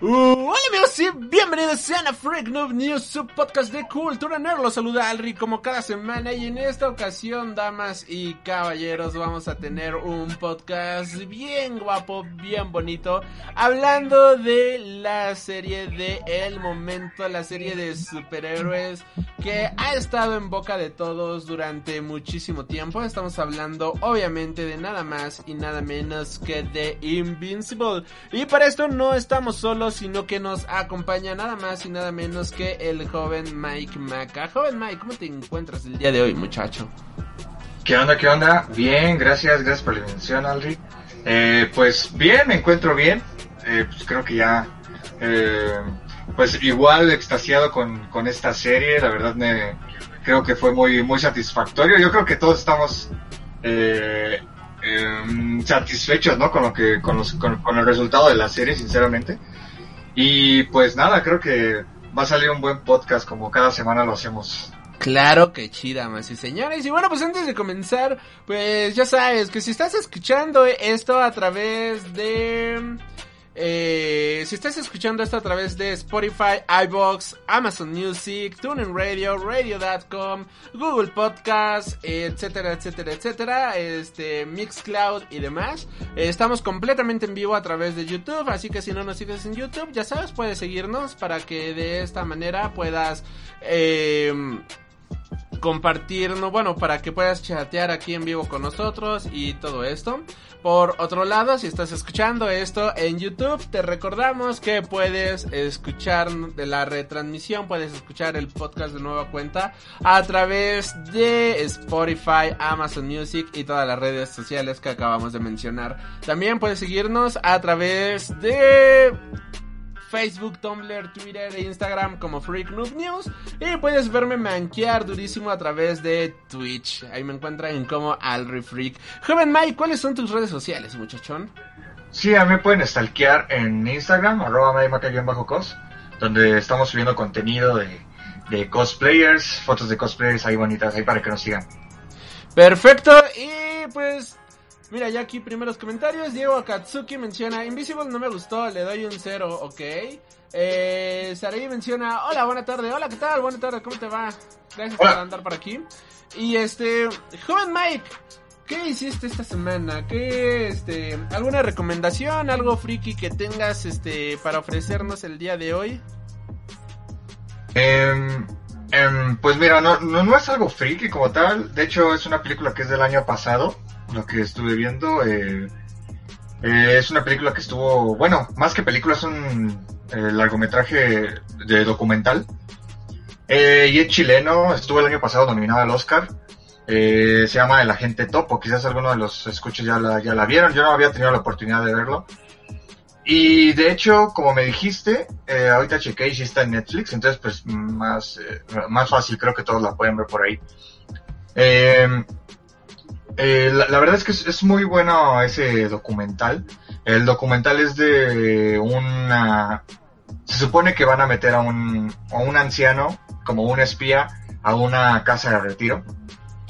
Hola amigos y bienvenidos sean a Freak Noob News, su podcast de cultura nerd. Los saluda Alri como cada semana y en esta ocasión, damas y caballeros, vamos a tener un podcast bien guapo, bien bonito, hablando de la serie de El Momento, la serie de superhéroes que ha estado en boca de todos durante muchísimo tiempo. Estamos hablando obviamente de nada más y nada menos que de Invincible. Y para esto no estamos solos sino que nos acompaña nada más y nada menos que el joven Mike Maca. Joven Mike, ¿cómo te encuentras el día de hoy, muchacho? ¿Qué onda, qué onda? Bien, gracias, gracias por la invitación, Alri. Eh, pues bien, me encuentro bien. Eh, pues creo que ya, eh, pues igual extasiado con, con esta serie, la verdad me creo que fue muy, muy satisfactorio. Yo creo que todos estamos eh, em, satisfechos, ¿no? Con lo que, con, los, con el resultado de la serie, sinceramente. Y pues nada, creo que va a salir un buen podcast como cada semana lo hacemos. Claro que chida, más y señores. Y bueno, pues antes de comenzar, pues ya sabes que si estás escuchando esto a través de eh, si estás escuchando esto a través de Spotify, iBox, Amazon Music, TuneIn Radio, Radio.com, Google Podcast, etcétera, etcétera, etcétera, este, Mixcloud y demás, eh, estamos completamente en vivo a través de YouTube, así que si no nos sigues en YouTube, ya sabes, puedes seguirnos para que de esta manera puedas... Eh, compartirnos, bueno, para que puedas chatear aquí en vivo con nosotros y todo esto. Por otro lado, si estás escuchando esto en YouTube, te recordamos que puedes escuchar de la retransmisión, puedes escuchar el podcast de nueva cuenta a través de Spotify, Amazon Music y todas las redes sociales que acabamos de mencionar. También puedes seguirnos a través de Facebook, Tumblr, Twitter e Instagram como Freak Noob News. Y puedes verme manquear durísimo a través de Twitch. Ahí me encuentran como Alri Freak. Joven Mike, ¿cuáles son tus redes sociales, muchachón? Sí, a mí me pueden stalkear en Instagram, arroba bajo cos donde estamos subiendo contenido de, de cosplayers, fotos de cosplayers ahí bonitas, ahí para que nos sigan. Perfecto, y pues Mira, ya aquí primeros comentarios. Diego Akatsuki menciona, Invisible no me gustó, le doy un cero, ok. Eh, Sarai menciona, hola, buena tarde, hola, ¿qué tal? Buena tarde, ¿cómo te va? Gracias por andar por aquí. Y este, joven Mike, ¿qué hiciste esta semana? ¿Qué, este, alguna recomendación, algo friki que tengas, este, para ofrecernos el día de hoy? Eh, pues mira, no, no, no es algo friki como tal, de hecho es una película que es del año pasado lo que estuve viendo. Eh, eh, es una película que estuvo, bueno, más que película, es un eh, largometraje de documental. y es chileno, estuvo el año pasado nominado al Oscar. se llama El Agente Topo, quizás alguno de los escuchos ya la, ya la vieron, yo no había tenido la oportunidad de verlo. Y de hecho, como me dijiste, ahorita chequé y si está en Netflix, entonces pues más, más fácil, creo que todos la pueden ver por ahí. Eh, eh, la, verdad es que es, muy bueno ese documental. El documental es de una... Se supone que van a meter a un, a un anciano como un espía a una casa de retiro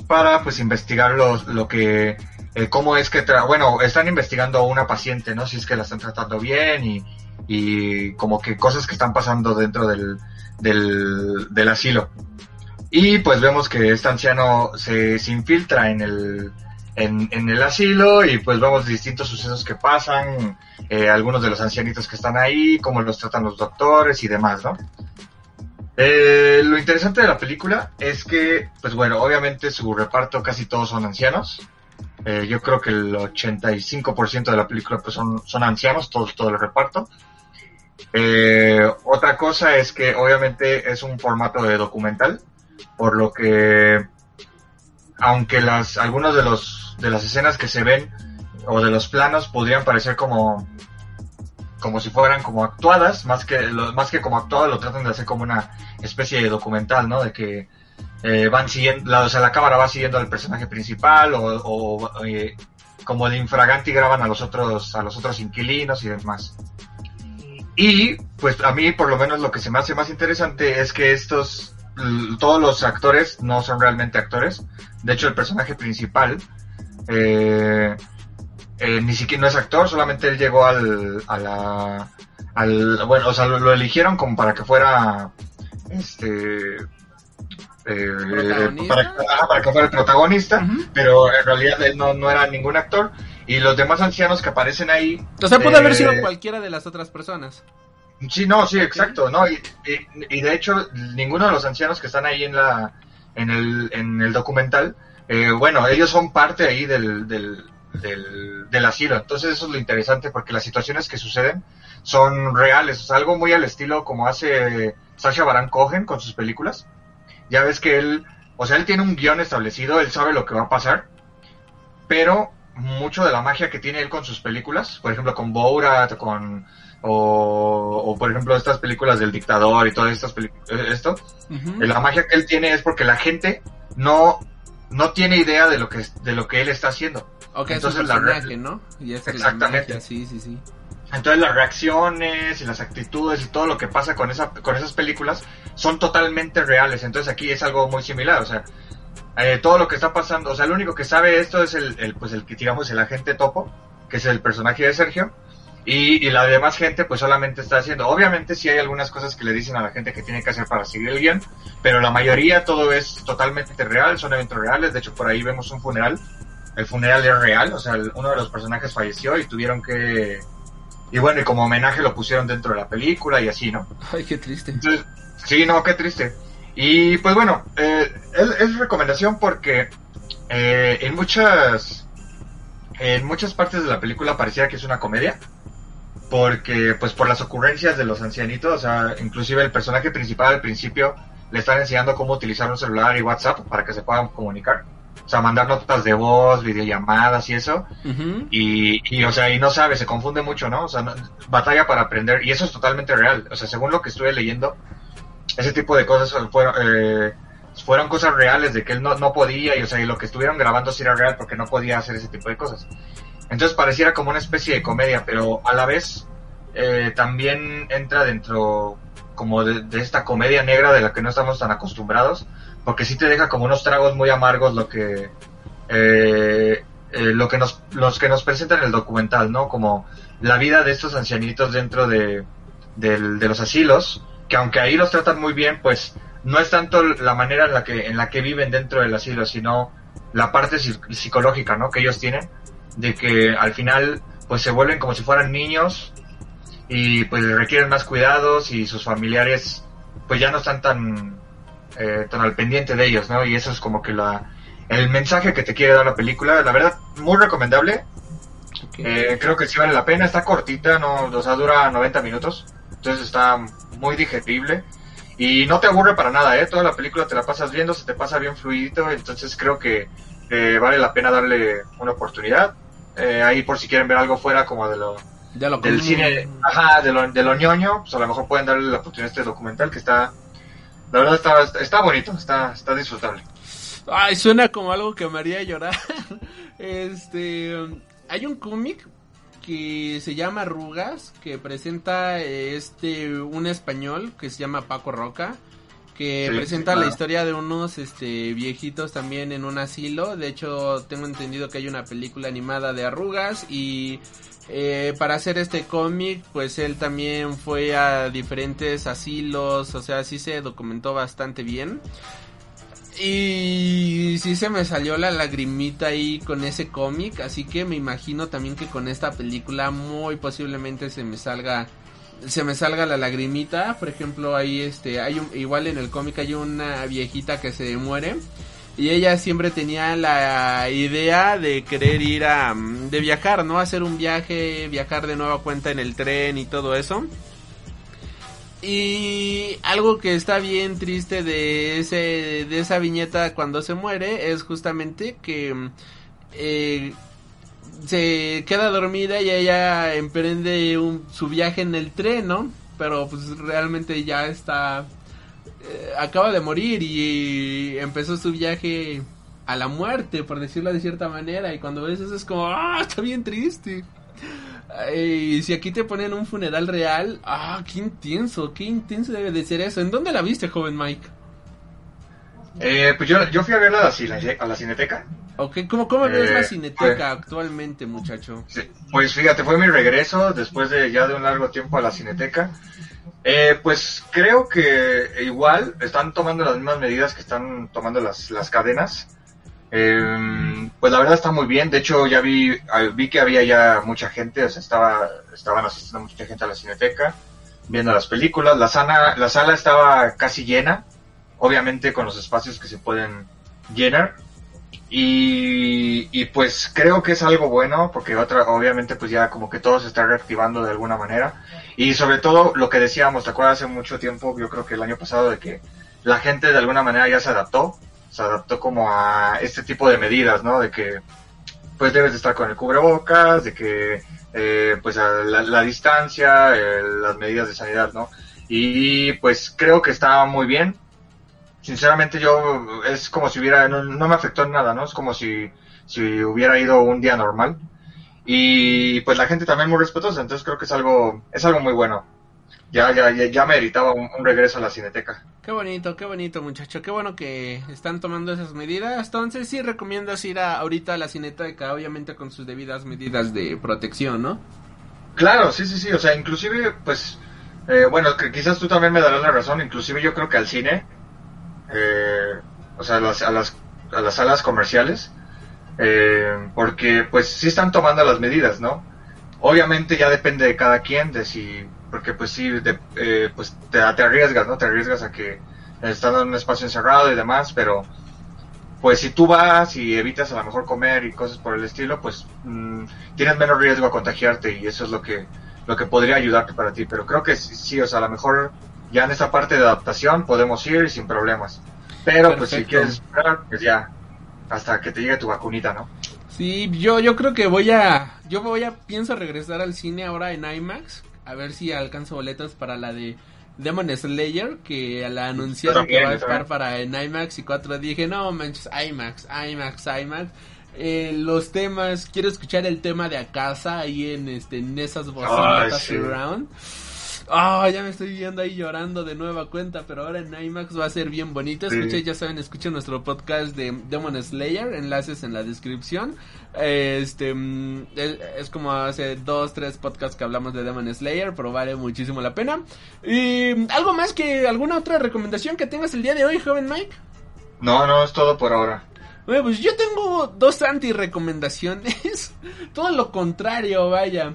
para pues investigar lo que... Eh, cómo es que... bueno, están investigando a una paciente, ¿no? Si es que la están tratando bien y, y como que cosas que están pasando dentro del, del, del asilo. Y pues vemos que este anciano se, infiltra en el, en, el asilo y pues vemos distintos sucesos que pasan, eh, algunos de los ancianitos que están ahí, cómo los tratan los doctores y demás, ¿no? Eh, lo interesante de la película es que, pues bueno, obviamente su reparto casi todos son ancianos. Eh, yo creo que el 85% de la película pues son, son ancianos, todos, todo el reparto. Eh, otra cosa es que obviamente es un formato de documental, por lo que aunque las algunos de los de las escenas que se ven o de los planos podrían parecer como como si fueran como actuadas más que lo, más que como actuadas lo tratan de hacer como una especie de documental no de que eh, van siguiendo, la, o sea, la cámara va siguiendo al personaje principal o, o eh, como de infraganti graban a los otros, a los otros inquilinos y demás. Y pues a mí por lo menos lo que se me hace más interesante es que estos, todos los actores no son realmente actores. De hecho el personaje principal eh, eh, ni siquiera no es actor, solamente él llegó al, a la, al, bueno, o sea, lo, lo eligieron como para que fuera, este, eh, para, para que fuera el protagonista, pero en realidad él no, no era ningún actor. Y los demás ancianos que aparecen ahí. O sea, pudo haber eh, sido cualquiera de las otras personas. Sí, no, sí, exacto, ¿no? Y, y, y de hecho, ninguno de los ancianos que están ahí en la en el, en el documental, eh, bueno, ellos son parte ahí del, del, del, del asilo. Entonces eso es lo interesante porque las situaciones que suceden son reales. O sea, algo muy al estilo como hace Sasha Baron Cohen con sus películas. Ya ves que él, o sea, él tiene un guion establecido, él sabe lo que va a pasar, pero mucho de la magia que tiene él con sus películas, por ejemplo con Borat, con o, o, por ejemplo estas películas del dictador y todas estas películas, esto, Ujú. la magia que él tiene es porque la gente no no tiene idea de lo que de lo que él está haciendo. Es entonces personaje, re- ¿no? Y es la Exactamente. magia, sí, sí, sí. Entonces las reacciones y las actitudes y todo lo que pasa con esa con esas películas son totalmente reales. Entonces aquí es algo muy similar, o sea, eh, todo lo que está pasando, o sea, el único que sabe esto es el, el, pues el que digamos el agente topo, que es el personaje de Sergio, y, y la demás gente pues solamente está haciendo. Obviamente sí hay algunas cosas que le dicen a la gente que tiene que hacer para seguir el guion, pero la mayoría todo es totalmente real, son eventos reales. De hecho por ahí vemos un funeral, el funeral es real, o sea, el- uno de los personajes falleció y tuvieron que y bueno, y como homenaje lo pusieron dentro de la película y así, ¿no? Ay, qué triste. Entonces, sí, no, qué triste. Y pues bueno, eh, es, es recomendación porque eh, en muchas en muchas partes de la película parecía que es una comedia. Porque, pues por las ocurrencias de los ancianitos, o sea, inclusive el personaje principal al principio le están enseñando cómo utilizar un celular y WhatsApp para que se puedan comunicar. O sea, mandar notas de voz, videollamadas y eso y, y, o sea, y no sabe, se confunde mucho, ¿no? O sea, no- batalla para aprender, y eso es totalmente real. O sea, según lo que estuve leyendo, ese tipo de cosas fueron, eh, fueron cosas reales de que él no, no podía, y o sea, y lo que estuvieron grabando sí era real porque no podía hacer ese tipo de cosas. Entonces pareciera como una especie de comedia, pero a la vez eh, también entra dentro como de, de esta comedia negra de la que no estamos tan acostumbrados, porque sí te deja como unos tragos muy amargos lo que eh, eh, lo que nos los que nos presentan en el documental, ¿no? Como la vida de estos ancianitos dentro de, del- de los asilos, que aunque ahí los tratan muy bien, pues no es tanto la manera en la que en la que viven dentro del asilo, sino la parte psi- psicológica, ¿no? Que ellos tienen de que al final pues se vuelven como si fueran niños y pues requieren más cuidados y sus familiares pues ya no están tan eh, tan al pendiente de ellos, ¿no? Y eso es como que la el mensaje que te quiere dar la película, la verdad muy recomendable. Eh, creo que sí vale la pena, está cortita, no, o sea, dura 90 minutos, entonces está muy digerible y no te aburre para nada, ¿eh? Toda la película te la pasas viendo, se te pasa bien fluidito, entonces creo que eh, vale la pena darle una oportunidad. Eh, ahí por si quieren ver algo fuera como de lo Ya lo del cine, ajá, de lo, de lo ñoño, pues a lo mejor pueden darle la oportunidad a este documental que está, la verdad está, está, bonito, está, está disfrutable. Ay, suena como algo que me haría llorar. Este, hay un cómic que se llama Arrugas, que presenta eh, este un español que se llama Paco Roca, que Sí, presenta la historia de unos este viejitos también en un asilo. De hecho, tengo entendido que hay una película animada de Arrugas y eh, para hacer este cómic, pues él también fue a diferentes asilos, o sea, sí se documentó bastante bien. Y sí se me salió la lagrimita ahí con ese cómic, así que me imagino también que con esta película muy posiblemente se me salga se me salga la lagrimita, por ejemplo, ahí este hay un, igual en el cómic hay una viejita que se muere y ella siempre tenía la idea de querer ir a mm, de viajar, ¿no? Hacer un viaje, viajar de nueva cuenta en el tren y todo eso. Y algo que está bien triste de ese de esa viñeta cuando se muere es justamente que mm, eh, se queda dormida y ella emprende un- su viaje en el tren, ¿no? Pero pues realmente ya está eh, acaba de morir y empezó su viaje a la muerte, por decirlo de cierta manera. Y cuando ves eso es como, ah, está bien triste. Y si aquí te ponen un funeral real, ah, qué intenso, qué intenso debe de ser eso. ¿En dónde la viste, joven Mike? Eh, pues yo, yo fui a verla a la, a la Cineteca. Ok, ¿cómo, cómo ves la Eh, cineteca pues- actualmente, muchacho? Pues fíjate, fue mi regreso después de ya de un largo tiempo a la Cineteca. Eh, pues creo que igual están tomando las mismas medidas que están tomando las, las cadenas. Eh, pues la verdad está muy bien. De hecho, ya vi, ah, vi que había ya mucha gente, o sea, estaba, estaban asistiendo mucha gente a la Cineteca, viendo las películas. La sala, la sala estaba casi llena, obviamente con los espacios que se pueden llenar. Y, y pues creo que es algo bueno porque otra obviamente pues ya como que todo se está reactivando de alguna manera. Y sobre todo lo que decíamos te acuerdas hace mucho tiempo yo creo que el año pasado de que la gente de alguna manera ya se adaptó se adaptó como a este tipo de medidas no de que pues debes de estar con el cubrebocas de que eh, pues la distancia eh, las medidas de sanidad no y pues creo que está muy bien sinceramente yo es como si hubiera no, no me afectó en nada no es como si si hubiera ido un día normal y pues la gente también muy respetuosa entonces creo que es algo es algo muy bueno ya ya ya, ya meritaba un, un regreso a la cineteca Qué bonito, qué bonito, muchacho. Qué bueno que están tomando esas medidas. Entonces, sí recomiendas ir a, ahorita a la cineteca, obviamente con sus debidas medidas de protección, ¿no? claro sí sí sí o sea inclusive pues eh, bueno que quizás tú también me darás la razón inclusive yo creo que al cine eh, o sea a las a las a las salas comerciales eh, porque pues sí están tomando las medidas no obviamente ya depende de cada quien de si porque pues sí de- eh, pues te, te arriesgas no te arriesgas a que estando en un espacio encerrado y demás pero pues si tú vas y evitas a lo mejor comer y cosas por el estilo pues mm, tienes menos riesgo a contagiarte y eso es lo que lo que podría ayudarte para ti pero creo que sí, sí, o sea a lo mejor ya en esta parte de adaptación podemos ir sin problemas. Pero pues si quieres esperar pues ya hasta que te llegue tu vacunita no Sí, yo, yo creo que voy a, yo voy a, pienso regresar al cine ahora en IMAX, a ver si alcanzo boletos para la de Demon Slayer, que la anunciaron que va a estar para en IMAX y 4 dije, no manches, IMAX, IMAX, IMAX. Eh, los temas, quiero escuchar el tema de Akasa ahí en este en esas bocinas sí. Ah, ya me estoy viendo ahí llorando de nueva cuenta, pero ahora en IMAX va a ser bien bonito. Sí. Escuchen, ya saben, escuchen nuestro podcast de Demon Slayer, enlaces en la descripción. Este mm, es, como hace dos, tres podcasts que hablamos de Demon Slayer, pero vale muchísimo la pena. Y algo más que alguna otra recomendación que tengas el día de hoy, joven Mike. no no es todo por ahora Bueno, pues yo tengo dos anti-recomendaciones. Todo lo contrario, vaya.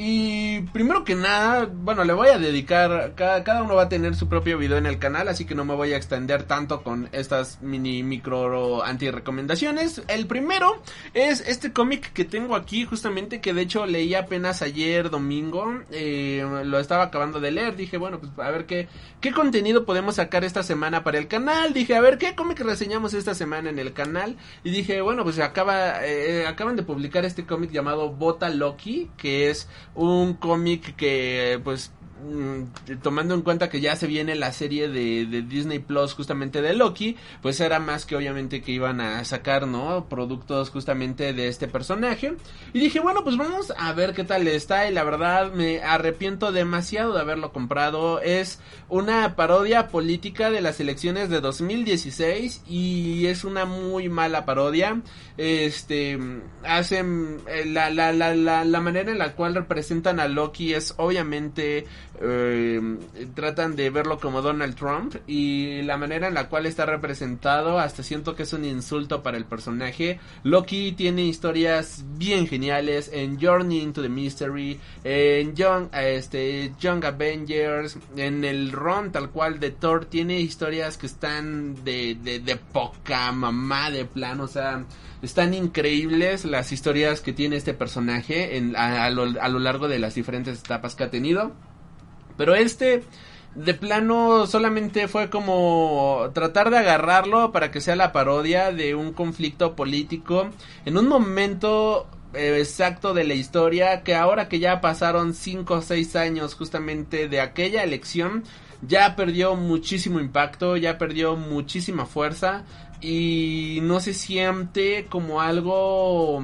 Y primero que nada, bueno, le voy a dedicar, cada, cada uno va a tener su propio video en el canal, así que no me voy a extender tanto con estas mini micro anti recomendaciones. El primero es este cómic que tengo aquí, justamente, que de hecho leí apenas ayer domingo, eh, lo estaba acabando de leer, dije, bueno, pues a ver qué, qué contenido podemos sacar esta semana para el canal, dije, a ver qué cómic reseñamos esta semana en el canal, y dije, bueno, pues acaba, eh, acaban de publicar este cómic llamado Bota Loki, que es un cómic que, pues, tomando en cuenta que ya se viene la serie de, Disney Plus justamente de Loki, pues era más que obviamente que iban a sacar, ¿no? Productos justamente de este personaje. Y dije, bueno, pues vamos a ver qué tal está. Y la verdad me arrepiento demasiado de haberlo comprado. Es una parodia política de las elecciones de 2016 y es una muy mala parodia. Este, hacen eh, la, la, la, la, la manera en la cual representan a Loki es obviamente eh, tratan de verlo como Donald Trump y la manera en la cual está representado hasta siento que es un insulto para el personaje. Loki tiene historias bien geniales en Journey into the Mystery, en Young, este, Young Avengers, en el Ron tal cual de Thor tiene historias que están de, de, de poca mamá de plano, o sea, están increíbles las historias que tiene este personaje en, a, lo, a lo largo de las diferentes etapas que ha tenido. Pero este de plano solamente fue como tratar de agarrarlo para que sea la parodia de un conflicto político en un momento eh, exacto de la historia que ahora que ya pasaron 5 o 6 años justamente de aquella elección ya perdió muchísimo impacto, ya perdió muchísima fuerza y no se siente como algo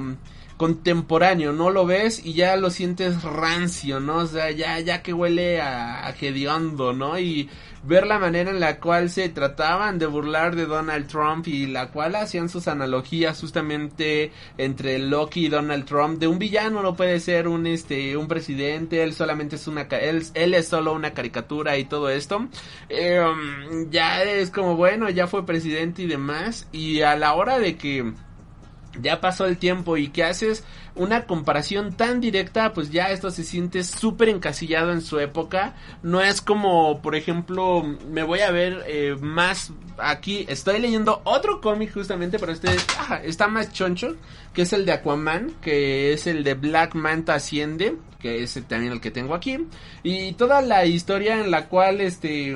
contemporáneo, no lo ves y ya lo sientes rancio, ¿no? O sea, ya, ya que huele a, a hediondo, ¿no? Y ver la manera en la cual se trataban de burlar de Donald Trump y la cual hacían sus analogías justamente entre Loki y Donald Trump de un villano no puede ser un este un presidente él solamente es una él, él es solo una caricatura y todo esto eh, ya es como bueno ya fue presidente y demás y a la hora de que ya pasó el tiempo y que haces una comparación tan directa, pues ya esto se siente súper encasillado en su época. No es como, por ejemplo, me voy a ver eh, más aquí. Estoy leyendo otro cómic justamente, pero este ah, está más choncho, que es el de Aquaman, que es el de Black Manta Asciende, que es también el que tengo aquí. Y toda la historia en la cual este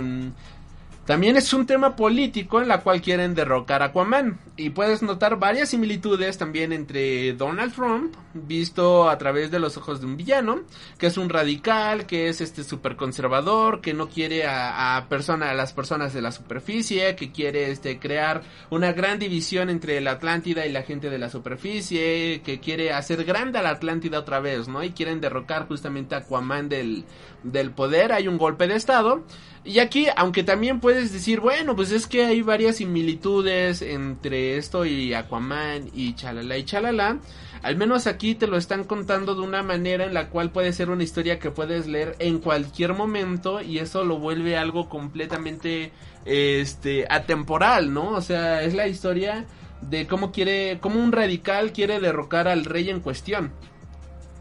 también es un tema político en la cual quieren derrocar a Aquaman. Y puedes notar varias similitudes también entre Donald Trump, visto a través de los ojos de un villano, que es un radical, que es este super conservador, que no quiere a, a, persona, a las personas de la superficie, que quiere este crear una gran división entre la Atlántida y la gente de la superficie, que quiere hacer grande a la Atlántida otra vez, ¿no? Y quieren derrocar justamente a Aquaman del, del poder. Hay un golpe de estado. Y aquí, aunque también puedes decir, bueno, pues es que hay varias similitudes entre esto y Aquaman y chalala y chalala, al menos aquí te lo están contando de una manera en la cual puede ser una historia que puedes leer en cualquier momento y eso lo vuelve algo completamente este atemporal, ¿no? O sea, es la historia de cómo quiere, cómo un radical quiere derrocar al rey en cuestión.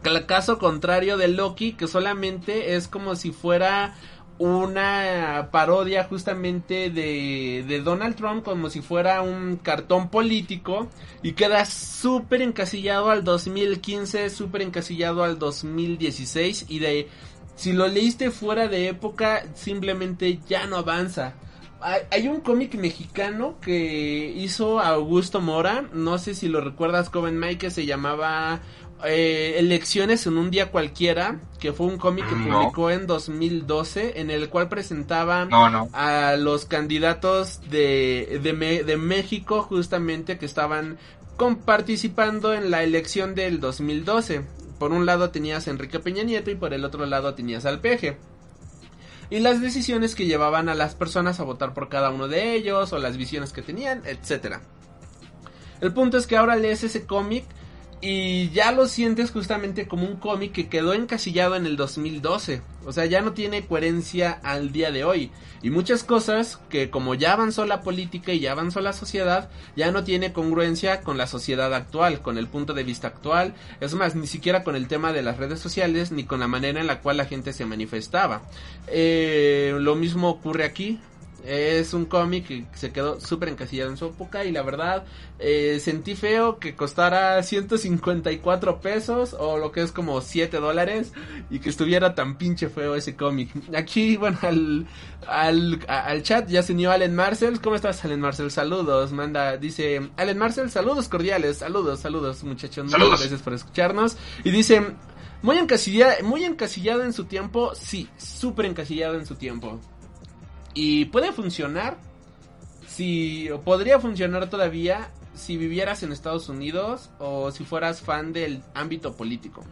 El caso contrario de Loki, que solamente es como si fuera una parodia justamente de, de, Donald Trump como si fuera un cartón político y queda súper encasillado al 2015, súper encasillado al 2016 y de si lo leíste fuera de época simplemente ya no avanza. Hay, hay un cómic mexicano que hizo Augusto Mora, no sé si lo recuerdas, Coven Mike, que se llamaba eh, Elecciones en un día cualquiera, que fue un cómic que No. publicó en 2012, en el cual presentaba No, no. a los candidatos de, de, México justamente que estaban con, participando en la elección del 2012. Por un lado tenías a Enrique Peña Nieto y por el otro lado tenías al Peje. Y las decisiones que llevaban a las personas a votar por cada uno de ellos, o las visiones que tenían, etcétera. El punto es que ahora lees ese cómic y ya lo sientes justamente como un cómic que quedó encasillado en el 2012. O sea, ya no tiene coherencia al día de hoy. Y muchas cosas que como ya avanzó la política y ya avanzó la sociedad, ya no tiene congruencia con la sociedad actual, con el punto de vista actual. Es más, ni siquiera con el tema de las redes sociales, ni con la manera en la cual la gente se manifestaba. Eh, lo mismo ocurre aquí. Es un cómic que se quedó súper encasillado en su época y la verdad eh, sentí feo que costara 154 pesos o lo que es como 7 dólares y que estuviera tan pinche feo ese cómic. Aquí, bueno, al, al, al chat ya se unió Allen Marcel. ¿Cómo estás, Allen Marcel? Saludos, manda, dice Allen Marcel, saludos cordiales, saludos, saludos muchachos, muchas gracias por escucharnos. Y dice, muy encasillado, muy encasillado en su tiempo, sí, súper encasillado en su tiempo. Y puede funcionar si podría funcionar todavía si vivieras en Estados Unidos o si fueras fan del ámbito político.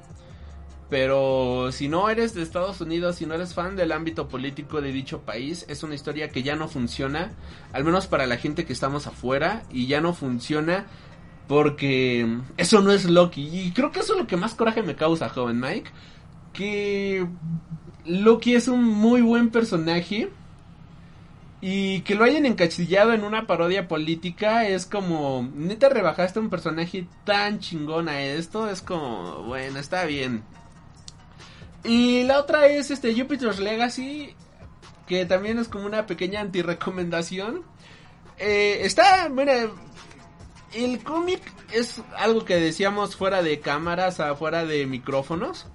Pero si no eres de Estados Unidos, si no eres fan del ámbito político de dicho país, es una historia que ya no funciona, al menos para la gente que estamos afuera, y ya no funciona porque eso no es Loki. Y creo que eso es lo que más coraje me causa, joven Mike. Que Loki es un muy buen personaje. Y que lo hayan encachillado en una parodia política es como, neta rebajaste un personaje tan chingón a esto, es como, bueno, está bien. Y la otra es este Jupiter's Legacy, que también es como una pequeña antirecomendación. Eh, está, bueno, el cómic es algo que decíamos fuera de cámaras, afuera de micrófonos.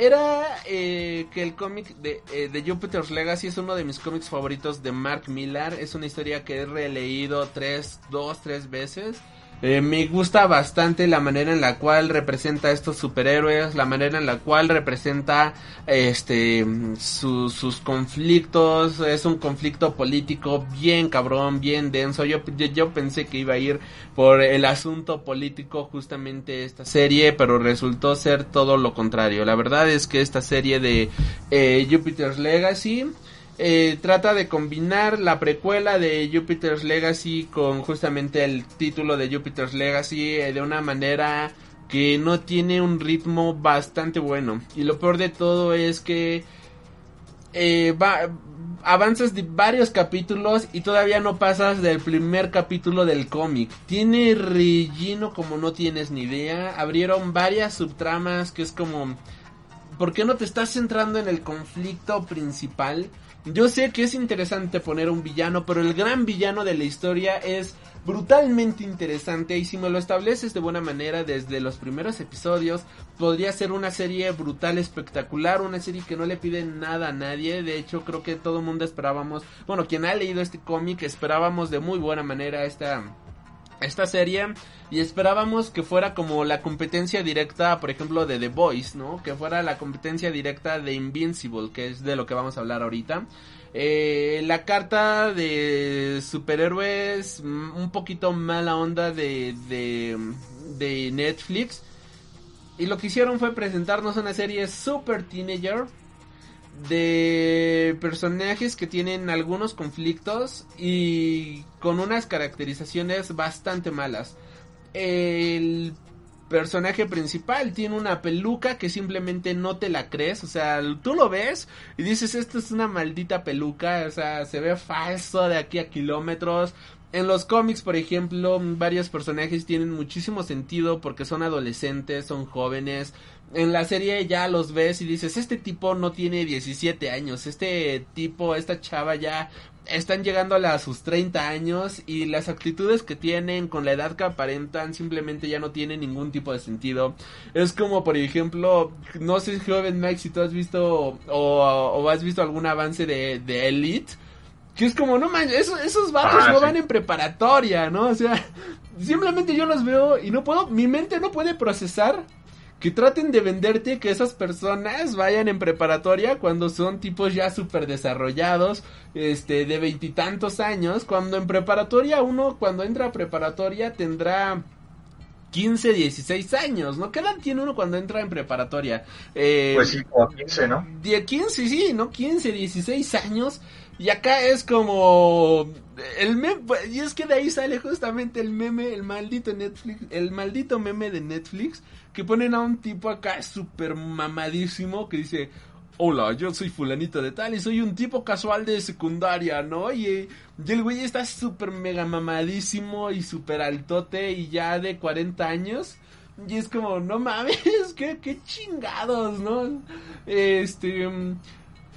Era eh, que el cómic de, eh, de Jupiter's Legacy es uno de mis cómics favoritos de Mark Millar. Es una historia que he releído tres, dos, tres veces. Eh, me gusta bastante la manera en la cual representa a estos superhéroes, la manera en la cual representa este su- sus conflictos, es un conflicto político bien cabrón, bien denso. Yo, yo, yo pensé que iba a ir por el asunto político justamente esta serie, pero resultó ser todo lo contrario. La verdad es que esta serie de eh, Jupiter's Legacy eh, trata de combinar la precuela de Jupiter's Legacy con justamente el título de Jupiter's Legacy eh, de una manera que no tiene un ritmo bastante bueno. Y lo peor de todo es que eh, va, avanzas de varios capítulos y todavía no pasas del primer capítulo del cómic. Tiene relleno como no tienes ni idea. Abrieron varias subtramas que es como... ¿Por qué no te estás centrando en el conflicto principal? Yo sé que es interesante poner un villano, pero el gran villano de la historia es brutalmente interesante y si me lo estableces de buena manera desde los primeros episodios, podría ser una serie brutal, espectacular, una serie que no le pide nada a nadie, de hecho creo que todo el mundo esperábamos, bueno, quien ha leído este cómic esperábamos de muy buena manera esta esta serie y esperábamos que fuera como la competencia directa, por ejemplo, de The Voice, ¿no? Que fuera la competencia directa de Invincible, que es de lo que vamos a hablar ahorita. Eh, la carta de superhéroes, mm, un poquito mala onda de, de, de Netflix. Y lo que hicieron fue presentarnos una serie super teenager de personajes que tienen algunos conflictos y con unas caracterizaciones bastante malas. El personaje principal tiene una peluca que simplemente no te la crees, o sea, tú lo ves y dices, esto es una maldita peluca, o sea, se ve falso de aquí a kilómetros. En los cómics, por ejemplo, varios personajes tienen muchísimo sentido porque son adolescentes, son jóvenes. En la serie ya los ves y dices, este tipo no tiene 17 años, este tipo, esta chava ya están llegando a sus 30 años y las actitudes que tienen con la edad que aparentan simplemente ya no tienen ningún tipo de sentido. Es como, por ejemplo, no sé, joven Mike, si tú has visto o, o has visto algún avance de, de Elite. Que es como, no manches, esos, esos vatos Ah, no sí. van en preparatoria, ¿no? O sea, simplemente yo los veo y no puedo, mi mente no puede procesar que traten de venderte que esas personas vayan en preparatoria cuando son tipos ya súper desarrollados, este, de veintitantos años, cuando en preparatoria uno, cuando entra a preparatoria tendrá 15, 16 años, ¿no? ¿Qué edad tiene uno cuando entra en preparatoria? Eh, Pues sí, como 15, ¿no? 10, 15, sí, ¿no? 15, 16 años. Y acá es como el meme, y es que de ahí sale justamente el meme, el maldito Netflix, el maldito meme de Netflix, que ponen a un tipo acá súper mamadísimo que dice, hola, yo soy fulanito de tal y soy un tipo casual de secundaria, ¿no? Y, el güey está súper mega mamadísimo y súper altote y ya de 40 años. Y es como, no mames, qué, qué chingados, ¿no? Este...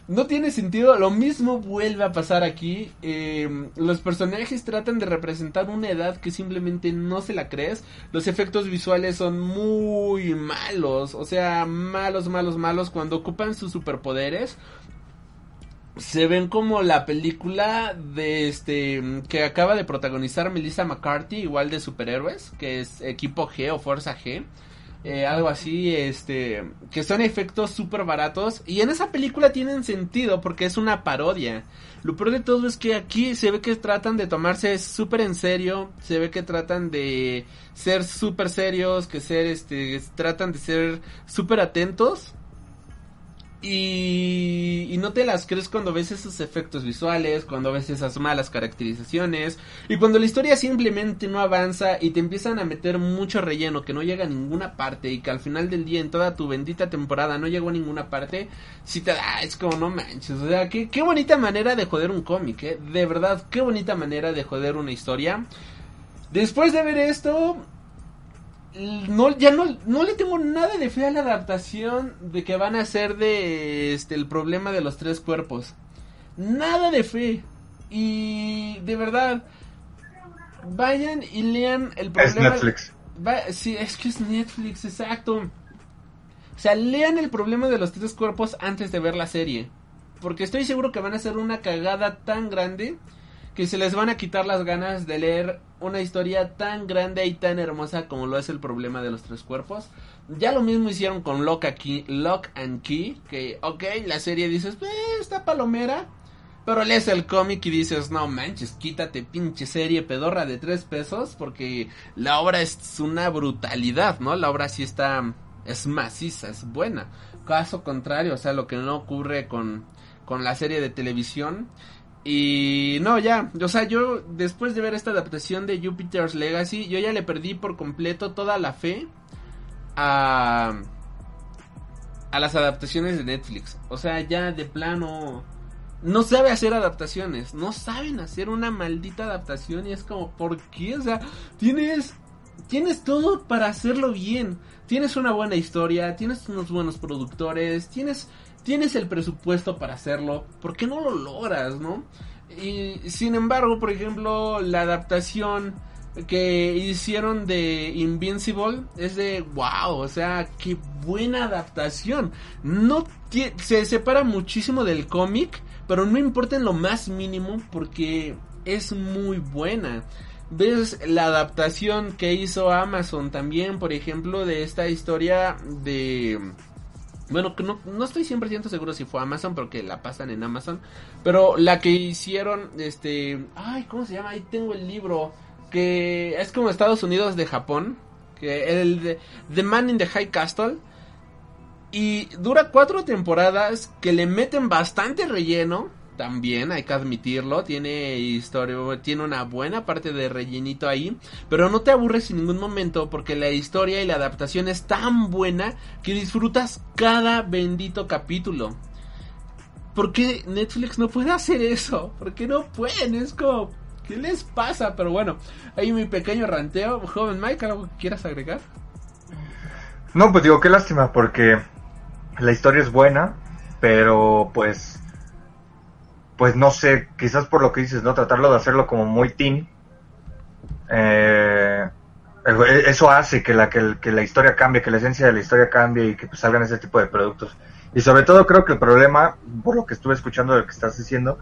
no tiene sentido, lo mismo vuelve a pasar aquí. eh, los personajes tratan de representar una edad que simplemente no se la crees. Los efectos visuales son muy malos, o sea, malos, malos, malos. Cuando ocupan sus superpoderes, se ven como la película de este que acaba de protagonizar Melissa McCarthy, igual de superhéroes, que es Equipo G o Fuerza G. eh, algo así, este, que son efectos súper baratos y en esa película tienen sentido porque es una parodia. Lo peor de todo es que aquí se ve que tratan de tomarse súper en serio, se ve que tratan de ser súper serios, que ser, este, tratan de ser súper atentos y, no te las crees cuando ves esos efectos visuales, cuando ves esas malas caracterizaciones y cuando la historia simplemente no avanza y te empiezan a meter mucho relleno que no llega a ninguna parte y que al final del día en toda tu bendita temporada no llegó a ninguna parte, si te da, es como no manches, o sea, qué, qué bonita manera de joder un cómic, ¿eh? de verdad, qué bonita manera de joder una historia. Después de ver esto, no, ya no, no le tengo nada de fe a la adaptación de que van a hacer de este el problema de los tres cuerpos. Nada de fe. Y de verdad, vayan y lean el Es problema. Netflix. Va- sí, es que es Netflix, exacto. O sea, lean el problema de los tres cuerpos antes de ver la serie. Porque estoy seguro que van a hacer una cagada tan grande que se les van a quitar las ganas de leer una historia tan grande y tan hermosa como lo es el problema de los tres cuerpos. Ya lo mismo hicieron con Lock, Lock and Key, que, ok, la serie dices, eh, está palomera. Pero lees el cómic y dices, no manches, quítate pinche serie pedorra de tres pesos porque la obra es una brutalidad, ¿no? La obra sí está, es maciza, es buena. Caso contrario, o sea, lo que no ocurre con, con la serie de televisión. Y no, ya, o sea, yo después de ver esta adaptación de Jupiter's Legacy, yo ya le perdí por completo toda la fe a, a las adaptaciones de Netflix. O sea, ya de plano no sabe hacer adaptaciones, no saben hacer una maldita adaptación y es como, ¿por qué? O sea, tienes tienes todo para hacerlo bien. Tienes una buena historia, tienes unos buenos productores, tienes tienes el presupuesto para hacerlo, ¿por qué no lo logras, no? Y sin embargo, por ejemplo, la adaptación que hicieron de Invincible es de wow, o sea, qué buena adaptación. No se separa muchísimo del cómic, pero no importa en lo más mínimo porque es muy buena. Ves la adaptación que hizo Amazon también, por ejemplo, de esta historia de bueno, no, no estoy 100% seguro si fue Amazon, porque la pasan en Amazon. Pero la que hicieron, este... Ay, ¿cómo se llama? Ahí tengo el libro. Que es como Estados Unidos de Japón. Que el de The Man in the High Castle. Y dura cuatro temporadas que le meten bastante relleno también hay que admitirlo, tiene historia, tiene una buena parte de rellenito ahí, pero no te aburres en ningún momento porque la historia y la adaptación es tan buena que disfrutas cada bendito capítulo. ¿Por qué Netflix no puede hacer eso? ¿Por qué no pueden? Es como, ¿qué les pasa? Pero bueno, ahí mi pequeño ranteo. Joven Mike, ¿algo que quieras agregar? No, pues digo, qué lástima porque la historia es buena, pero pues pues no sé, quizás por lo que dices, ¿no? Tratarlo de hacerlo como muy teen. Eh, eso hace que la, que, la historia cambie, que la esencia de la historia cambie y que pues, salgan ese tipo de productos. Y sobre todo creo que el problema, por lo que estuve escuchando de lo que estás diciendo,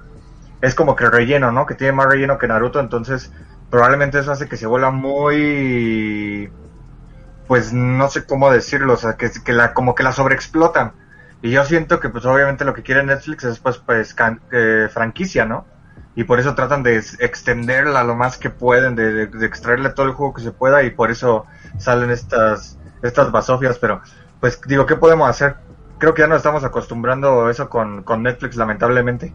es como que relleno, ¿no? Que tiene más relleno que Naruto, entonces probablemente eso hace que se vuelva muy... Pues no sé cómo decirlo, o sea, que, que la, como que la sobreexplotan y yo siento que pues obviamente lo que quiere Netflix es pues, pues eh, franquicia, ¿no? Y por eso tratan de extenderla lo más que pueden, de, extraerle todo el juego que se pueda y por eso salen estas, estas basofias, pero pues digo, ¿qué podemos hacer? Creo que ya nos estamos acostumbrando a eso con, con Netflix, lamentablemente.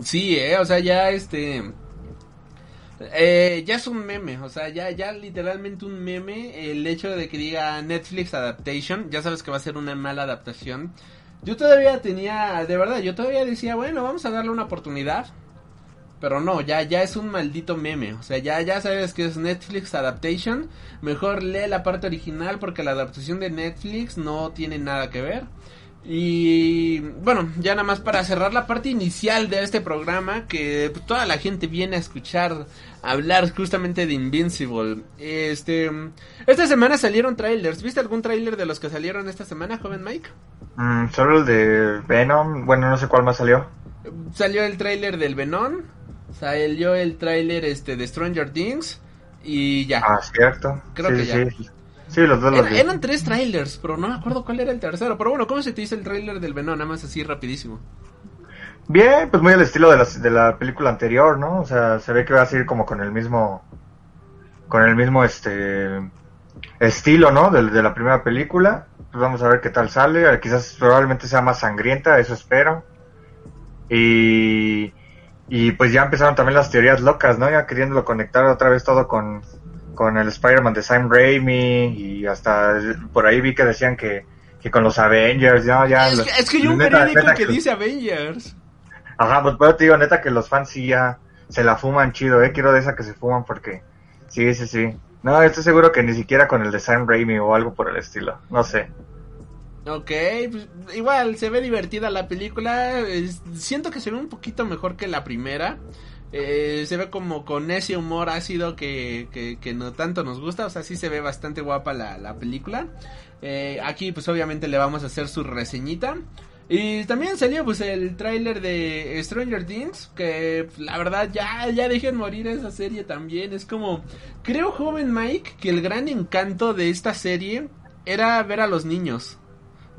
Sí, eh, o sea, ya este eh, ya es un meme, o sea, ya, ya literalmente un meme el hecho de que diga Netflix Adaptation, ya sabes que va a ser una mala adaptación. Yo todavía tenía, de verdad, yo todavía decía, bueno, vamos a darle una oportunidad. Pero no, ya, ya es un maldito meme. O sea, ya, ya sabes que es Netflix Adaptation. Mejor lee la parte original porque la adaptación de Netflix no tiene nada que ver. Y bueno, ya nada más para cerrar la parte inicial de este programa, que toda la gente viene a escuchar hablar justamente de Invincible. Este, esta semana salieron trailers. ¿Viste algún trailer de los que salieron esta semana, joven Mike? Mm, solo el de Venom. Bueno, no sé cuál más salió. Salió el trailer del Venom. Salió el trailer este de Stranger Things y ya. Ah, cierto. Creo que ya. Sí, los dos Eran tres trailers, pero no me acuerdo cuál era el tercero. Pero bueno, ¿cómo se te hizo el trailer del Venom? Nada más así rapidísimo. Bien, pues muy al estilo de la, de la película anterior, ¿no? O sea, se ve que va a seguir como con el mismo, con el mismo este estilo, ¿no? De, de la primera película. Pues vamos a ver qué tal sale. Quizás probablemente sea más sangrienta, eso espero. Y, y pues ya empezaron también las teorías locas, ¿no? Ya queriéndolo conectar otra vez todo con, con el Spider-Man de Sam Raimi y hasta por ahí vi que decían que, que con los Avengers, ¿no? Ya es, que, es que hay un periódico que, dice Avengers. Ajá, pues pero te digo, neta, que los fans sí ya se la fuman chido, ¿eh? Quiero de esa que se fuman porque... Sí, sí, sí. No, estoy seguro que ni siquiera con el de Sam Raimi o algo por el estilo. No sé. Ok, pues, igual se ve divertida la película. siento que se ve un poquito mejor que la primera. Eh, se ve como con ese humor ácido que, que, no tanto nos gusta. O sea, sí se ve bastante guapa la, la película. Eh, aquí pues obviamente le vamos a hacer su reseñita. Y también salió pues el tráiler de Stranger Things, que la verdad ya, ya dejen morir esa serie también. Es como, creo joven Mike que el gran encanto de esta serie era ver a los niños.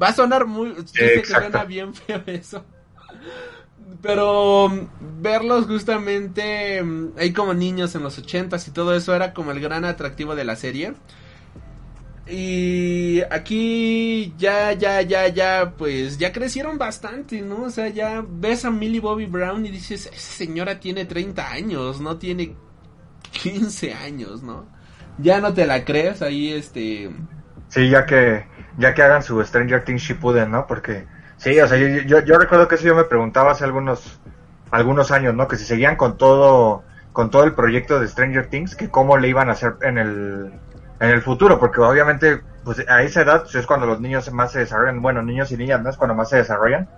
Va a sonar muy, yo sé que suena bien feo eso. Pero verlos justamente ahí como niños en los ochentas y todo eso era como el gran atractivo de la serie. Y aquí ya, ya, ya, ya, pues ya crecieron bastante, ¿no? O sea, ya ves a Millie Bobby Brown y dices, esa señora tiene 30 años, no tiene 15 años, ¿no? Ya no te la crees ahí, este... Sí, ya que, ya que hagan su Stranger Things Shippuden, ¿no? Porque, sí, o sea, yo, yo, recuerdo que eso yo me preguntaba hace algunos, algunos años, ¿no? Que si seguían con todo, con todo el proyecto de Stranger Things, que cómo le iban a hacer en el en el futuro, porque obviamente pues a esa edad pues, es cuando los niños más se desarrollan, bueno, niños y niñas no es cuando más se desarrollan,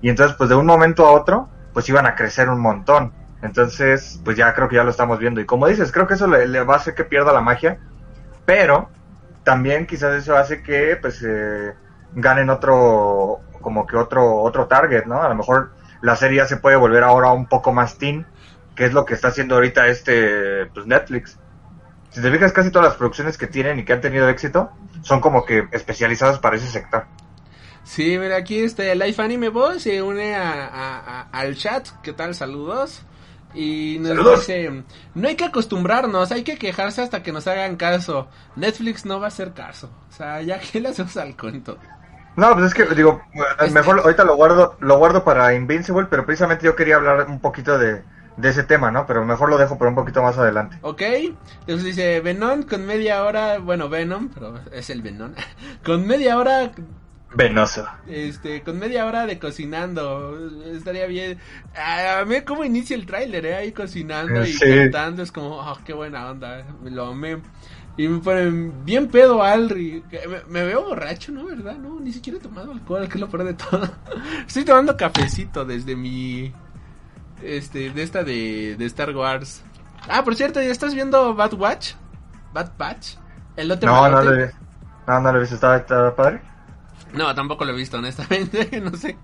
y entonces pues de un momento a otro pues iban a crecer un montón, entonces pues ya creo que ya lo estamos viendo, y como dices, creo que eso le, va a hacer que pierda la magia, pero también quizás eso hace que pues eh, ganen otro, como que otro, otro target, ¿no? A lo mejor la serie ya se puede volver ahora un poco más teen, que es lo que está haciendo ahorita este pues Netflix si te fijas, casi todas las producciones que tienen y que han tenido éxito son como que especializadas para ese sector. Sí, mira, aquí este Life Anime Boy se une a, al chat. ¿Qué tal? Saludos. Y nos dice, no hay que acostumbrarnos, hay que quejarse hasta que nos hagan caso. Netflix no va a hacer caso. O sea, ya que le hacemos al cuento. No, pues es que digo, mejor ahorita lo guardo, lo guardo para Invincible, pero precisamente yo quería hablar un poquito de, de ese tema, ¿no? Pero mejor lo dejo por un poquito más adelante. Ok, entonces dice Venom con media hora, bueno, Venom, pero es el Venom, con media hora... Venoso. Este, con media hora de cocinando, estaría bien. A ver cómo inicia el tráiler, ¿eh? Ahí cocinando y cantando, es como, oh, qué buena onda, lo amé. Y me ponen bien pedo Alri. Me, me, veo borracho, ¿no? ¿Verdad? No, ni siquiera he tomado alcohol, que es lo peor de todo. Estoy tomando cafecito desde mi este, de esta de, de Star Wars. Ah, por cierto, ¿ya estás viendo Bad Watch? Bad Batch. El otro No, no lo, he, no, no lo he visto. ¿Está, padre? No, tampoco lo he visto, honestamente. no sé.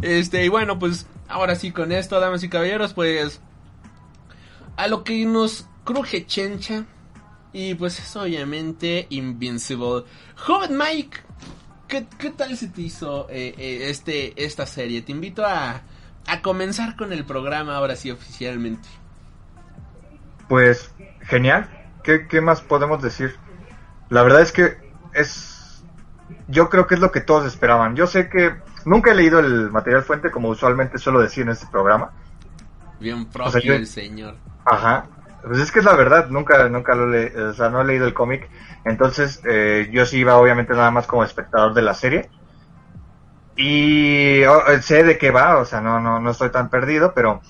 Este, y bueno, pues ahora sí, con esto, damas y caballeros, pues. A lo que nos cruje chencha. Y pues es obviamente Invincible. Joven Mike, ¿qué, qué tal se te hizo eh, eh, este, esta serie? Te invito a a comenzar con el programa ahora sí oficialmente. Pues genial. ¿Qué, más podemos decir? La verdad es que es... Yo creo que es lo que todos esperaban. Yo sé que nunca he leído el material fuente como usualmente suelo decir en este programa. Bien propio el señor. Ajá. Pues es que es la verdad, nunca, nunca lo le, o sea, no he leído el cómic. Entonces, eh, yo sí iba obviamente nada más como espectador de la serie. Y oh, sé de qué va, o sea, no, no, no estoy tan perdido, pero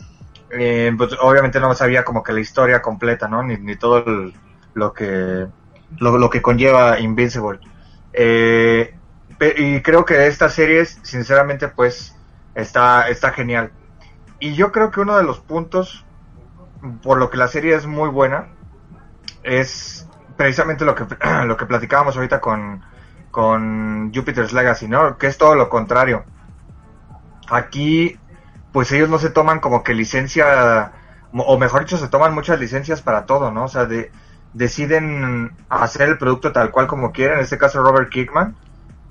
eh, pues, obviamente no sabía como que la historia completa, ¿no? Ni, ni todo lo que lo, lo, que conlleva Invincible. Eh, y creo que esta serie, sinceramente, pues está, está genial. Y yo creo que uno de los puntos por lo que la serie es muy buena es precisamente lo que, lo que platicábamos ahorita con, con Jupiter's Legacy, ¿no? Que es todo lo contrario. Aquí, pues ellos no se toman como que licencia, o mejor dicho, se toman muchas licencias para todo, ¿no? O sea, de, deciden hacer el producto tal cual como quieren. En este caso, Robert Kickman,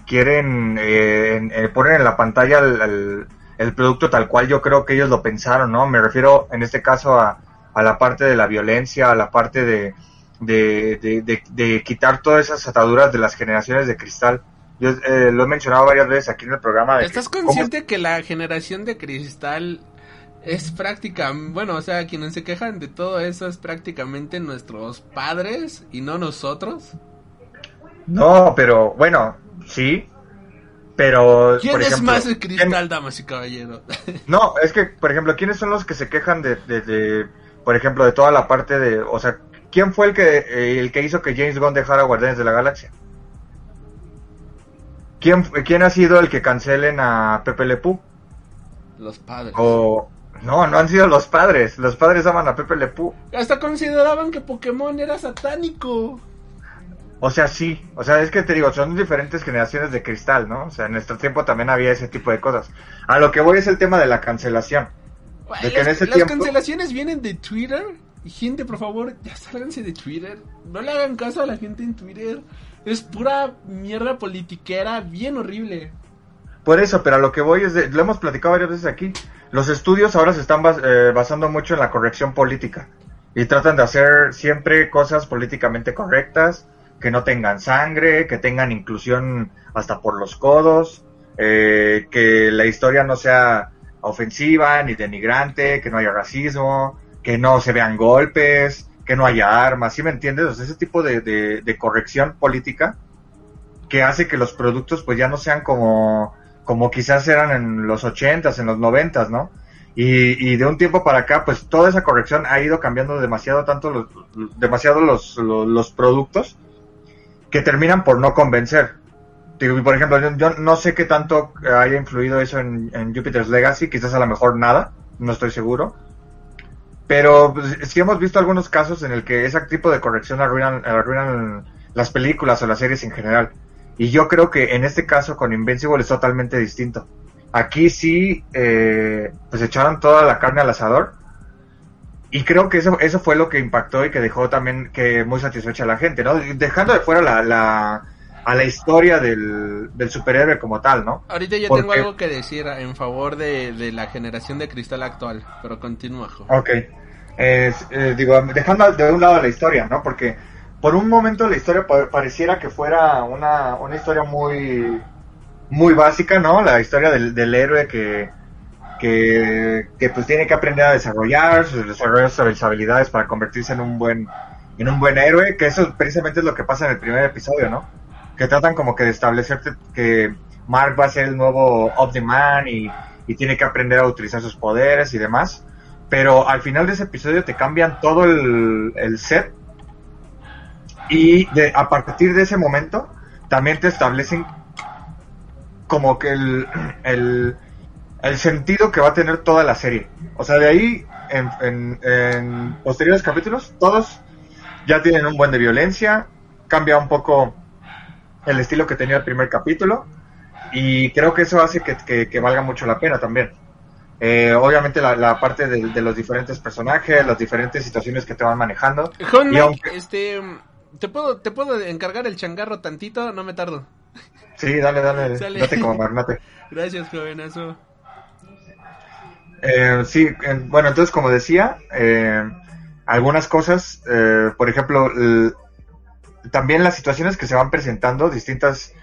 quieren eh, eh, poner en la pantalla el, el, producto tal cual yo creo que ellos lo pensaron, ¿no? Me refiero en este caso a, a la parte de la violencia, a la parte de, de, de, quitar todas esas ataduras de las generaciones de cristal. Yo eh, lo he mencionado varias veces aquí en el programa. ¿Estás consciente que la generación de cristal es práctica, bueno, o sea, quienes se quejan de todo eso es prácticamente nuestros padres y no nosotros? No, pero bueno, sí, pero... ¿Quién es más el cristal, damas y caballeros? no, es que, por ejemplo, ¿quiénes son los que se quejan de, de, de, por ejemplo, de toda la parte de, o sea, ¿Quién fue el que, eh, el que hizo que James Gunn dejara Guardianes de la Galaxia? ¿Quién, ¿Quién ha sido el que cancelen a Pepe Le Pew? Los padres. O... No, no han sido los padres. Los padres aman a Pepe Le Pew. Hasta consideraban que Pokémon era satánico. O sea, sí. O sea, es que te digo, son diferentes generaciones de cristal, ¿no? O sea, en nuestro tiempo también había ese tipo de cosas. A lo que voy es el tema de la cancelación. De que en las, ese las tiempo- cancelaciones vienen de Twitter. Gente, por favor, ya sálganse de Twitter. No le hagan caso a la gente en Twitter. Es pura mierda politiquera bien horrible. Por eso, pero a lo que voy es de, lo hemos platicado varias veces aquí. Los estudios ahora se están bas- eh, basando mucho en la corrección política y tratan de hacer siempre cosas políticamente correctas, que no tengan sangre, que tengan inclusión hasta por los codos, eh, que la historia no sea ofensiva ni denigrante, que no haya racismo, que no se vean golpes, que no haya armas, ¿sí me entiendes? O sea, ese tipo de, de- de corrección política que hace que los productos pues ya no sean como, como quizás eran en los ochentas, en los noventas, ¿no? Y, y de un tiempo para acá, pues toda esa corrección ha ido cambiando demasiado tanto los, demasiado los, los productos que terminan por no convencer. Por ejemplo, yo, no sé qué tanto haya influido eso en, en Jupiter's Legacy, quizás a lo mejor nada, no estoy seguro. Pero pues, sí hemos visto algunos casos en el que ese tipo de corrección arruinan, las películas o las series en general. Y yo creo que en este caso con Invincible es totalmente distinto. Aquí sí, eh, pues echaron toda la carne al asador. Y creo que eso, eso fue lo que impactó y que dejó también que muy satisfecha a la gente. Dejando de fuera la, a la historia del, del superhéroe como tal, ¿no? Ahorita yo Porque- tengo algo que decir en favor de, de la generación de cristal actual. Pero continúa, Jo. Ok. Eh, digo, dejando de un lado la historia, ¿no? Porque por un momento la historia pa- pareciera que fuera una, una historia muy, muy básica, ¿no? La historia del, del héroe que, que, que pues tiene que aprender a desarrollar, sus- desarrollar sus habilidades para convertirse en un buen, en un buen héroe, que eso precisamente es lo que pasa en el primer episodio, ¿no? Que tratan como que de establecerte que Mark va a ser el nuevo Omni-Man y, y tiene que aprender a utilizar sus poderes y demás pero al final de ese episodio te cambian todo el, el set y a partir de ese momento también te establecen como que el, el, el sentido que va a tener toda la serie. O sea, de ahí en posteriores capítulos todos ya tienen un buen de violencia, cambia un poco el estilo que tenía el primer capítulo y creo que eso hace que, que- que valga mucho la pena también. Eh, obviamente la, la parte de, de los diferentes personajes, las diferentes situaciones que te van manejando. Mike, aunque- este, ¿te puedo, ¿te puedo encargar el changarro tantito? No me tardo. Sí, dale, dale, Sale. date como magnate. Gracias, jovenazo. Eh, sí, eh, bueno, entonces como decía, eh, algunas cosas, eh, por ejemplo, también las situaciones que se van presentando, distintas,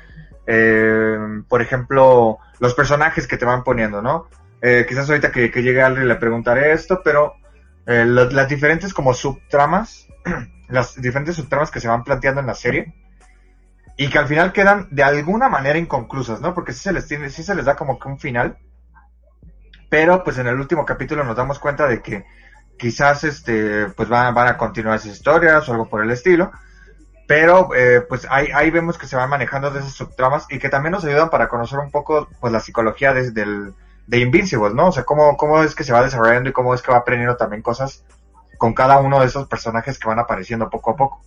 eh, por ejemplo, los personajes que te van poniendo, ¿no? Eh, quizás ahorita que, que llegue alguien le preguntaré esto, pero eh, las diferentes como subtramas, las diferentes subtramas que se van planteando en la serie, y que al final quedan de alguna manera inconclusas, ¿no? Porque sí se les tiene, sí se les da como que un final, pero pues en el último capítulo nos damos cuenta de que quizás este pues van, van a continuar esas historias o algo por el estilo pero eh, pues ahí, ahí vemos que se van manejando de esas subtramas y que también nos ayudan para conocer un poco pues la psicología de, del, de Invincible, ¿no? O sea, cómo, cómo es que se va desarrollando y cómo es que va aprendiendo también cosas con cada uno de esos personajes que van apareciendo poco a poco.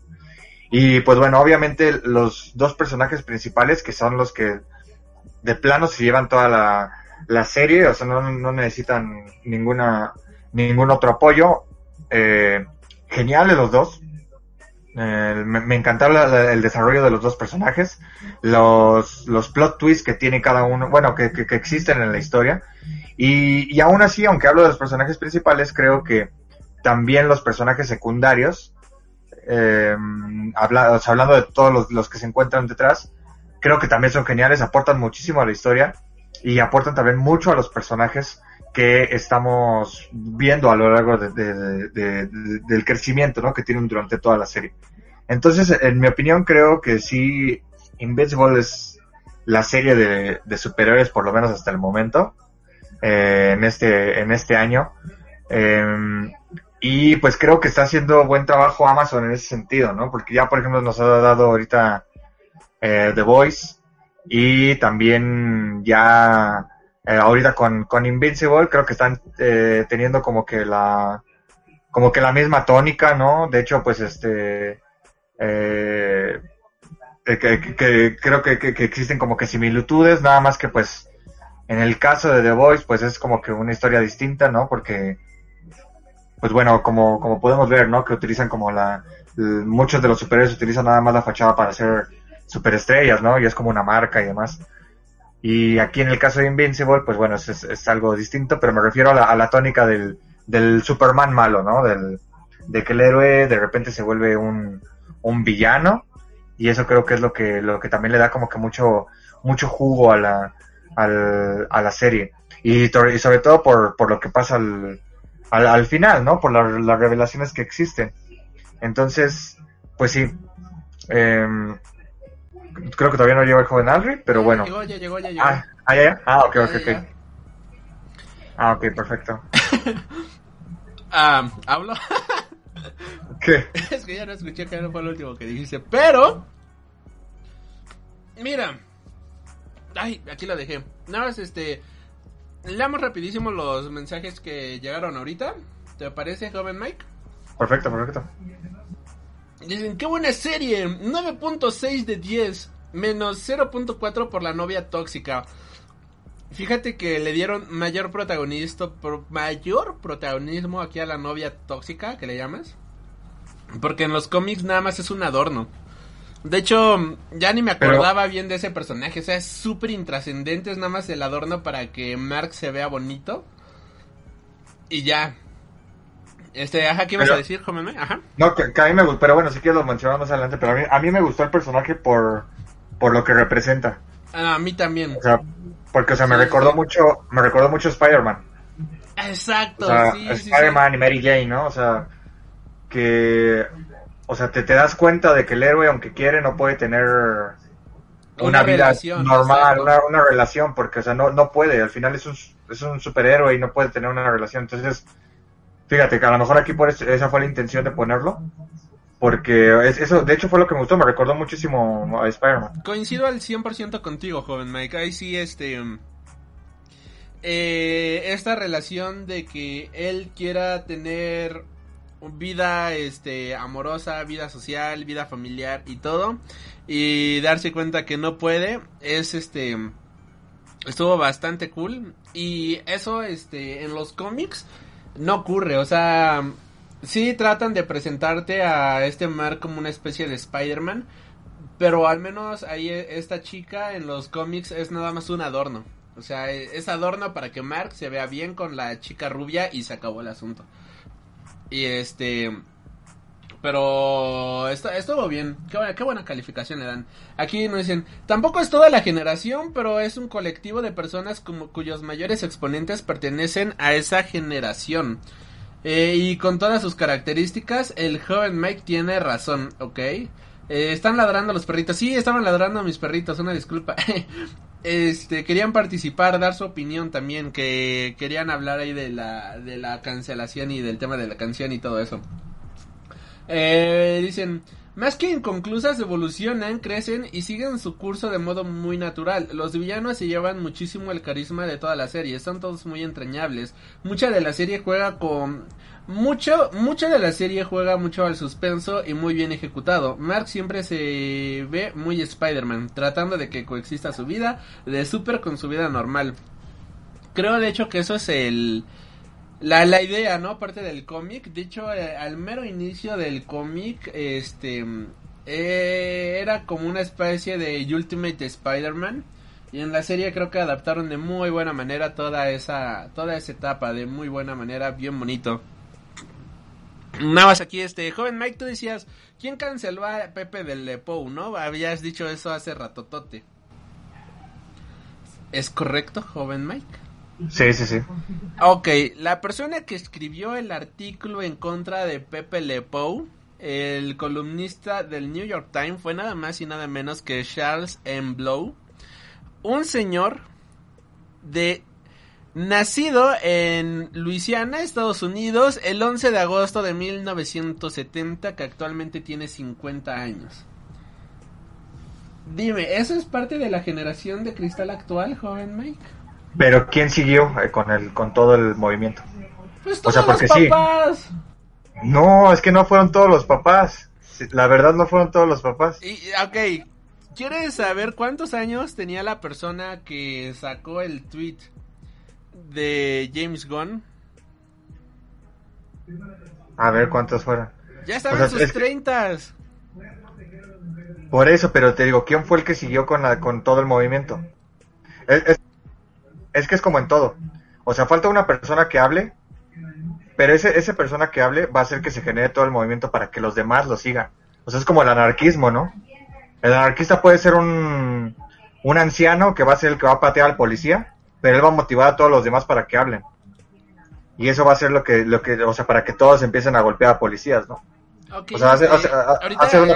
Y pues bueno, obviamente los dos personajes principales que son los que de plano se llevan toda la, la serie, o sea, no, no necesitan ninguna ningún otro apoyo. Eh, geniales los dos. Eh, me, la- el desarrollo de los dos personajes, los, los plot twists que tiene cada uno, bueno, que, que, existen en la historia. Y, y aún así, aunque hablo de los personajes principales, creo que también los personajes secundarios, eh, habla- hablando de todos los, los que se encuentran detrás, creo que también son geniales, aportan muchísimo a la historia y aportan también mucho a los personajes que estamos viendo a lo largo de- de- de- de- de- del crecimiento ¿no? que tienen durante toda la serie. Entonces, en mi opinión, creo que sí, Invincible es la serie de, de superhéroes, por lo menos hasta el momento, eh, en, este, en este año. Eh, y pues creo que está haciendo buen trabajo Amazon en ese sentido, ¿no? Porque ya, por ejemplo, nos ha dado ahorita eh, The Voice y también ya eh, ahorita con, con Invincible creo que están eh, teniendo como que la como que la misma tónica, ¿no? De hecho, pues este eh, eh, que, que- creo que, que- existen como que similitudes, nada más que pues en el caso de The Voice pues es como que una historia distinta, ¿no? Porque pues bueno, como, como podemos ver, ¿no? Que utilizan como la, muchos de los superhéroes utilizan nada más la fachada para ser superestrellas, ¿no? Y es como una marca y demás. Y aquí en el caso de Invincible, pues bueno, es, es- algo distinto, pero me refiero a la, a la tónica del, del Superman malo, ¿no? Del, de que el héroe de repente se vuelve un, un villano y eso creo que es lo que, lo que también le da como que mucho, mucho jugo a la, al- a la serie. Y, sobre todo por, por lo que pasa al, al, al final, ¿no? Por la- las revelaciones que existen. Entonces, pues sí. em, creo que todavía no llegó el joven Alri, pero bueno. Llegó, ya llegó, ya llegó. Ah, ah, ya, ya. Ah, ok, ok, Ya, ok. Ah, ok, perfecto. Ah, ¿Hablo? ¿Qué? es que ya no escuché que no fue lo último que dijiste, pero... Mira. Ay, aquí lo dejé. Nada más, este... Leamos rapidísimo los mensajes que llegaron ahorita. ¿Te parece, joven Mike? Perfecto, perfecto. Dicen, qué buena serie. 9.6 de 10. Menos 0.4 por la novia tóxica. Fíjate que le dieron mayor protagonista, mayor protagonismo aquí a la novia tóxica, que le llamas. Porque en los cómics nada más es un adorno. De hecho, ya ni me Pero- acordaba bien de ese personaje. O sea, es súper intrascendente. Es nada más el adorno para que Mark se vea bonito. Y ya. Este, ajá, ¿qué ibas Pero- a decir? Ajá. No, que, que a mí me gustó, pero bueno, sí que lo mencionamos más adelante, pero a mí, a mí me gustó el personaje por, por lo que representa. Ah, a mí también. O sea, porque, o sea, me Sí, recordó sí. mucho, me recordó mucho Spider-Man. Exacto, O sea, sí. Spider-Man y Mary Jane, ¿no? O sea, que, o sea, te, te das cuenta de que el héroe, aunque quiere, no puede tener una, Una vida relación, normal, una, una relación, porque, o sea, no, no puede, al final es un, es un superhéroe y no puede tener una relación. Entonces, fíjate que a lo mejor aquí por eso- esa fue la intención de ponerlo, porque es- eso, de hecho, fue lo que me gustó, me recordó muchísimo a Spider-Man. Coincido al 100% contigo, joven Mike. Ahí sí, este... mm, eh, esta relación de que él quiera tener vida este amorosa, vida social, vida familiar y todo y darse cuenta que no puede es este estuvo bastante cool y eso este en los cómics no ocurre, o sea, sí tratan de presentarte a este Mark como una especie de Spider-Man, pero al menos ahí e- esta chica en los cómics es nada más un adorno. O sea, e- es adorno para que Mark se vea bien con la chica rubia y se acabó el asunto. Y este... Pero esto, estuvo bien. Qué buena, qué buena calificación le dan. Aquí nos dicen, tampoco es toda la generación, pero es un colectivo de personas como, cuyos mayores exponentes pertenecen a esa generación. Eh, y con todas sus características, el joven Mike tiene razón, ¿ok? Eh, están ladrando los perritos. Sí, estaban ladrando mis perritos, una disculpa. este, querían participar, dar su opinión también, que querían hablar ahí de la, de la cancelación y del tema de la canción y todo eso. Eh, dicen, más que inconclusas evolucionan, crecen y siguen su curso de modo muy natural. Los villanos se llevan muchísimo el carisma de toda la serie, son todos muy entrañables. Mucha de la serie juega con mucho, mucha de la serie juega mucho al suspenso y muy bien ejecutado. Mark siempre se ve muy Spider-Man, tratando de que coexista su vida de super con su vida normal. Creo de hecho que eso es el la, la idea, ¿no? Parte del cómic. De hecho, eh, al mero inicio del cómic, este eh, era como una especie de Ultimate Spider-Man. Y en la serie creo que adaptaron de muy buena manera toda esa, toda esa etapa, de muy buena manera, bien bonito. Nada más aquí, este, joven Mike, tú decías, ¿quién canceló a Pepe del Lepo, no? Habías dicho eso hace ratotote. ¿Es correcto, joven Mike? Sí, sí, sí. Ok, la persona que escribió el artículo en contra de Pepe Le Pew, el columnista del New York Times, fue nada más y nada menos que Charles M. Blow, un señor de nacido en Luisiana, Estados Unidos, el 11 de agosto de 1970, que actualmente tiene 50 años. Dime, ¿eso es parte de la generación de cristal actual, joven Mike? Pero ¿quién siguió eh, con el con todo el movimiento? Pues O todos sea, porque los sí. papás. No, es que no fueron todos los papás. Sí, La verdad no fueron todos los papás. Y, ok, ¿Quieres saber cuántos años tenía la persona que sacó el tweet de James Gunn? A ver cuántos fueron. Ya estaban O sea, sus es que- treintas. Por eso, pero te digo, ¿quién fue el que siguió con la, con todo el movimiento? Es, es- es que es como en todo. O sea, falta una persona que hable, pero ese, esa persona que hable va a hacer que se genere todo el movimiento para que los demás lo sigan. O sea, es como el anarquismo, ¿no? El anarquista puede ser un, un anciano que va a ser el que va a patear al policía, pero él va a motivar a todos los demás para que hablen. Y eso va a ser lo que, lo que, o sea, para que todos empiecen a golpear a policías, ¿no? O sea, hace- eh, hace- ahorita una-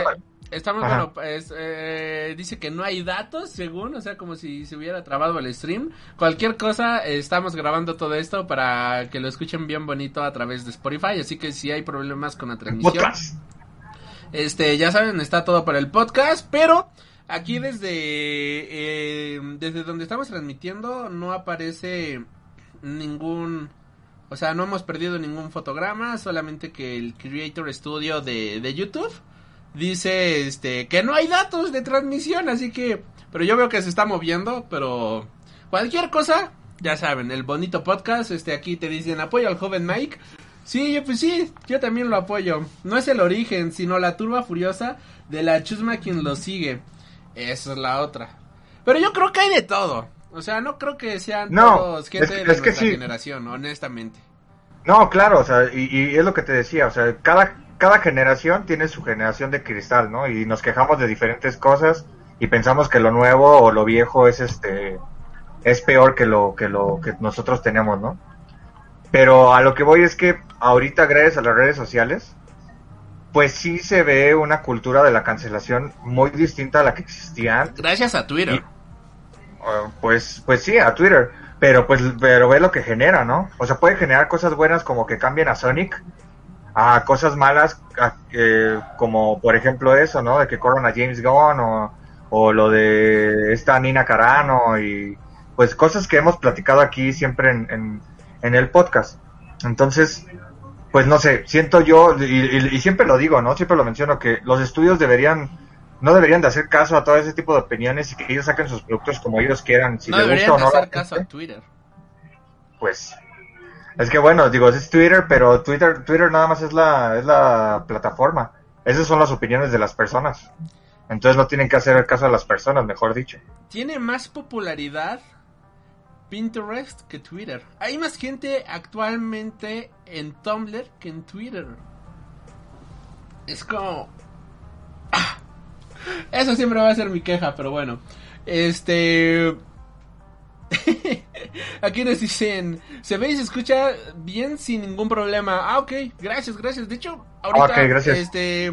estamos, Ajá. bueno, pues, eh, dice que no hay datos, según, o sea, como si se hubiera trabado el stream. Cualquier cosa, eh, estamos grabando todo esto para que lo escuchen bien bonito a través de Spotify, así que si hay problemas con la transmisión, Podcast. este, ya saben, está todo para el podcast, pero aquí desde, eh, desde donde estamos transmitiendo no aparece ningún, o sea, no hemos perdido ningún fotograma, solamente que el Creator Studio de, de YouTube dice, este, que no hay datos de transmisión, así que, pero yo veo que se está moviendo, pero cualquier cosa, ya saben, el bonito podcast, este, aquí te dicen apoyo al joven Mike. Sí, yo pues sí, yo también lo apoyo. No es el origen, sino la turba furiosa de la chusma quien lo sigue. Esa es la otra. Pero yo creo que hay de todo. O sea, no creo que sean No, todos gente es- de es que nuestra sí. generación, honestamente. No, claro, o sea, y, y es lo que te decía, o sea, cada, cada generación tiene su generación de cristal, ¿no? Y nos quejamos de diferentes cosas y pensamos que lo nuevo o lo viejo es este es peor que lo que lo que nosotros tenemos, ¿no? Pero a lo que voy es que ahorita gracias a las redes sociales pues sí se ve una cultura de la cancelación muy distinta a la que existía antes. Gracias a Twitter. Y- Uh, pues, pues sí, a Twitter. Pero pues, pero ve lo que genera, ¿no? O sea, puede generar cosas buenas como que cambien a Sonic, a cosas malas, a- eh, como por ejemplo eso, ¿no? De que corran a James Gunn o, o lo de esta Nina Carano y pues cosas que hemos platicado aquí siempre en, en, en el podcast. Entonces, pues no sé, siento yo, y, y- y siempre lo digo, ¿no? Siempre lo menciono, que los estudios deberían, no deberían de hacer caso a todo ese tipo de opiniones y que ellos saquen sus productos como ellos quieran, si no les gusta o no. hacer caso a Twitter. Pues, es que bueno, digo, es Twitter, pero Twitter, Twitter nada más es la, es la plataforma. Esas son las opiniones de las personas. Entonces no tienen que hacer caso a las personas, mejor dicho. Tiene más popularidad Pinterest que Twitter. Hay más gente actualmente en Tumblr que en Twitter. Es como... Ah. Eso siempre va a ser mi queja, pero bueno. Este... Aquí nos dicen, se ve y se escucha bien sin ningún problema. Ah, ok, gracias, gracias. De hecho, ahorita, gracias. este,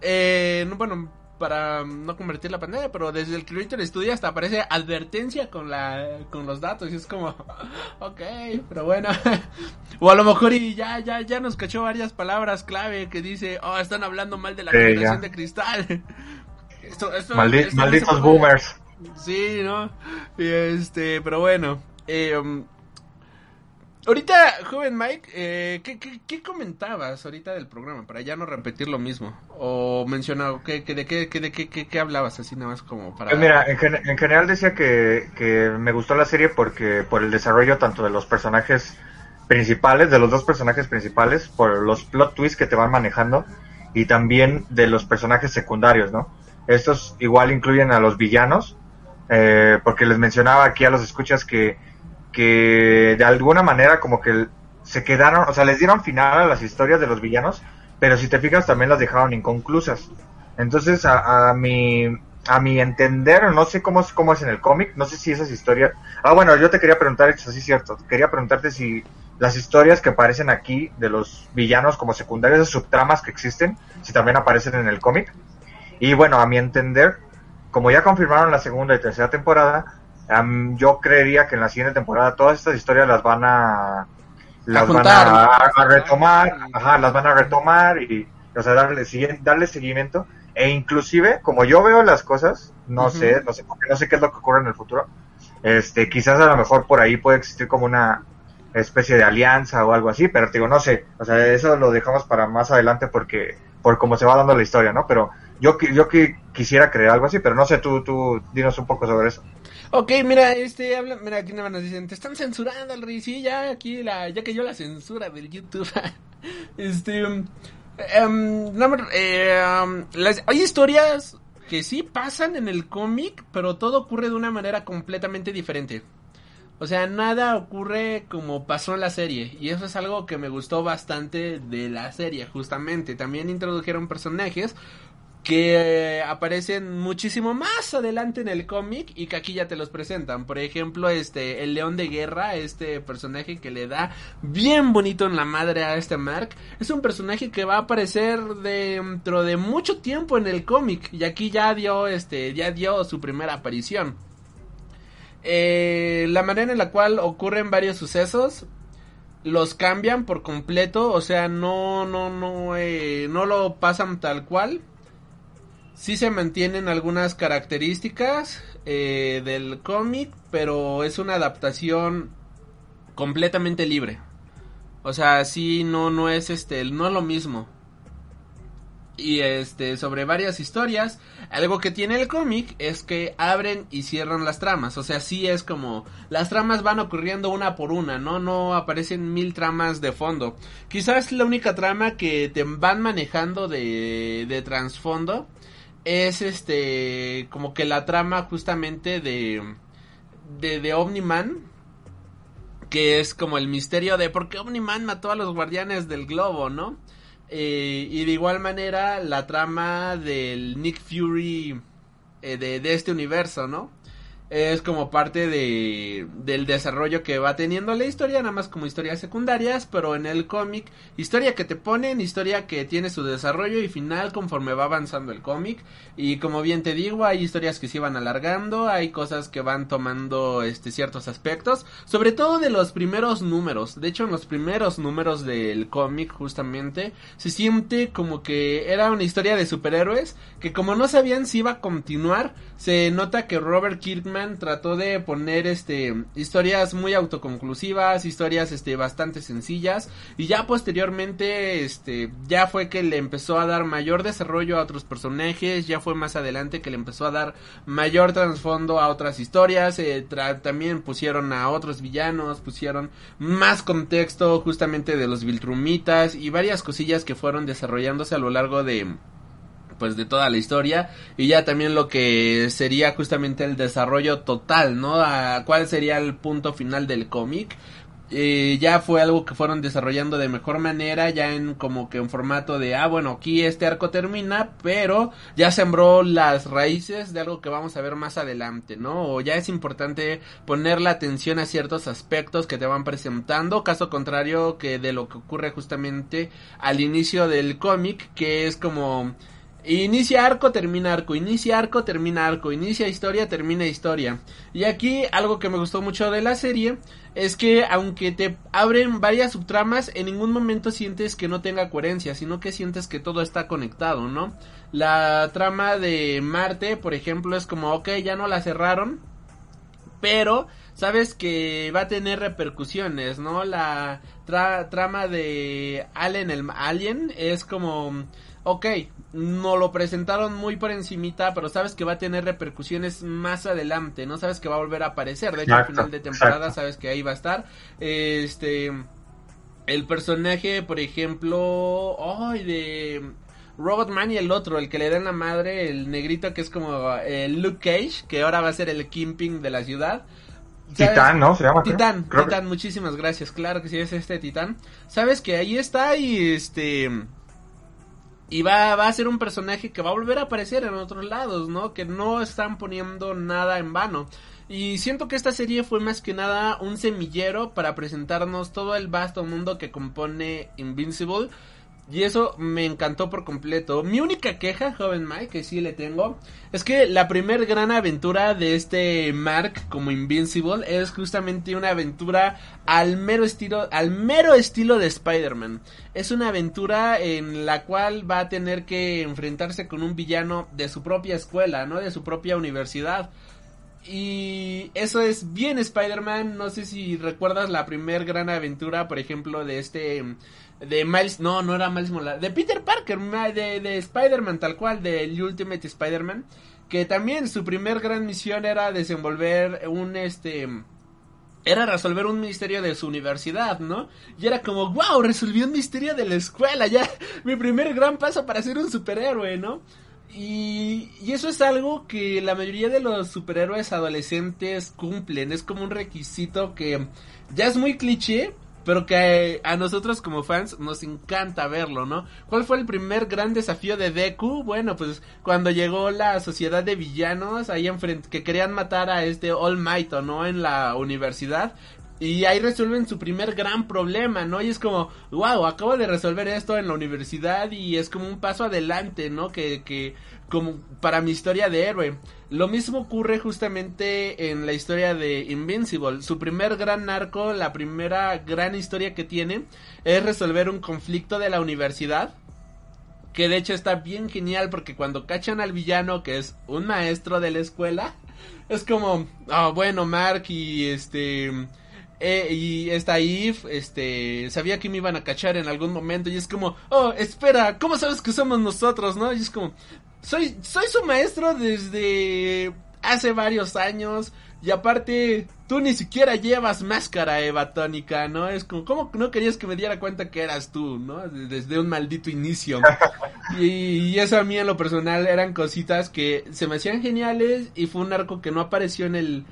eh, no, bueno, para no convertir la pantalla, pero desde el Creator Studio hasta aparece advertencia con la, con los datos y es como, ok, pero bueno. o a lo mejor y ya, ya, ya nos cachó varias palabras clave que dice, oh, están hablando mal de la generación de cristal. Esto, esto- Maldi- malditos boomers. Sí, ¿no? Este, pero bueno. Eh, ahorita, joven Mike, eh, ¿qué, qué, comentabas ahorita del programa? Para ya no repetir lo mismo. O mencionaba, ¿qué, de, qué, de qué, qué, hablabas? Así nada más como para... Pues mira, en general decía que, que me gustó la serie porque por el desarrollo tanto de los personajes principales, de los dos personajes principales, por los plot twists que te van manejando y también de los personajes secundarios, ¿no? Estos igual incluyen a los villanos, eh, porque les mencionaba aquí a los escuchas que, que de alguna manera como que se quedaron, o sea, les dieron final a las historias de los villanos, pero si te fijas también las dejaron inconclusas. Entonces, a, a mi a mi entender, no sé cómo es, cómo es en el cómic, no sé si esas historias... Ah, bueno, yo te quería preguntar, eso sí es cierto, quería preguntarte si las historias que aparecen aquí de los villanos como secundarios, esas subtramas que existen, si también aparecen en el cómic. Y bueno, a mi entender, como ya confirmaron la segunda y tercera temporada, yo creería que en la siguiente temporada todas estas historias las van a las van a, ¿no? a- a retomar, ajá, las van a retomar y o sea, darle darle seguimiento e inclusive como yo veo las cosas, no sé, no sé porque no sé qué es lo que ocurre en el futuro. Este, quizás a lo mejor por ahí puede existir como una especie de alianza o algo así, pero te digo, no sé, o sea, eso lo dejamos para más adelante porque por cómo se va dando la historia, ¿no? Pero yo yo que quisiera creer algo así, pero no sé, tú, tú, dinos un poco sobre eso. Ok, mira, este, habla, mira, aquí nada más nos dicen, te están censurando, Alri, sí, ya, aquí, la, ya que yo la censura del YouTube. este, em, no, eh, um, hay historias que sí pasan en el cómic, pero todo ocurre de una manera completamente diferente. O sea, nada ocurre como pasó en la serie. Y eso es algo que me gustó bastante de la serie, justamente. También introdujeron personajes que aparecen muchísimo más adelante en el cómic y que aquí ya te los presentan. Por ejemplo, este el León de Guerra, este personaje que le da bien bonito en la madre a este Mark, es un personaje que va a aparecer dentro de mucho tiempo en el cómic y aquí ya dio este ya dio su primera aparición. Eh, la manera en la cual ocurren varios sucesos los cambian por completo, o sea, no no no eh, no lo pasan tal cual sí se mantienen algunas características eh, del cómic, pero es una adaptación completamente libre. O sea, sí no no es este no es lo mismo. Y este sobre varias historias, algo que tiene el cómic es que abren y cierran las tramas, o sea, sí es como las tramas van ocurriendo una por una, no no aparecen mil tramas de fondo. Quizás la única trama que te van manejando de de trasfondo es este como que la trama justamente de de, de Omniman que es como el misterio de por qué Omniman mató a los guardianes del globo, ¿no? Eh, y de igual manera la trama del Nick Fury eh, de, de este universo, ¿no? Es como parte de del desarrollo que va teniendo la historia, nada más como historias secundarias, pero en el cómic, historia que te ponen, historia que tiene su desarrollo y final conforme va avanzando el cómic. Y como bien te digo, hay historias que se van alargando, hay cosas que van tomando este ciertos aspectos, sobre todo de los primeros números. De hecho, en los primeros números del cómic justamente se siente como que era una historia de superhéroes que como no sabían si iba a continuar, se nota que Robert Kirkman trató de poner este historias muy autoconclusivas, historias este bastante sencillas y ya posteriormente este ya fue que le empezó a dar mayor desarrollo a otros personajes, ya fue más adelante que le empezó a dar mayor trasfondo a otras historias, eh, también pusieron a otros villanos, pusieron más contexto justamente de los Viltrumitas y varias cosillas que fueron desarrollándose a lo largo de pues de toda la historia y ya también lo que sería justamente el desarrollo total, ¿no? Cuál sería el punto final del cómic. Eh, ya fue algo que fueron desarrollando de mejor manera, ya en como que en formato de, ah, bueno, aquí este arco termina, pero ya sembró las raíces de algo que vamos a ver más adelante, ¿no? O ya es importante poner la atención a ciertos aspectos que te van presentando, caso contrario que de lo que ocurre justamente al inicio del cómic, que es como Inicia arco, termina arco, inicia arco, termina arco, inicia historia, termina historia. Y aquí algo que me gustó mucho de la serie es que aunque te abren varias subtramas, en ningún momento sientes que no tenga coherencia, sino que sientes que todo está conectado, ¿no? La trama de Marte, por ejemplo, es como, ok, ya no la cerraron, pero sabes que va a tener repercusiones, ¿no? La trama de Alien, el Alien, es como ok, no lo presentaron muy por encimita, pero sabes que va a tener repercusiones más adelante, no sabes que va a volver a aparecer, de hecho al final de temporada sabes que ahí va a estar. Este el personaje, por ejemplo, ay de Robotman y el otro, el que le dan la madre, el negrito que es como el Luke Cage, que ahora va a ser el Kimping de la ciudad. Titán, ¿no? Se llama. Titán, Titán, muchísimas gracias. Claro que sí es este Titán. Sabes que ahí está y este y va, va a ser un personaje que va a volver a aparecer en otros lados, ¿no? Que no están poniendo nada en vano. Y siento que esta serie fue más que nada un semillero para presentarnos todo el vasto mundo que compone Invincible y eso me encantó por completo. Mi única queja, joven Mike, que sí le tengo, es que la primer gran aventura de este Mark como Invincible es justamente una aventura al mero estilo, al mero estilo de Spider-Man. Es una aventura en la cual va a tener que enfrentarse con un villano de su propia escuela, no de su propia universidad. Y eso es bien Spider-Man. No sé si recuerdas la primer gran aventura, por ejemplo, de este. De Miles. No, no era Miles Morales. De Peter Parker, de, de Spider-Man, tal cual, del Ultimate Spider-Man. Que también su primer gran misión era desenvolver un este era resolver un misterio de su universidad, ¿no? Y era como, wow, resolví un misterio de la escuela, ya mi primer gran paso para ser un superhéroe, ¿no? Y, y, eso es algo que la mayoría de los superhéroes adolescentes cumplen, es como un requisito que ya es muy cliché, pero que a nosotros como fans nos encanta verlo, ¿no? ¿Cuál fue el primer gran desafío de Deku? Bueno, pues cuando llegó la sociedad de villanos ahí enfrente, que querían matar a este All Might, ¿no? En la universidad. Y ahí resuelven su primer gran problema, ¿no? Y es como, wow, acabo de resolver esto en la universidad y es como un paso adelante, ¿no? Que, que, como para mi historia de héroe. Lo mismo ocurre justamente en la historia de Invincible. Su primer gran arco, la primera gran historia que tiene, es resolver un conflicto de la universidad. Que de hecho está bien genial porque cuando cachan al villano, que es un maestro de la escuela, es como, oh, bueno, Mark y este eh, y esta If, este, sabía que me iban a cachar en algún momento y es como, oh, espera, ¿cómo sabes que somos nosotros, no? Y es como, soy, soy su maestro desde hace varios años y aparte, tú ni siquiera llevas máscara, Eva Tónica, ¿no? Es como, ¿cómo no querías que me diera cuenta que eras tú, ¿no? Desde un maldito inicio. y, y, eso a mí en lo personal eran cositas que se me hacían geniales y fue un arco que no apareció en el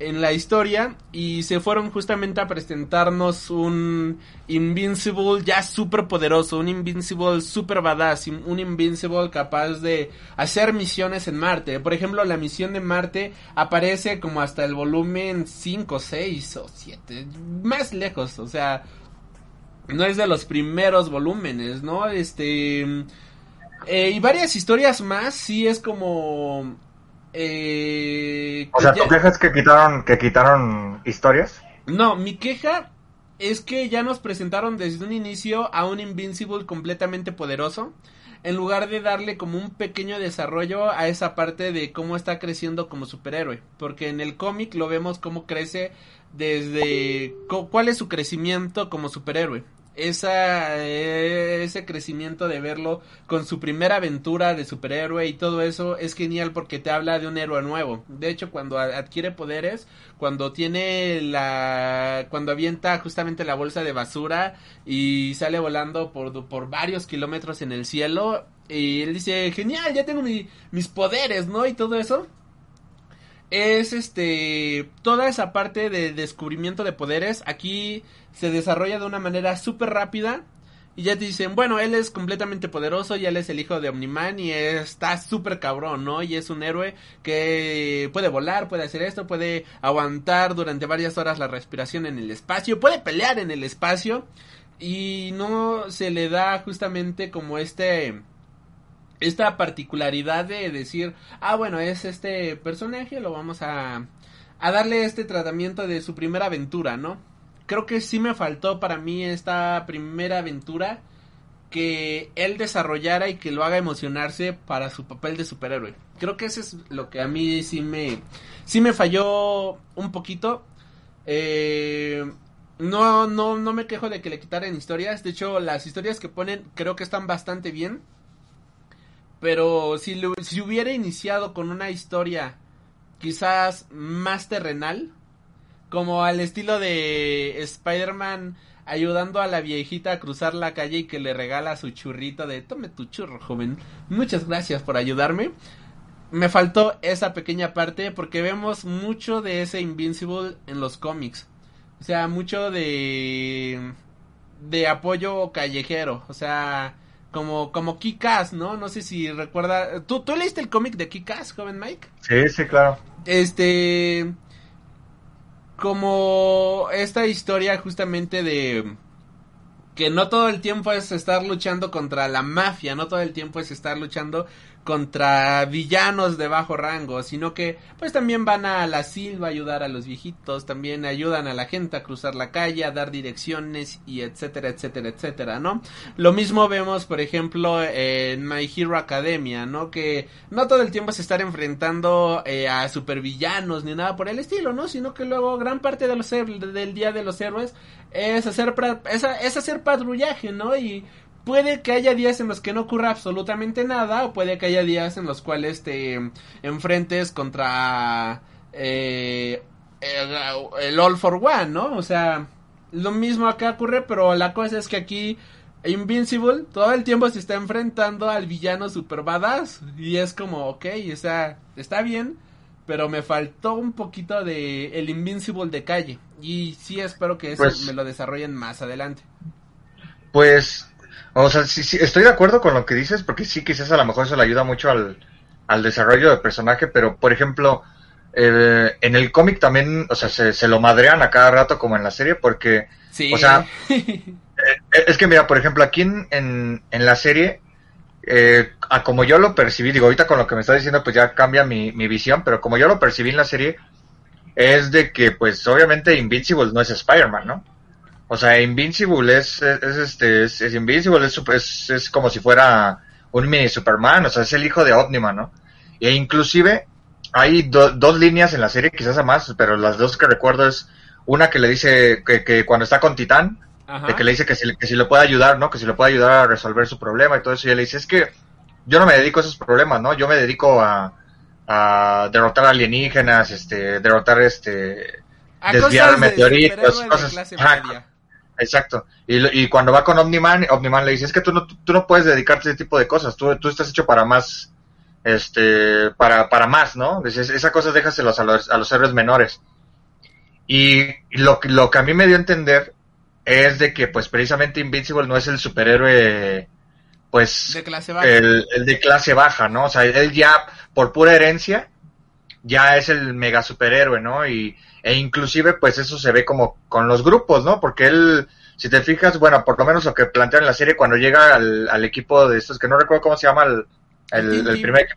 en la historia y se fueron justamente a presentarnos un Invincible ya súper poderoso, un Invincible super badass, un Invincible capaz de hacer misiones en Marte. Por ejemplo, la misión de Marte aparece como hasta el volumen 5, 6 o 7, más lejos, o sea, no es de los primeros volúmenes, ¿no? Este... Eh, y varias historias más, sí es como eh, o sea, ¿tu queja es que quitaron, que quitaron historias? No, mi queja es que ya nos presentaron desde un inicio a un Invincible completamente poderoso. En lugar de darle como un pequeño desarrollo a esa parte de cómo está creciendo como superhéroe. Porque en el cómic lo vemos cómo crece desde cuál es su crecimiento como superhéroe esa, eh, ese crecimiento de verlo con su primera aventura de superhéroe y todo eso es genial porque te habla de un héroe nuevo. De hecho, cuando adquiere poderes, cuando tiene la, cuando avienta justamente la bolsa de basura y sale volando por, por varios kilómetros en el cielo y él dice, genial, ya tengo mis poderes, ¿no? Y todo eso es este toda esa parte de descubrimiento de poderes aquí se desarrolla de una manera súper rápida y ya te dicen, bueno, él es completamente poderoso y él es el hijo de Omniman y está súper cabrón, ¿no? Y es un héroe que puede volar, puede hacer esto, puede aguantar durante varias horas la respiración en el espacio, puede pelear en el espacio y no se le da justamente como este esta particularidad de decir, ah, bueno, es este personaje, lo vamos a, a darle este tratamiento de su primera aventura, ¿no? Creo que sí me faltó para mí esta primera aventura que él desarrollara y que lo haga emocionarse para su papel de superhéroe. Creo que eso es lo que a mí sí me, sí me falló un poquito. Eh, no, no, no me quejo de que le quitaran historias. De hecho, las historias que ponen creo que están bastante bien. Pero si, si hubiera iniciado con una historia quizás más terrenal, como al estilo de Spider-Man ayudando a la viejita a cruzar la calle y que le regala su churrito de tome tu churro, joven. Muchas gracias por ayudarme. Me faltó esa pequeña parte porque vemos mucho de ese Invincible en los cómics. O sea, mucho de de apoyo callejero, o sea, como, como Kikas, ¿no? No sé si recuerda. ¿Tú, ¿Tú leíste el cómic de Kikas, joven Mike? Sí, sí, claro. Este. Como esta historia justamente de. Que no todo el tiempo es estar luchando contra la mafia, no todo el tiempo es estar luchando contra villanos de bajo rango, sino que pues también van a la silva a ayudar a los viejitos, también ayudan a la gente a cruzar la calle, a dar direcciones y etcétera, etcétera, etcétera, ¿no? Lo mismo vemos, por ejemplo, en My Hero Academia, ¿no? Que no todo el tiempo se están enfrentando eh, a supervillanos ni nada por el estilo, ¿no? Sino que luego gran parte de los del día de los héroes es hacer, es, hacer patrullaje, ¿no? Y puede que haya días en los que no ocurra absolutamente nada o puede que haya días en los cuales te enfrentes contra eh, el, All for One, ¿no? O sea, lo mismo acá ocurre, pero la cosa es que aquí Invincible todo el tiempo se está enfrentando al villano super badass y es como, ok, o sea, está bien, pero me faltó un poquito de el Invincible de calle y sí espero que eso pues me lo desarrollen más adelante. Pues o sea, sí, sí, estoy de acuerdo con lo que dices, porque sí, quizás a lo mejor eso le ayuda mucho al, al desarrollo del personaje, pero por ejemplo, en el cómic también, o sea, se, lo madrean a cada rato como en la serie, porque, o sea, eh, es que mira, por ejemplo, aquí en, en, la serie, eh, a como yo lo percibí, digo, ahorita con lo que me está diciendo, pues ya cambia mi, mi visión, pero como yo lo percibí en la serie, es de que, pues, obviamente Invincible no es Spider-Man, ¿no? O sea, Invincible es, es, este, es, Invincible, es, es, como si fuera un mini Superman, o sea, es el hijo de Omniman, ¿no? E inclusive hay dos líneas en la serie, quizás a más, pero las dos que recuerdo es una que le dice que, que cuando está con Titán, de que le dice que si, que si le puede ayudar, ¿no? Que si le puede ayudar a resolver su problema y todo eso, y él le dice, es que yo no me dedico a esos problemas, ¿no? Yo me dedico a, a derrotar alienígenas, este, derrotar este, desviar meteoritos, cosas. Exacto. Y, y, cuando va con Omniman, Omniman le dice, es que tú no, tú no puedes dedicarte a ese tipo de cosas, tú, tú estás hecho para más, este, para, para más, ¿no? Dices, esa cosa déjaselos a los, a los héroes menores. Y lo, lo que a mí me dio a entender es de que, pues, precisamente Invincible no es el superhéroe, pues, de clase baja. El, el de clase baja, ¿no? O sea, él ya, por pura herencia, ya es el mega superhéroe, ¿no? Y, e inclusive pues eso se ve como con los grupos, ¿no? Porque él, si te fijas, bueno, por lo menos lo que plantean en la serie cuando llega al, equipo de estos, que no recuerdo cómo se llama el, el, primer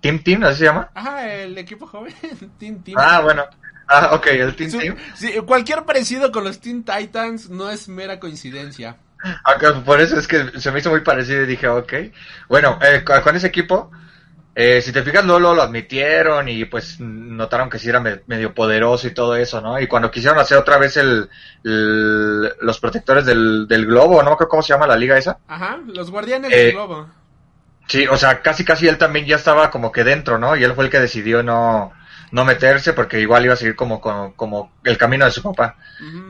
Team Team, ¿así se llama? Ajá, el equipo joven, Team Team. Ah, bueno. Ah, ok, el Team Team. Sí, cualquier parecido con los Teen Titans no es mera coincidencia. por eso es que se me hizo muy parecido y dije, ok. Bueno, eh, con ese equipo, eh, si te fijas, no lo admitieron y pues notaron que sí era medio poderoso y todo eso, ¿no? Y cuando quisieron hacer otra vez el, los protectores del, globo, ¿no? ¿Cómo se llama la liga esa? Ajá, los guardianes del eh, globo. Sí, o sea, casi casi él también ya estaba como que dentro, ¿no? Y él fue el que decidió no, no meterse porque igual iba a seguir como, como, el camino de su papá.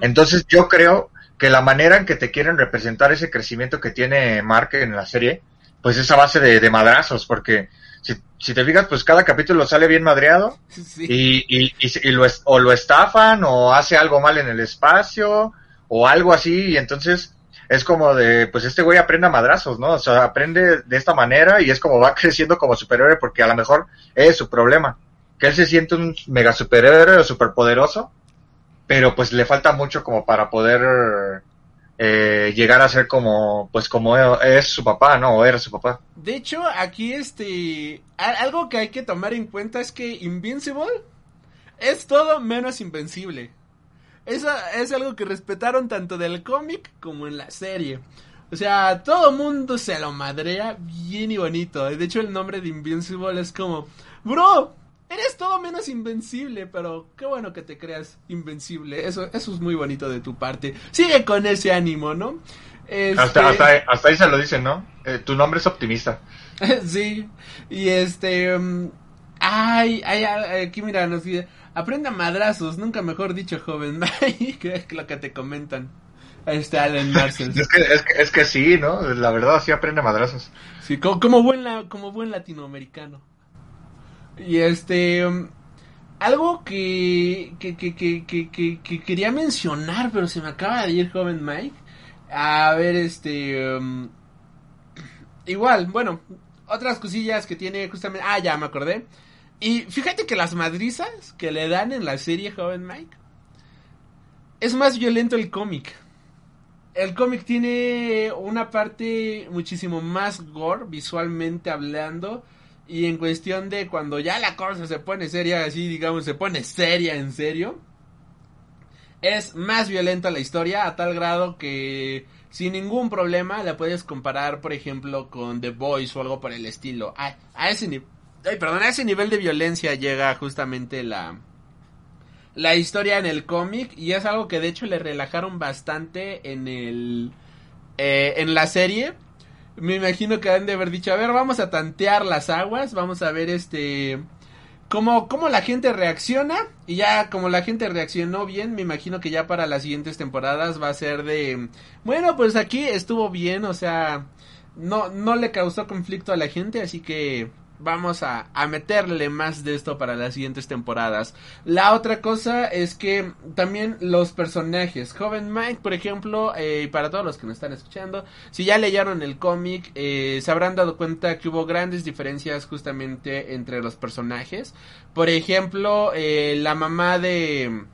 Entonces yo creo que la manera en que te quieren representar ese crecimiento que tiene Mark en la serie, pues es a base de, de madrazos, porque si, te fijas, pues cada capítulo sale bien madreado y, y, y, lo, o lo estafan o hace algo mal en el espacio o algo así y entonces es como de, pues este güey aprende a madrazos, ¿no? O sea, aprende de esta manera y es como va creciendo como superhéroe porque a lo mejor es su problema, que él se siente un mega superhéroe o superpoderoso, pero pues le falta mucho como para poder eh, llegar a ser como, pues como es su papá, ¿no? O era su papá. De hecho, aquí este, algo que hay que tomar en cuenta es que Invincible es todo menos invencible. Eso es algo que respetaron tanto del cómic como en la serie. O sea, todo mundo se lo madrea bien y bonito. De hecho, el nombre de Invincible es como, bro, Eres todo menos invencible, pero qué bueno que te creas invencible. Eso, eso es muy bonito de tu parte. Sigue con ese ánimo, ¿no? Este... Hasta, hasta, ahí se lo dicen, ¿no? Eh, tu nombre es optimista. sí. Y este... Um, ay, ay, aquí mira, nos dice... Aprende a madrazos, nunca mejor dicho, joven. que es lo que te comentan. Ahí está Alan Marcel. es, que, es, que, es que sí, ¿no? La verdad, sí aprende a madrazos. Sí, como, como, buen, como buen latinoamericano. Y este... Um, algo que que, que, que, quería mencionar, pero se me acaba de ir, joven Mike. A ver, este... Um, igual, bueno, otras cosillas que tiene justamente... Ah, ya me acordé. Y fíjate que las madrizas que le dan en la serie Joven Mike es más violento el cómic. el cómic tiene una parte muchísimo más gore visualmente hablando y en cuestión de cuando ya la cosa se pone seria, así digamos, se pone seria en serio, es más violenta la historia a tal grado que sin ningún problema la puedes comparar, por ejemplo, con The Boys o algo por el estilo. A, ese nivel, perdón, a ese nivel de violencia llega justamente la la historia en el cómic y es algo que de hecho le relajaron bastante en el eh, en la serie me imagino que han de haber dicho, a ver, vamos a tantear las aguas, vamos a ver este cómo, cómo la gente reacciona y ya como la gente reaccionó bien, me imagino que ya para las siguientes temporadas va a ser de, bueno, pues aquí estuvo bien, o sea, no no le causó conflicto a la gente, así que vamos a, a, meterle más de esto para las siguientes temporadas. La otra cosa es que también los personajes, Joven Mike, por ejemplo, eh, para todos los que nos están escuchando, si ya leyeron el cómic, eh, se habrán dado cuenta que hubo grandes diferencias justamente entre los personajes. Por ejemplo, eh, la mamá de,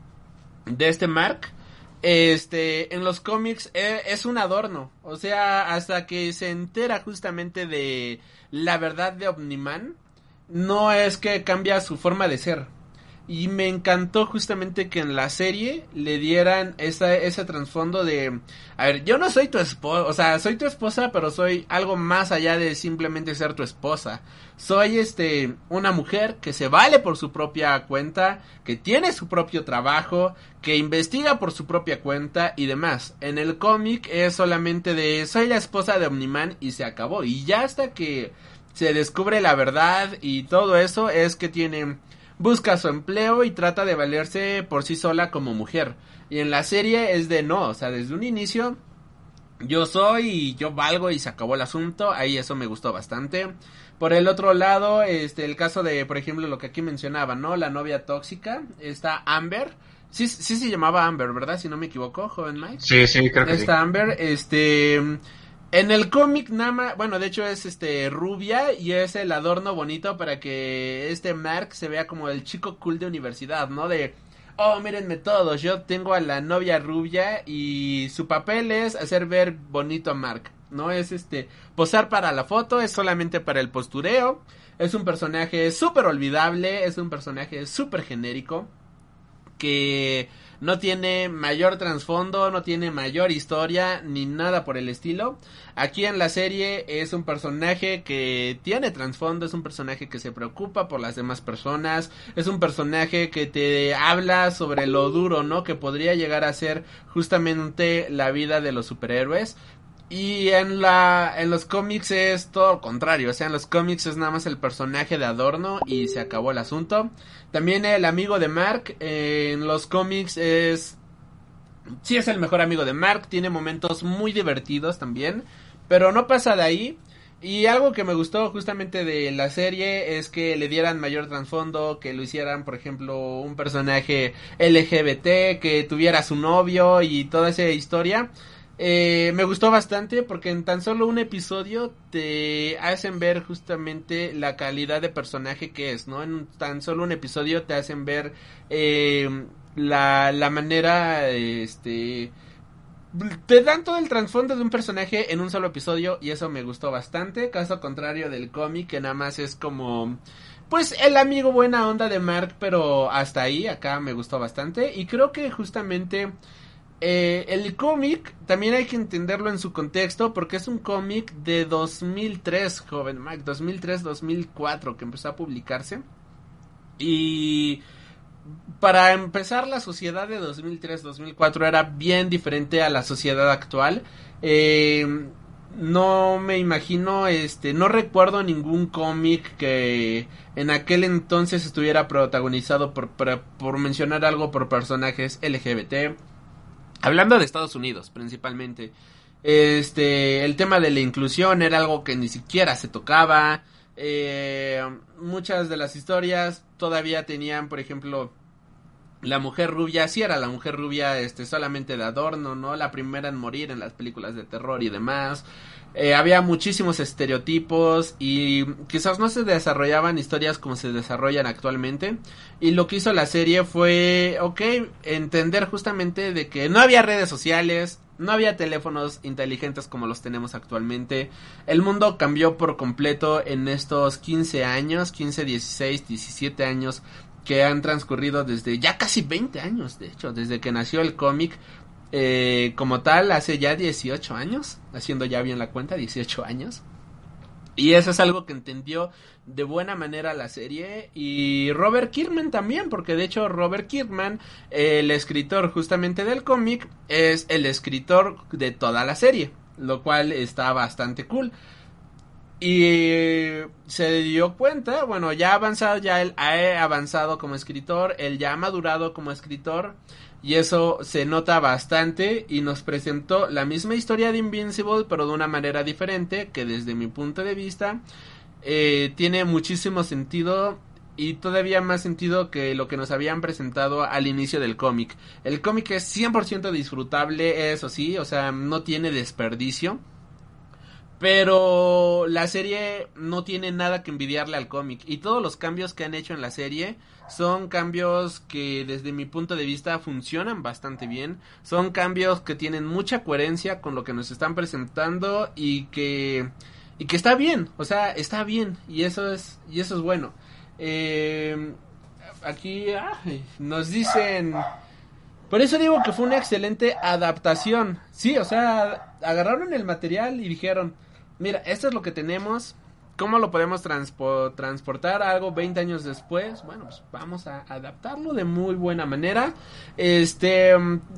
de este Mark, este, en los cómics eh, es un adorno. O sea, hasta que se entera justamente de la verdad de Omniman, no es que cambia su forma de ser. Y me encantó justamente que en la serie le dieran esa, ese trasfondo de, a ver, yo no soy tu esposa, o sea, soy tu esposa, pero soy algo más allá de simplemente ser tu esposa. Soy este, una mujer que se vale por su propia cuenta, que tiene su propio trabajo, que investiga por su propia cuenta y demás. En el cómic es solamente de, soy la esposa de Omniman y se acabó. Y ya hasta que se descubre la verdad y todo eso es que tiene busca su empleo y trata de valerse por sí sola como mujer. Y en la serie es de no, o sea, desde un inicio yo soy y yo valgo y se acabó el asunto, ahí eso me gustó bastante. Por el otro lado, este el caso de, por ejemplo, lo que aquí mencionaba, ¿no? La novia tóxica, está Amber. Sí, sí se llamaba Amber, ¿verdad? Si no me equivoco, joven Mike. Sí, sí, creo que Está Amber, este en el cómic Nama, bueno, de hecho es este rubia y es el adorno bonito para que este Mark se vea como el chico cool de universidad, ¿no? De, oh, mírenme todos, yo tengo a la novia rubia y su papel es hacer ver bonito a Mark, ¿no? Es este, posar para la foto, es solamente para el postureo, es un personaje súper olvidable, es un personaje súper genérico que no tiene mayor trasfondo, no tiene mayor historia, ni nada por el estilo. Aquí en la serie es un personaje que tiene trasfondo, es un personaje que se preocupa por las demás personas, es un personaje que te habla sobre lo duro, ¿no? Que podría llegar a ser justamente la vida de los superhéroes. Y en la en los cómics es todo lo contrario, o sea, en los cómics es nada más el personaje de adorno y se acabó el asunto. También el amigo de Mark en los cómics es sí es el mejor amigo de Mark, tiene momentos muy divertidos también, pero no pasa de ahí. Y algo que me gustó justamente de la serie es que le dieran mayor trasfondo, que lo hicieran, por ejemplo, un personaje LGBT, que tuviera su novio y toda esa historia. Eh, me gustó bastante porque en tan solo un episodio te hacen ver justamente la calidad de personaje que es, ¿no? En tan solo un episodio te hacen ver eh, la, la manera, este... Te dan todo el trasfondo de un personaje en un solo episodio y eso me gustó bastante, caso contrario del cómic que nada más es como pues el amigo buena onda de Mark, pero hasta ahí acá me gustó bastante y creo que justamente eh, el cómic también hay que entenderlo en su contexto porque es un cómic de 2003, joven Mike, 2003-2004 que empezó a publicarse. Y para empezar, la sociedad de 2003-2004 era bien diferente a la sociedad actual. Eh, no me imagino, este, no recuerdo ningún cómic que en aquel entonces estuviera protagonizado por mencionar algo por personajes LGBT Hablando de Estados Unidos, principalmente. Este, el tema de la inclusión era algo que ni siquiera se tocaba. Eh, muchas de las historias todavía tenían, por ejemplo, la mujer rubia, sí era la mujer rubia, este, solamente de adorno, ¿no? La primera en morir en las películas de terror y demás. Eh, había muchísimos estereotipos y quizás no se desarrollaban historias como se desarrollan actualmente. Y lo que hizo la serie fue, ok, entender justamente de que no había redes sociales, No había teléfonos inteligentes como los tenemos actualmente. El mundo cambió por completo en estos 15 años, 15, 16, 17 años que han transcurrido desde ya casi 20 años, de hecho, desde que nació el cómic eh, como tal hace ya 18 años, haciendo ya bien la cuenta, 18 años. Y eso es algo que entendió de buena manera la serie y Robert Kirkman también, porque de hecho Robert Kirkman, el escritor justamente del cómic, es el escritor de toda la serie, lo cual está bastante cool. Y se dio cuenta, bueno, ya ha avanzado, ya él ha avanzado como escritor, él ya ha madurado como escritor y eso se nota bastante y nos presentó la misma historia de Invincible pero de una manera diferente que desde mi punto de vista eh, tiene muchísimo sentido y todavía más sentido que lo que nos habían presentado al inicio del cómic. El cómic es 100% disfrutable, eso sí, o sea, no tiene desperdicio. Pero la serie no tiene nada que envidiarle al cómic. Y todos los cambios que han hecho en la serie son cambios que desde mi punto de vista funcionan bastante bien. Son cambios que tienen mucha coherencia con lo que nos están presentando y que y que está bien, o sea, está bien y eso es y eso es bueno. Eh, aquí nos dicen por eso digo que fue una excelente adaptación. Sí, o sea, agarraron el material y dijeron, mira, esto es lo que tenemos, ¿Cómo lo podemos transportar algo 20 años después? Bueno, pues vamos a adaptarlo de muy buena manera. Este,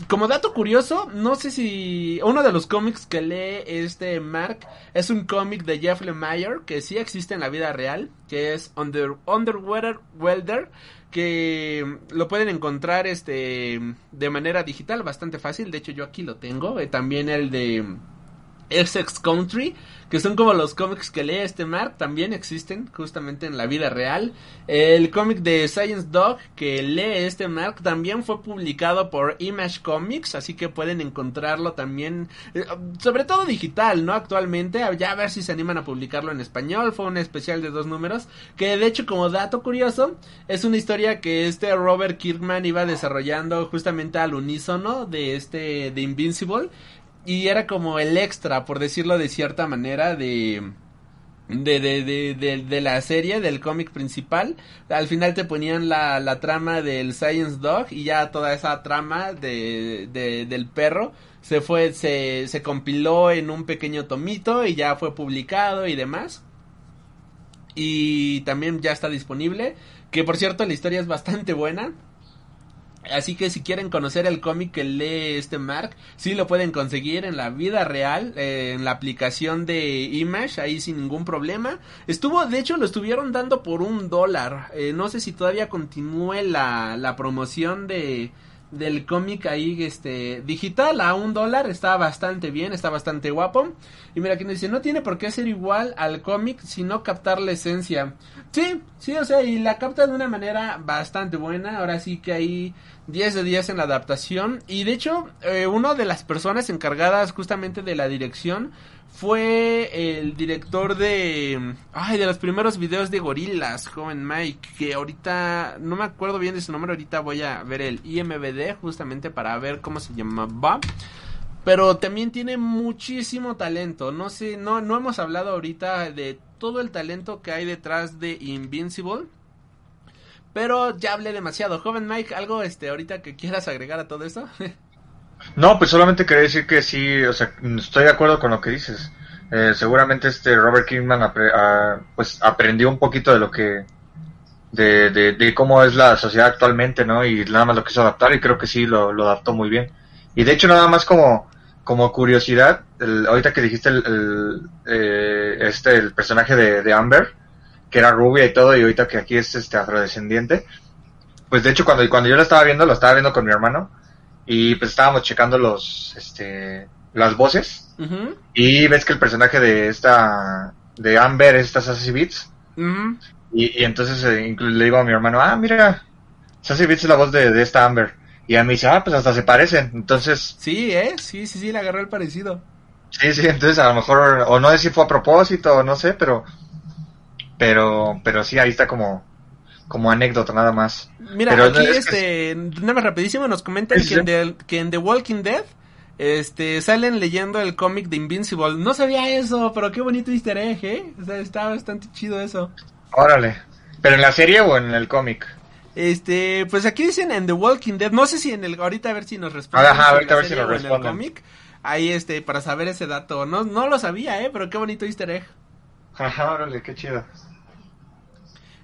como dato curioso, no sé si uno de los cómics que lee este Mark es un cómic de Jeff Lemire que sí existe en la vida real, que es Under, Underwater Welder, que lo pueden encontrar este de manera digital bastante fácil. De hecho, yo aquí lo tengo. Eh, también el de Essex Country que son como los cómics que lee este Mark, también existen justamente en la vida real. El cómic de Science Dog que lee este Mark también fue publicado por Image Comics, así que pueden encontrarlo también, eh, sobre todo digital, ¿no? Actualmente, ya a ver si se animan a publicarlo en español, fue un especial de dos números, que de hecho como dato curioso, es una historia que este Robert Kirkman iba desarrollando justamente al unísono de este, de Invincible, y era como el extra, por decirlo de cierta manera, de... De, de, de, de, la serie, del cómic principal. Al final te ponían la, la trama del Science Dog y ya toda esa trama de, del perro se fue, se, se compiló en un pequeño tomito y ya fue publicado y demás. Y también ya está disponible. Que por cierto la historia es bastante buena. Así que si quieren conocer el cómic que lee este Mark, sí lo pueden conseguir en la vida real, eh, en la aplicación de Image, ahí sin ningún problema. Estuvo, de hecho, lo estuvieron dando por un dólar. Eh, no sé si todavía continúe la, la promoción de, del cómic ahí este digital a un dólar está bastante bien está bastante guapo y mira aquí nos dice no tiene por qué ser igual al cómic sino captar la esencia sí sí o sea y la capta de una manera bastante buena. Ahora sí que hay 10 de 10 en la adaptación. Y de hecho eh, una de las personas encargadas justamente de la dirección fue el director de ay de los primeros videos de gorilas joven Mike que ahorita no me acuerdo bien de su nombre ahorita voy a ver el IMBD justamente para ver cómo se llamaba. Pero también tiene muchísimo talento. No sé no no hemos hablado ahorita de todo el talento que hay detrás de Invincible pero ya hablé demasiado joven Mike algo este ahorita que quieras agregar a todo eso No, pues solamente quería decir que sí, o sea, estoy de acuerdo con lo que dices. Eh, seguramente este Robert Kingman pues aprendió un poquito de lo que de, de, cómo es la sociedad actualmente, ¿no? Y nada más lo quiso adaptar y creo que sí lo, lo adaptó muy bien. Y de hecho nada más como como curiosidad, ahorita que dijiste el, eh, este el personaje de, de, Amber, que era rubia y todo, y ahorita que aquí es este afrodescendiente, pues de hecho cuando cuando yo lo estaba viendo, lo estaba viendo con mi hermano y pues estábamos checando los este las voces y ves que el personaje de esta de Amber es esta Sassy Beats y, entonces eh, le digo a mi hermano ah mira Sassy Beats es la voz de, esta Amber y a mí dice ah pues hasta se parecen entonces sí eh sí sí sí le agarró el parecido sí sí entonces a lo mejor o no sé si fue a propósito o no sé pero pero pero sí ahí está como como anécdota nada más. Mira, aquí este, nada más rapidísimo nos comentan que, En The, que, en The, Walking Dead este, salen leyendo el cómic de Invincible. No sabía eso, pero qué bonito easter egg, ¿eh? O sea, está bastante chido eso. Órale. ¿Pero en la serie o en el cómic? Este, pues aquí dicen en The Walking Dead, no sé si en el, ahorita a ver si nos responden. Ajá, ahorita a ver si nos o en el responden. cómic. Ahí, este, para saber ese dato. No, no lo sabía, eh, pero qué bonito easter egg. Ajá, órale, qué chido.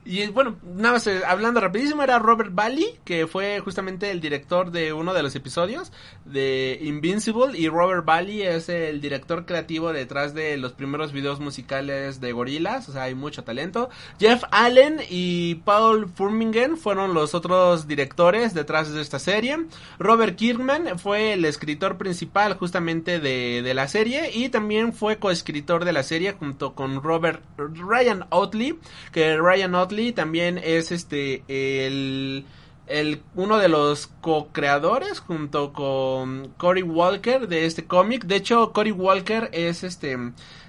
Y bueno, nada más eh, hablando rapidísimo, era Robert Bally, que fue justamente el director de uno de los episodios de Invincible. Y Robert Bally es el director creativo detrás de los primeros videos musicales de Gorillaz, o sea, hay mucho talento. Jeff Allen y Paul Furmingen fueron los otros directores detrás de esta serie. Robert Kirkman fue el escritor principal justamente de, de la serie y también fue coescritor de la serie junto con Robert Ryan Otley, que Ryan Otley también es este el el, uno de los co-creadores junto con Cory Walker de este cómic. De hecho, Cory Walker es este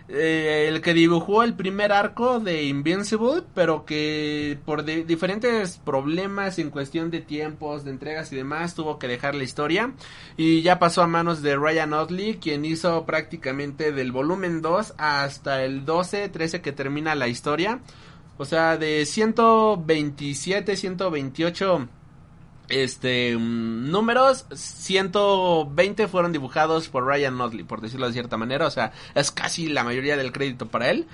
eh, el que dibujó el primer arco de Invincible, pero que por di- diferentes problemas en cuestión de tiempos, de entregas y demás, tuvo que dejar la historia. Y ya pasó a manos de Ryan Otley, quien hizo prácticamente del volumen 2 hasta el 12, 13 que termina la historia. O sea, de 127, 128 este mm, números 120 fueron dibujados por Ryan Notley por decirlo de cierta manera. O sea es casi la mayoría del crédito para él.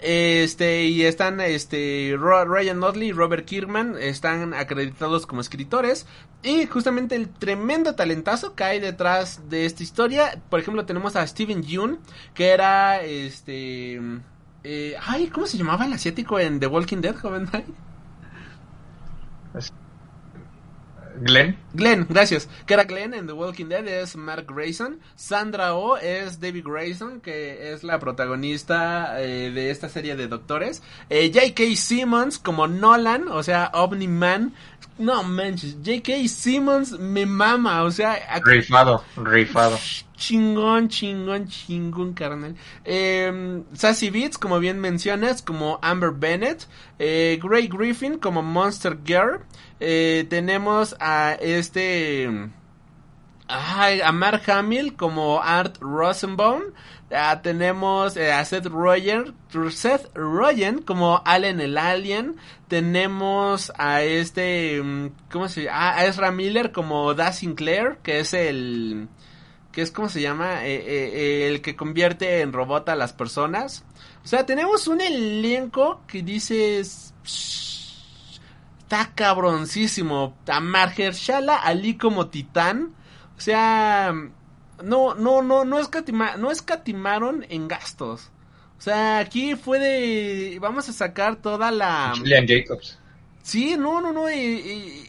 Este y están este Ryan Notley y Robert Kirkman están acreditados como escritores. Y justamente el tremendo talentazo que hay detrás de esta historia. Por ejemplo tenemos a Steven Yeun que era este eh, ay cómo se llamaba el asiático en The Walking Dead joven Glenn. Glenn, gracias. Que era Glenn en The Walking Dead es Mark Grayson. Sandra Oh es Debbie Grayson, que es la protagonista eh, de esta serie de doctores. Eh, J.K. Simmons como Nolan, o sea, Omni-Man. No manches, J.K. Simmons me mama, o sea, Rifado, rifado. Chingón, chingón, chingón, carnal. Eh, Sassy Beats, como bien mencionas, como Amber Bennett. Eh, Gray Griffin, como Monster Girl. Eh, tenemos a este... Ay, a Mark Hamill como Art Rosenbaum. Ah, tenemos eh, a Seth Rogen, Seth Rogen como Allen el Alien. Tenemos a este, mm, ¿cómo se llama? Ah, a Ezra Miller como Da Sinclair, que es el, que es, ¿cómo se llama? Eh, eh, el que convierte en robot a las personas. O sea, tenemos un elenco que dices... "Psh, Está cabroncísimo. A Mahershala Ali como titán. O sea, no, no, no, no, escatima- no escatimaron en gastos. O sea, aquí fue de, vamos a sacar toda la... Julian Jacobs. Sí, no, no, no, y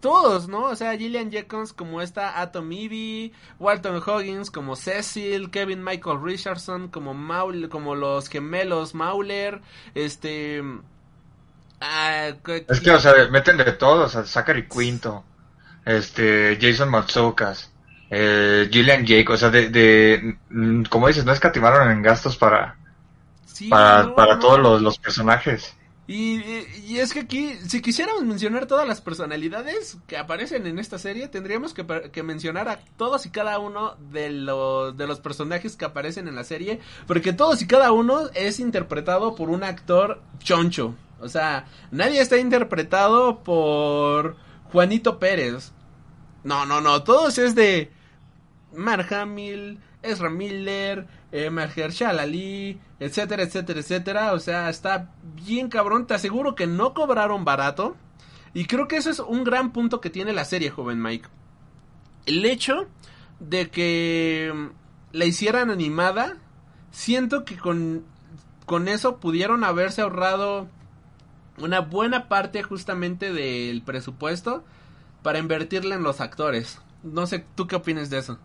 todos, ¿no? O sea, Gillian Jacobs como esta Atom Ivy, Walton Hoggins como Cecil, Kevin Michael Richardson como Maul, como los gemelos Mauler, este... ah, Es que, o sea, meten de todo, o sea, Zachary Quinto, este, Jason Matsoukas, eh, Gillian Jacobs, o sea, de, de, mm, como dices, no escatimaron en gastos para, sí, para, no, para no. todos los, los personajes. Y, y- es que aquí, si quisiéramos mencionar todas las personalidades que aparecen en esta serie, tendríamos que, que mencionar a todos y cada uno de los, de los personajes que aparecen en la serie, porque todos y cada uno es interpretado por un actor choncho. O sea, nadie está interpretado por Juanito Pérez. No, no, no, todos es de Mark Hamill, Ezra Miller, eh, Mahershala Ali, etcétera, etcétera, etcétera. O sea, está bien cabrón. Te aseguro que no cobraron barato. Y creo que eso es un gran punto que tiene la serie, joven Mike. El hecho de que mm, la hicieran animada, siento que con, con eso pudieron haberse ahorrado una buena parte justamente del presupuesto para invertirle en los actores. No sé, ¿tú qué opinas de eso?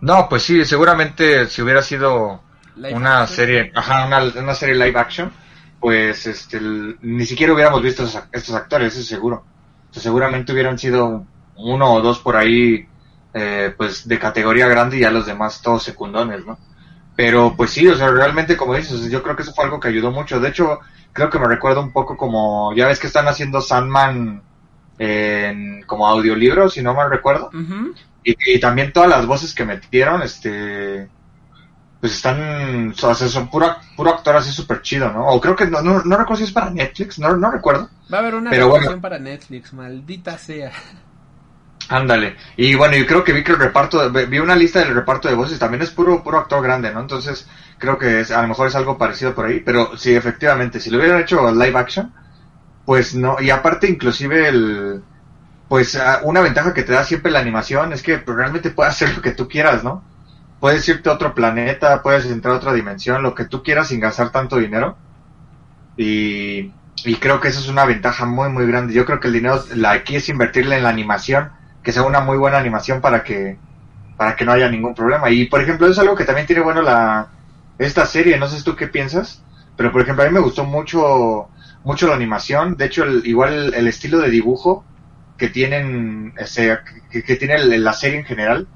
No, pues sí, seguramente si hubiera sido Live una action. serie, ajá, una, una serie live action, pues este, el- ni siquiera hubiéramos visto esos, ac- estos actores, eso es seguro. O sea, seguramente hubieran sido uno o dos por ahí, eh, pues de categoría grande y ya los demás todos secundones, ¿no? Pero pues sí, o sea, realmente como dices, yo creo que eso fue algo que ayudó mucho. De hecho, creo que me recuerda un poco como, ya ves que están haciendo Sandman en, como audiolibro, si no mal recuerdo. Ujú. Y, y también todas las voces que metieron, este, pues están, o sea, son puro, puro actor así súper chido, ¿no? O creo que, no, no, no recuerdo si es para Netflix, no, no recuerdo. Va a haber una Pero bueno. para Netflix, maldita sea. Ándale. Y bueno, yo creo que vi que el reparto, vi una lista del reparto de voces, también es puro, puro actor grande, ¿no? Entonces, creo que es, a lo mejor es algo parecido por ahí, pero sí, efectivamente, si lo hubieran hecho live action, pues no, y aparte inclusive el, pues ah, una ventaja que te da siempre la animación es que realmente puedes hacer lo que tú quieras, ¿no? Puedes irte a otro planeta, puedes entrar a otra dimensión, lo que tú quieras sin gastar tanto dinero. Y, y creo que eso es una ventaja muy, muy grande. Yo creo que el dinero, la aquí es invertirle en la animación, que sea una muy buena animación para que, para que no haya ningún problema. Y por ejemplo, es algo que también tiene bueno la, esta serie, no sé tú qué piensas, pero por ejemplo a mí me gustó mucho, mucho la animación, de hecho el, igual el estilo de dibujo que tienen, ese, que, que tiene la serie en general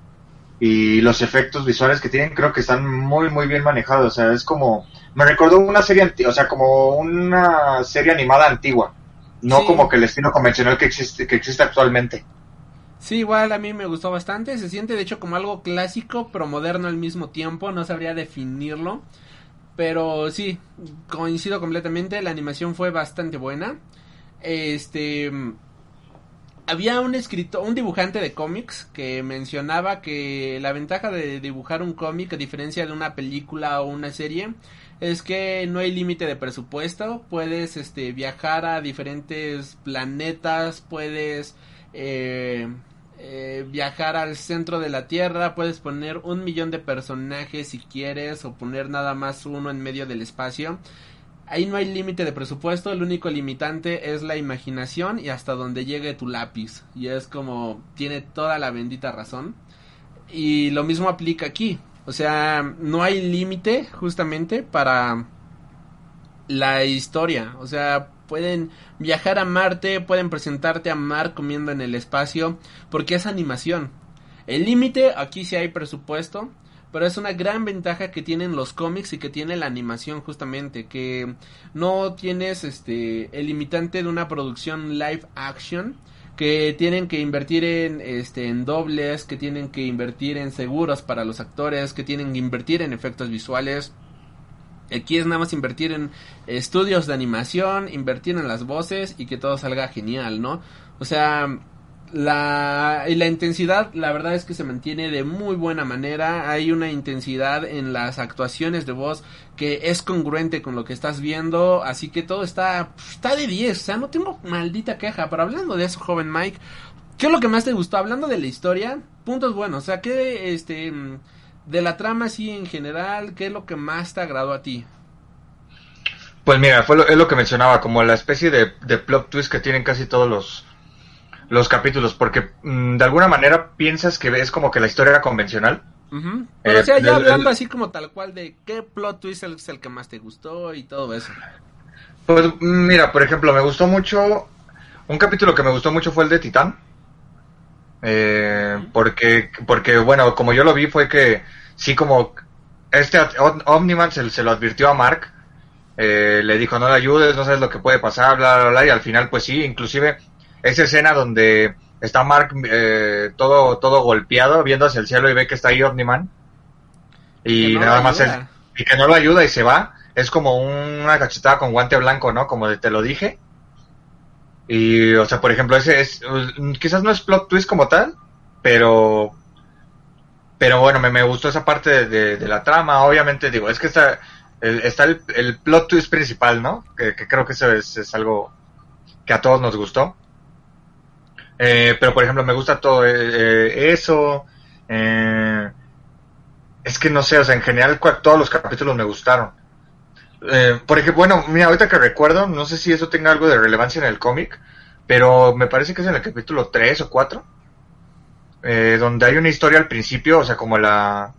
y los efectos visuales que tienen creo que están muy muy bien manejados, o sea, es como, me recordó una serie, anti- o sea, como una serie animada antigua, no Sí. como que el estilo convencional que existe, que existe actualmente. Sí, igual a mí me gustó bastante. Se siente de hecho como algo clásico, pero moderno al mismo tiempo. No sabría definirlo. Pero sí, coincido completamente. La animación fue bastante buena. Este. Había un escritor, un dibujante de cómics que mencionaba que la ventaja de dibujar un cómic, a diferencia de una película o una serie, es que no hay límite de presupuesto. Puedes este, viajar a diferentes planetas, puedes eh, eh, viajar al centro de la Tierra, puedes poner un millón de personajes si quieres o poner nada más uno en medio del espacio. Ahí no hay límite de presupuesto, el único limitante es la imaginación y hasta donde llegue tu lápiz. Y es como tiene toda la bendita razón. Y lo mismo aplica aquí. O sea, no hay límite justamente para la historia. O sea, pueden viajar a Marte, pueden presentarte a Mar comiendo en el espacio, porque es animación. El límite, aquí sí hay presupuesto, pero es una gran ventaja que tienen los cómics y que tiene la animación justamente, que no tienes este el limitante de una producción live action que tienen que invertir en este en dobles, que tienen que invertir en seguros para los actores, que tienen que invertir en efectos visuales. Aquí es nada más invertir en estudios de animación, invertir en las voces y que todo salga genial, ¿no? O sea, la, y la intensidad, la verdad es que se mantiene de muy buena manera. Hay una intensidad en las actuaciones de voz que es congruente con lo que estás viendo. Así que todo está, está de 10. O sea, no tengo maldita queja. Pero hablando de eso, joven Mike, ¿qué es lo que más te gustó? Hablando de la historia, puntos buenos. O sea, ¿qué, este, de la trama así en general, qué es lo que más te agradó a ti? Pues mira, fue lo, es lo que mencionaba, como la especie de, de plot twist que tienen casi todos los, los capítulos, porque mm, de alguna manera piensas que es como que la historia era convencional. Ujú. Pero Eh, o sea, ya el- hablando el- así como tal cual de qué plot twist es el que más te gustó y todo eso. Pues mm, mira, por ejemplo, me gustó mucho, un capítulo que me gustó mucho fue el de Titán. Eh, porque, porque, bueno, como yo lo vi fue que sí como este Om- Omniman se, se lo advirtió a Mark, eh, le dijo no le ayudes, no sabes lo que puede pasar, bla, bla, bla, y al final pues sí, inclusive esa escena donde está Mark eh, todo, todo golpeado, viendo hacia el cielo y ve que está ahí Omniman, y no nada más es, y que no lo ayuda y se va, es como una cachetada con guante blanco, ¿no? Como te lo dije. Y, o sea, por ejemplo, ese es, uh, quizás no es plot twist como tal, pero, pero bueno, me, me gustó esa parte de, de- de la trama. Obviamente, digo, es que está, el, está el, el plot twist principal, ¿no? Que, que creo que eso es, es algo que a todos nos gustó. Eh, pero, por ejemplo, me gusta todo eh, eh, eso. eh, es que no sé, o sea, en general todos los capítulos me gustaron. Eh, por ejemplo, bueno, mira, ahorita que recuerdo, no sé si eso tenga algo de relevancia en el cómic, pero me parece que es en el capítulo 3 o 4, eh, donde hay una historia al principio, o sea, como la...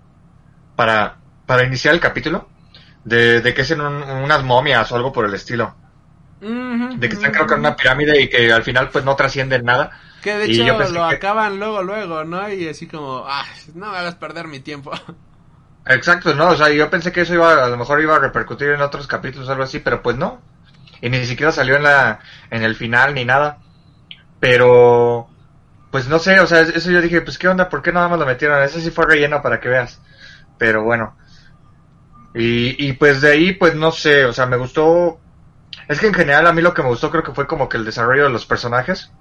para, para iniciar el capítulo, de, de que es en un- unas momias o algo por el estilo, de que están creo que en una pirámide y que al final pues no trascienden nada. Que de hecho lo que- acaban luego, luego, ¿no? Y así como, ah, no me hagas perder mi tiempo. Exacto, no, o sea, yo pensé que eso iba, a lo mejor iba a repercutir en otros capítulos o algo así, pero pues no. Y ni siquiera salió en la, en el final ni nada. Pero, pues no sé, o sea, eso yo dije, pues qué onda, ¿por qué nada más lo metieron? Ese sí fue relleno para que veas. Pero bueno. Y, y pues de ahí, pues no sé, o sea, me gustó. Es que en general a mí lo que me gustó creo que fue como que el desarrollo de los personajes.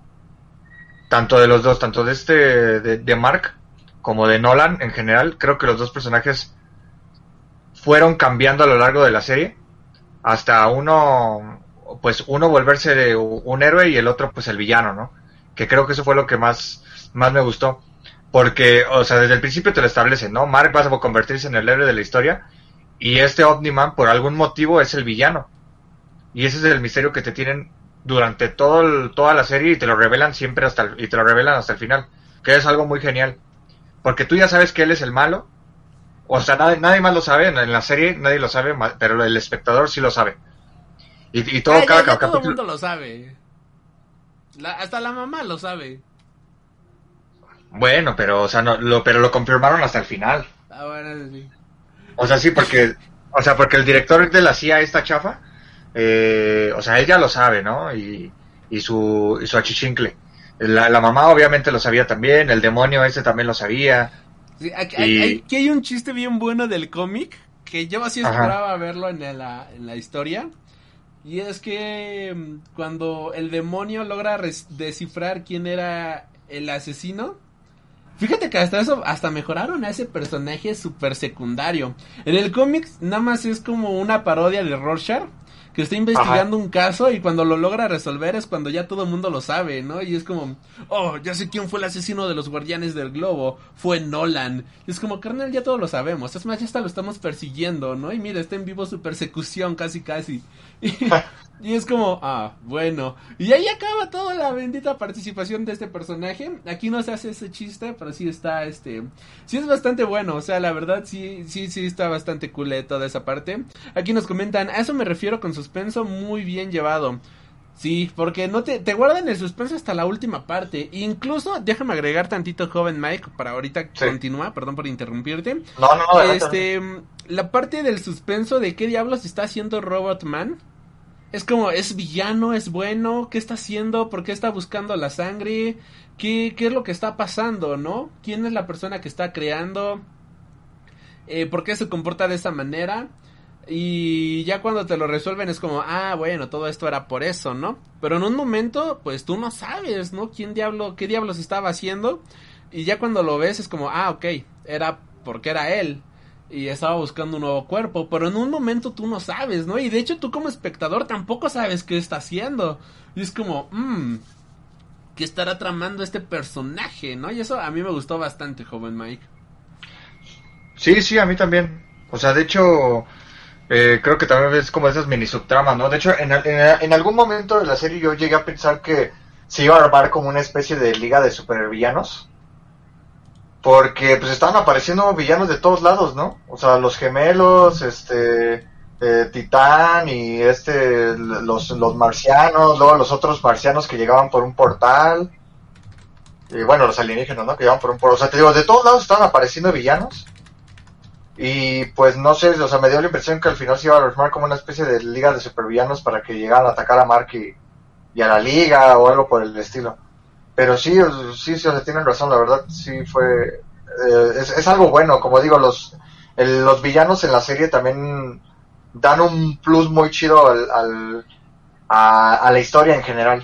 Tanto de los dos, tanto de este, de, de Mark, como de Nolan en general. Creo que los dos personajes fueron cambiando a lo largo de la serie. Hasta uno, pues uno volverse un héroe y el otro pues el villano, ¿no? Que creo que eso fue lo que más, más me gustó. Porque, o sea, desde el principio te lo establecen, ¿no? Mark va a convertirse en el héroe de la historia y este Omniman por algún motivo es el villano. Y ese es el misterio que te tienen durante todo toda la serie y te lo revelan siempre hasta el, y te lo revelan hasta el final, que es algo muy genial. Porque tú ya sabes que él es el malo. O sea, nadie, nadie más lo sabe en la serie, nadie lo sabe, pero el espectador sí lo sabe. Y, y todo Ah, ya- cada ya todo el capítulo. mundo lo sabe. La- hasta la mamá lo sabe. Bueno, pero o sea, no, lo, pero lo confirmaron hasta el final. Ah, bueno, sí. O sea, sí, porque, o sea, porque el director de la CIA, esta chafa, eh, o sea, él ya lo sabe, ¿no? Y, y su, y su achichincle. La, la mamá obviamente lo sabía también, el demonio ese también lo sabía. Sí, aquí, Y- hay, aquí hay un chiste bien bueno del cómic que yo así Ajá. esperaba verlo en la, en la historia. Y es que mm, cuando el demonio logra descifrar quién era el asesino, fíjate que hasta eso, hasta mejoraron a ese personaje super secundario. En el cómic nada más es como una parodia de Rorschach que está investigando un caso y cuando lo logra resolver es cuando ya todo el mundo lo sabe, ¿no? Y es como, oh, ya sé quién fue el asesino de los guardianes del globo, fue Nolan. Y es como, carnal, ya todos lo sabemos, es más, ya hasta lo estamos persiguiendo, ¿no? Y mira, está en vivo su persecución, casi, casi. Y, y es como, ah, bueno. Y ahí acaba toda la bendita participación de este personaje. Aquí no se hace ese chiste, pero sí está, este, sí es bastante bueno, o sea, la verdad sí, sí, sí está bastante cool toda esa parte. Aquí nos comentan, a eso me refiero con suspenso muy bien llevado. Sí, porque no te, te guardan el suspenso hasta la última parte. Incluso, déjame agregar tantito joven Mike para ahorita Sí. continúa, perdón por interrumpirte. No, no, no. Este, la parte del suspenso de qué diablos está haciendo Robot Man. Es como, ¿es villano? ¿Es bueno? ¿Qué está haciendo? ¿Por qué está buscando la sangre? ¿Qué, qué es lo que está pasando, no? ¿Quién es la persona que está creando? Eh, ¿Por qué se comporta de esa manera? Y ya cuando te lo resuelven es como, ah, bueno, todo esto era por eso, ¿no? Pero en un momento, pues tú no sabes, ¿no? ¿Quién diablo, qué diablos estaba haciendo? Y ya cuando lo ves es como, ah, ok, era porque era él. Y estaba buscando un nuevo cuerpo. Pero en un momento tú no sabes, ¿no? Y de hecho tú como espectador tampoco sabes qué está haciendo. Y es como, mmm, ¿qué estará tramando este personaje, no? Y eso a mí me gustó bastante, joven Mike. Sí, sí, a mí también. O sea, de hecho, eh, creo que también es como esas mini subtramas, ¿no? De hecho, en, en, algún momento de la serie yo llegué a pensar que se iba a armar como una especie de liga de supervillanos. Porque pues estaban apareciendo villanos de todos lados, ¿no? O sea, los gemelos, este, eh, Titán y este, los, los marcianos, luego los otros marcianos que llegaban por un portal. Y bueno, los alienígenas, ¿no? Que llegaban por un portal. O sea, te digo, de todos lados estaban apareciendo villanos. Y pues no sé, o sea, me dio la impresión que al final se iba a armar como una especie de liga de supervillanos para que llegaran a atacar a Mark y, y a la liga o algo por el estilo. Pero sí, sí, sí, o sea, tienen razón, la verdad, sí fue... eh, es, es algo bueno, como digo, los, el- los villanos en la serie también dan un plus muy chido al, al- a, a la historia en general.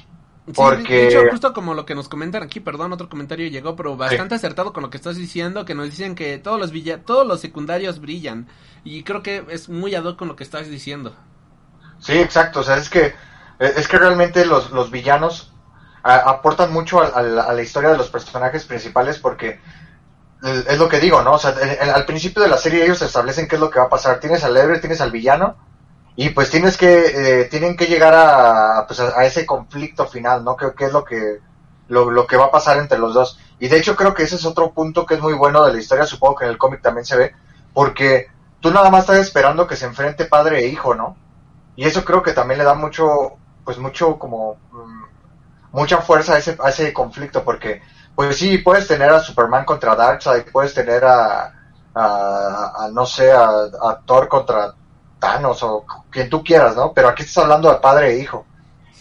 Sí, Porque- de hecho, justo como lo que nos comentan aquí, perdón, otro comentario llegó, pero bastante acertado con lo que estás diciendo, que nos dicen que todos los villa todos los secundarios brillan. Y creo que es muy ad hoc con lo que estás diciendo. Sí, exacto, o sea, es que, es que realmente los, los villanos aportan mucho a, a la, historia de los personajes principales porque es lo que digo, ¿no? O sea, al principio de la serie ellos establecen qué es lo que va a pasar. Tienes al héroe, tienes al villano y pues tienes que, eh, tienen que llegar a, pues, a, ese conflicto final, ¿no? ¿Qué, qué es lo que, lo, lo que va a pasar entre los dos? Y de hecho creo que ese es otro punto que es muy bueno de la historia, supongo que en el cómic también se ve, porque tú nada más estás esperando que se enfrente padre e hijo, ¿no? Y eso creo que también le da mucho, pues mucho como, mm, mucha fuerza a ese, a ese conflicto, porque, pues sí, puedes tener a Superman contra Darkseid, puedes tener a, a, a, no sé, a, a Thor contra Thanos o quien tú quieras, ¿no? Pero aquí estás hablando de padre e hijo.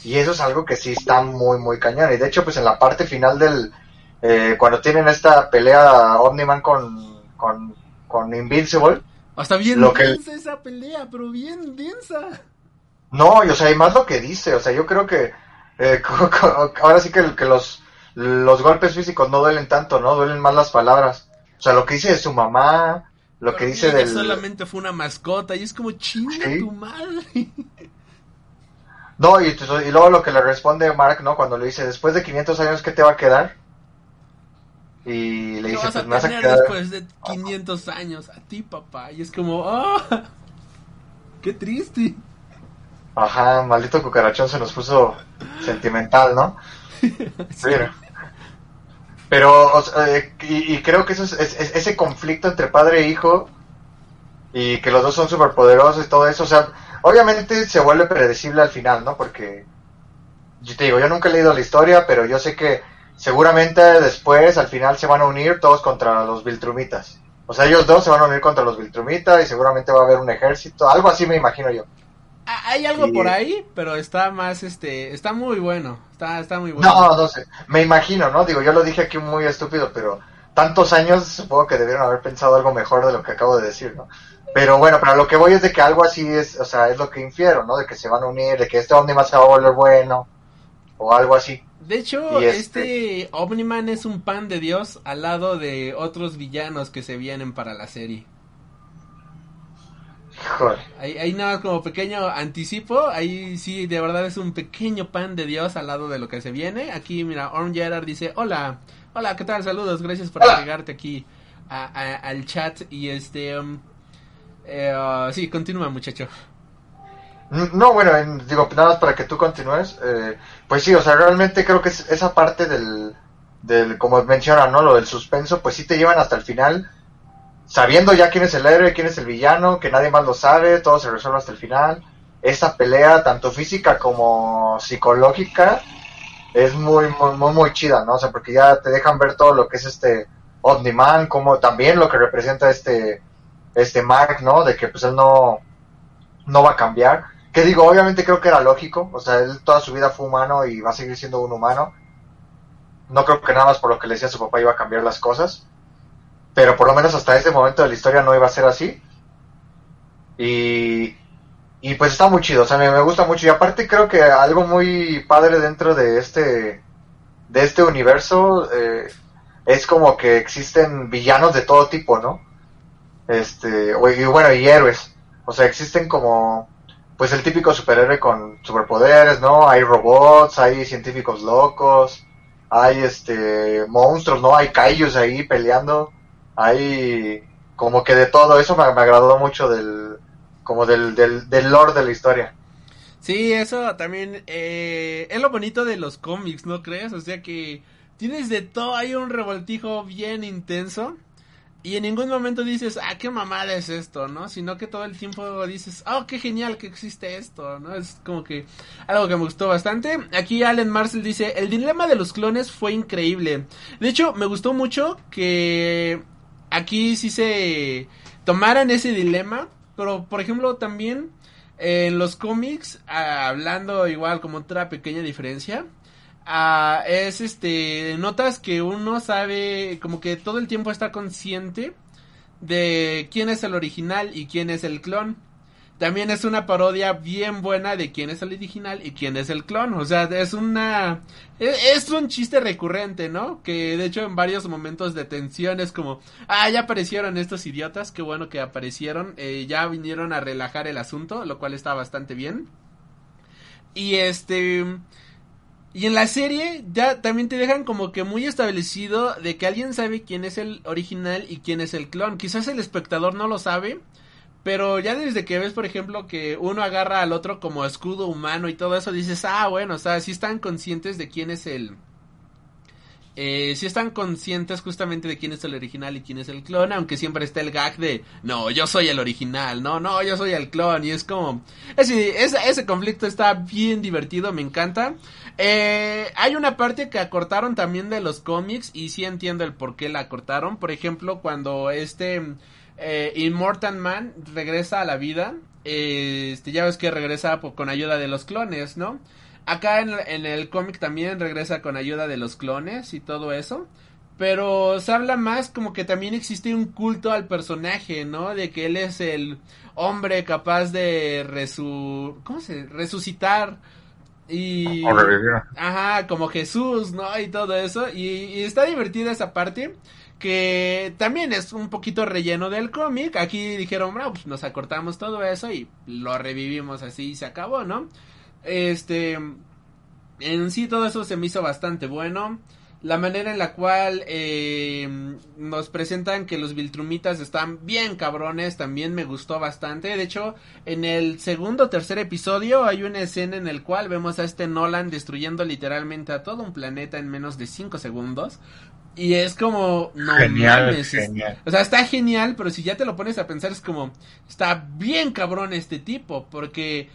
Y eso es algo que sí está muy, muy cañón. Y de hecho, pues en la parte final del, eh, cuando tienen esta pelea Omniman con, con, con Invincible. Hasta bien Lo que- densa esa pelea, pero bien densa. No, y, o sea, y más lo que dice, o sea, yo creo que eh, ahora sí que, que los, los golpes físicos no duelen tanto, ¿no? Duelen más las palabras. O sea, lo que dice de su mamá, lo que dice del... solamente fue una mascota y es como chinga Sí. tu madre. No, y, y luego lo que le responde Mark, ¿no? Cuando le dice, después de 500 años, ¿qué te va a quedar? Y le ¿Qué dice, vas a pues me vas a quedar... después de 500 años? A ti, papá. Y es como, ¡ah! ¡Qué triste! Ajá, maldito cucarachón se nos puso sentimental, ¿no? Pero, pero o sea, eh, y, y creo que eso es, es- es- ese conflicto entre padre e hijo y que los dos son superpoderosos y todo eso, o sea, obviamente se vuelve predecible al final, ¿no? Porque yo te digo, yo nunca he leído la historia, pero yo sé que seguramente después al final se van a unir todos contra los Viltrumitas. O sea, ellos dos se van a unir contra los Viltrumitas y seguramente va a haber un ejército, algo así me imagino yo. Ah, Hay algo Sí. por ahí, pero está más, este, está muy bueno. Está, está muy bueno. No, no sé. Me imagino, ¿no? Digo, yo lo dije aquí muy estúpido, pero tantos años supongo que debieron haber pensado algo mejor de lo que acabo de decir, ¿no? Pero bueno, pero lo que voy es de que algo así es, o sea, es lo que infiero, ¿no? De que se van a unir, de que este Omniman se va a volver bueno, o algo así. De hecho, este... este- Omniman es un pan de Dios al lado de otros villanos que se vienen para la serie. Ahí, ahí nada más como pequeño anticipo, ahí sí de verdad es un pequeño pan de Dios al lado de lo que se viene. Aquí mira, Orm Gerard dice, hola, hola, ¿qué tal? Saludos, gracias por Hola. agregarte aquí a- a- al chat y este... um, eh, uh, sí, continúa muchacho. No, bueno, en- digo, nada más para que tú continúes. eh, pues sí, o sea, realmente creo que es- esa parte del, del, como mencionan, ¿no? Lo del suspenso, pues sí te llevan hasta el final, sabiendo ya quién es el héroe, quién es el villano, que nadie más lo sabe, todo se resuelve hasta el final. Esa pelea, tanto física como psicológica, es muy, muy, muy, muy chida, ¿no? O sea, porque ya te dejan ver todo lo que es este Omniman, como también lo que representa este, este Mark, ¿no? De que pues él no, no va a cambiar. Que digo, obviamente creo que era lógico, o sea, él toda su vida fue humano y va a seguir siendo un humano. No creo que nada más por lo que le decía a su papá iba a cambiar las cosas. Pero por lo menos hasta ese momento de la historia no iba a ser así. Y, y pues está muy chido, o sea, me, me gusta mucho. Y aparte creo que algo muy padre dentro de este, de este universo eh, es como que existen villanos de todo tipo, ¿no? Este, y bueno, y héroes. O sea, existen como, pues el típico superhéroe con superpoderes, ¿no? Hay robots, hay científicos locos, hay este, monstruos, ¿no? Hay kaijus ahí peleando, hay como que de todo eso me, me agradó mucho del, como del, del, del lore de la historia. Sí, eso también eh, es lo bonito de los cómics, ¿no crees? O sea que tienes de todo, hay un revoltijo bien intenso y en ningún momento dices, ah, qué mamada es esto, ¿no? Sino que todo el tiempo dices, oh, qué genial que existe esto, ¿no? Es como que algo que me gustó bastante. Aquí Allen Marcel dice, el dilema de los clones fue increíble. De hecho, me gustó mucho que aquí sí se tomaran ese dilema, pero por ejemplo también en los cómics, ah, hablando igual como otra pequeña diferencia, ah, es este, notas que uno sabe, como que todo el tiempo está consciente de quién es el original y quién es el clon. También es una parodia bien buena de quién es el original y quién es el clon. O sea, es una... Es, es un chiste recurrente, ¿no? Que de hecho en varios momentos de tensión es como... Ah, ya aparecieron estos idiotas, qué bueno que aparecieron. eh, ya vinieron a relajar el asunto, lo cual está bastante bien. Y este... Y en la serie ya también te dejan como que muy establecido de que alguien sabe quién es el original y quién es el clon. Quizás el espectador no lo sabe, pero ya desde que ves, por ejemplo, que uno agarra al otro como escudo humano y todo eso, dices, ah, bueno, o sea, sí están conscientes de quién es el... Eh, sí están conscientes justamente de quién es el original y quién es el clon, aunque siempre está el gag de, no, yo soy el original, no, no, yo soy el clon, y es como, ese, ese, ese conflicto está bien divertido, me encanta. Eh, hay una parte que acortaron también de los cómics, y sí entiendo el por qué la acortaron, por ejemplo, cuando este eh, Immortal Man regresa a la vida, eh, este, ya ves que regresa con ayuda de los clones, ¿no? Acá en, en el cómic también regresa con ayuda de los clones y todo eso. Pero se habla más como que también existe un culto al personaje, ¿no? De que él es el hombre capaz de resu... ¿Cómo se? resucitar y... O revivir. Ajá, como Jesús, ¿no? Y todo eso. Y, y está divertida esa parte. Que también es un poquito relleno del cómic. Aquí dijeron, bueno, pues nos acortamos todo eso y lo revivimos así y se acabó, ¿no? Este. En sí todo eso se me hizo bastante bueno. La manera en la cual eh, nos presentan que los Viltrumitas están bien cabrones también me gustó bastante. De hecho, en el segundo o tercer episodio hay una escena en el cual vemos a este Nolan destruyendo literalmente a todo un planeta en menos de 5 segundos. Y es como, no Genial, mames, es- genial. o sea, está genial, pero si ya te lo pones a pensar es como, está bien cabrón este tipo, porque,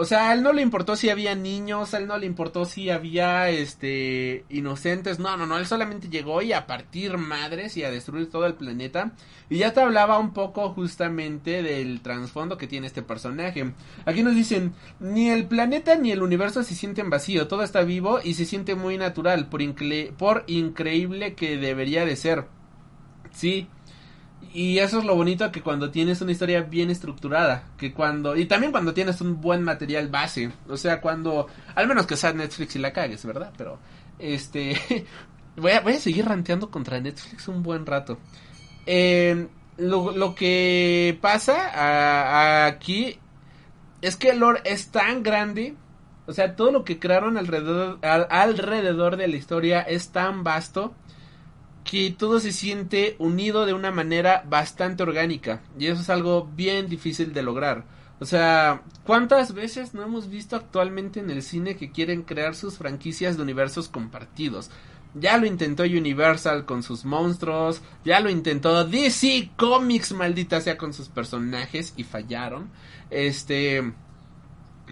o sea, a él no le importó si había niños, a él no le importó si había, este, inocentes, no, no, no, él solamente llegó y a partir madres y a destruir todo el planeta, y ya te hablaba un poco justamente del trasfondo que tiene este personaje. Aquí nos dicen, ni el planeta ni el universo se sienten vacío, todo está vivo y se siente muy natural, por, por increíble que debería de ser. Sí. Y eso es lo bonito que cuando tienes una historia bien estructurada, que cuando y también cuando tienes un buen material base, o sea, cuando al menos que sea Netflix y la cagues, ¿verdad? Pero este voy a, voy a seguir ranteando contra Netflix un buen rato. Eh, lo, lo que pasa a- aquí es que el lore es tan grande, o sea, todo lo que crearon alrededor al- alrededor de la historia es tan vasto que todo se siente unido de una manera bastante orgánica y eso es algo bien difícil de lograr. O sea, ¿cuántas veces no hemos visto actualmente en el cine que quieren crear sus franquicias de universos compartidos? Ya lo intentó Universal con sus monstruos, ya lo intentó DC Comics, maldita sea, con sus personajes y fallaron. Este,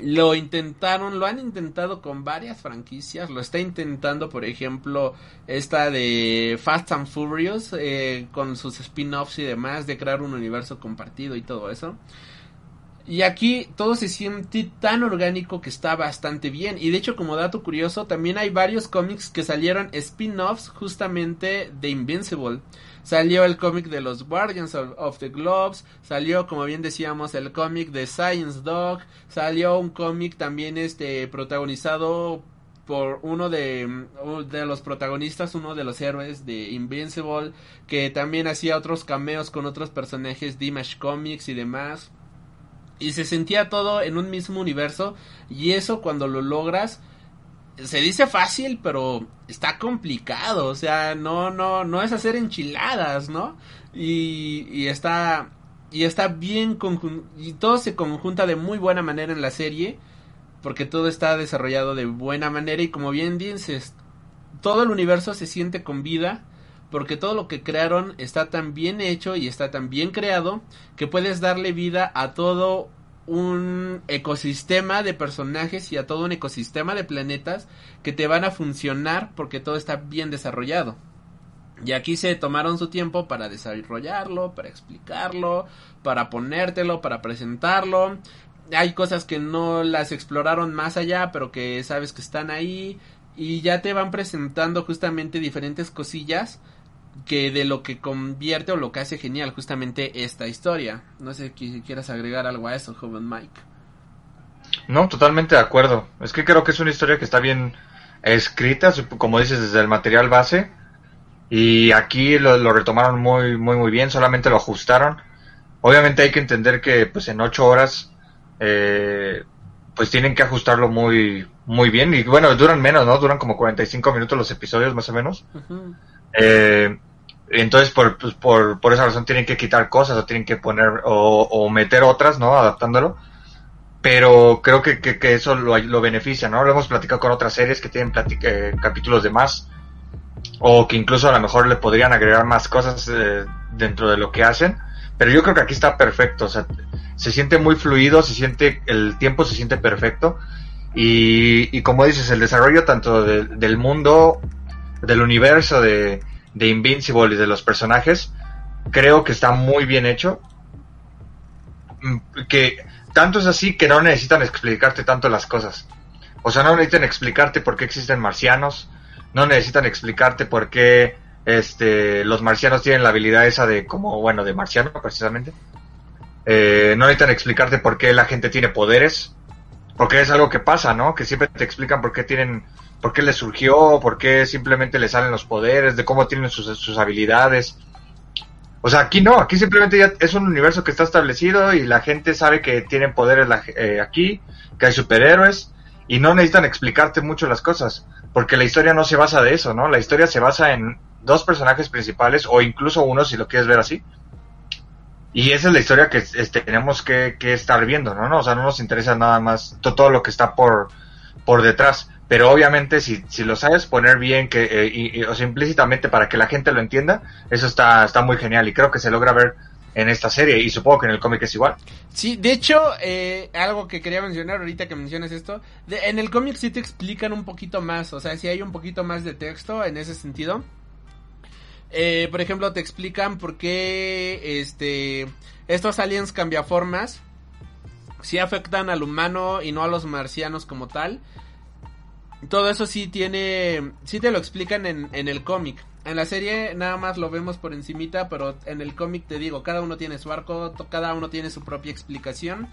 lo intentaron, lo han intentado con varias franquicias. Lo está intentando, por ejemplo, esta de Fast and Furious, eh, con sus spin-offs y demás, de crear un universo compartido y todo eso. Y aquí todo se siente tan orgánico que está bastante bien. Y de hecho, como dato curioso, también hay varios cómics que salieron spin-offs justamente de Invincible. Salió el cómic de los Guardians of, of the Globes, salió, como bien decíamos, el cómic de Science Dog, salió un cómic también este protagonizado por uno de, de los protagonistas, uno de los héroes de Invincible, que también hacía otros cameos con otros personajes de Image Comics y demás. Y se sentía todo en un mismo universo. Y eso cuando lo logras, se dice fácil, pero está complicado. O sea, no, no, no es hacer enchiladas, ¿no? Y, y está, y está bien y todo se conjunta de muy buena manera en la serie. Porque todo está desarrollado de buena manera. Y como bien dices, todo el universo se siente con vida. Porque todo lo que crearon está tan bien hecho y está tan bien creado que puedes darle vida a todo un ecosistema de personajes y a todo un ecosistema de planetas que te van a funcionar porque todo está bien desarrollado. Y aquí se tomaron su tiempo para desarrollarlo, para explicarlo, para ponértelo, para presentarlo. Hay cosas que no las exploraron más allá, pero que sabes que están ahí. Y ya te van presentando justamente diferentes cosillas que de lo que convierte o lo que hace genial justamente esta historia. No sé si quieras agregar algo a eso, joven Mike. No, totalmente de acuerdo. Es que creo que es una historia que está bien escrita, como dices, desde el material base. Y aquí lo, lo retomaron muy, muy, muy bien, solamente lo ajustaron. Obviamente hay que entender que pues en ocho horas eh, pues tienen que ajustarlo muy, muy bien. Y bueno, duran menos, ¿no? Duran como 45 minutos los episodios más o menos. Eh, entonces, por, pues, por, por esa razón tienen que quitar cosas o tienen que poner o, o meter otras, ¿no? Adaptándolo. Pero creo que, que, que eso lo, lo beneficia, ¿no? Lo hemos platicado con otras series que tienen eh, capítulos de más. O que incluso a lo mejor le podrían agregar más cosas eh, dentro de lo que hacen. Pero yo creo que aquí está perfecto. O sea, se siente muy fluido, se siente, el tiempo se siente perfecto. Y, y como dices, el desarrollo tanto de- del mundo, del universo de, de Invincible y de los personajes, creo que está muy bien hecho. Mm, Que tanto es así que no necesitan explicarte tanto las cosas. O sea, no necesitan explicarte por qué existen marcianos, no necesitan explicarte por qué este, los marcianos tienen la habilidad esa de como, bueno, de marciano precisamente. Eh, no necesitan explicarte por qué la gente tiene poderes, porque es algo que pasa, ¿no? Que siempre te explican por qué tienen, por qué les surgió, por qué simplemente les salen los poderes, de cómo tienen sus, sus habilidades. O sea, aquí no, aquí simplemente ya es un universo que está establecido y la gente sabe que tienen poderes eh, aquí, que hay superhéroes y no necesitan explicarte mucho las cosas, porque la historia no se basa de eso, ¿no? La historia se basa en dos personajes principales o incluso uno si lo quieres ver así. Y esa es la historia que este, tenemos que, que, estar viendo, ¿no? ¿no? O sea, no nos interesa nada más todo lo que está por, por detrás. Pero obviamente si, si lo sabes poner bien, que, eh, o sea, implícitamente para que la gente lo entienda, eso está, está muy genial y creo que se logra ver en esta serie y supongo que en el cómic es igual. Sí, de hecho, eh, algo que quería mencionar ahorita que mencionas esto, en el cómic sí te explican un poquito más, o sea, sí hay un poquito más de texto en ese sentido. Eh, por ejemplo, te explican por qué este, estos aliens cambiaformas sí afectan al humano y no a los marcianos como tal. Todo eso sí tiene, sí te lo explican en, en el cómic. En la serie nada más lo vemos por encimita, pero en el cómic te digo, cada uno tiene su arco, cada uno tiene su propia explicación.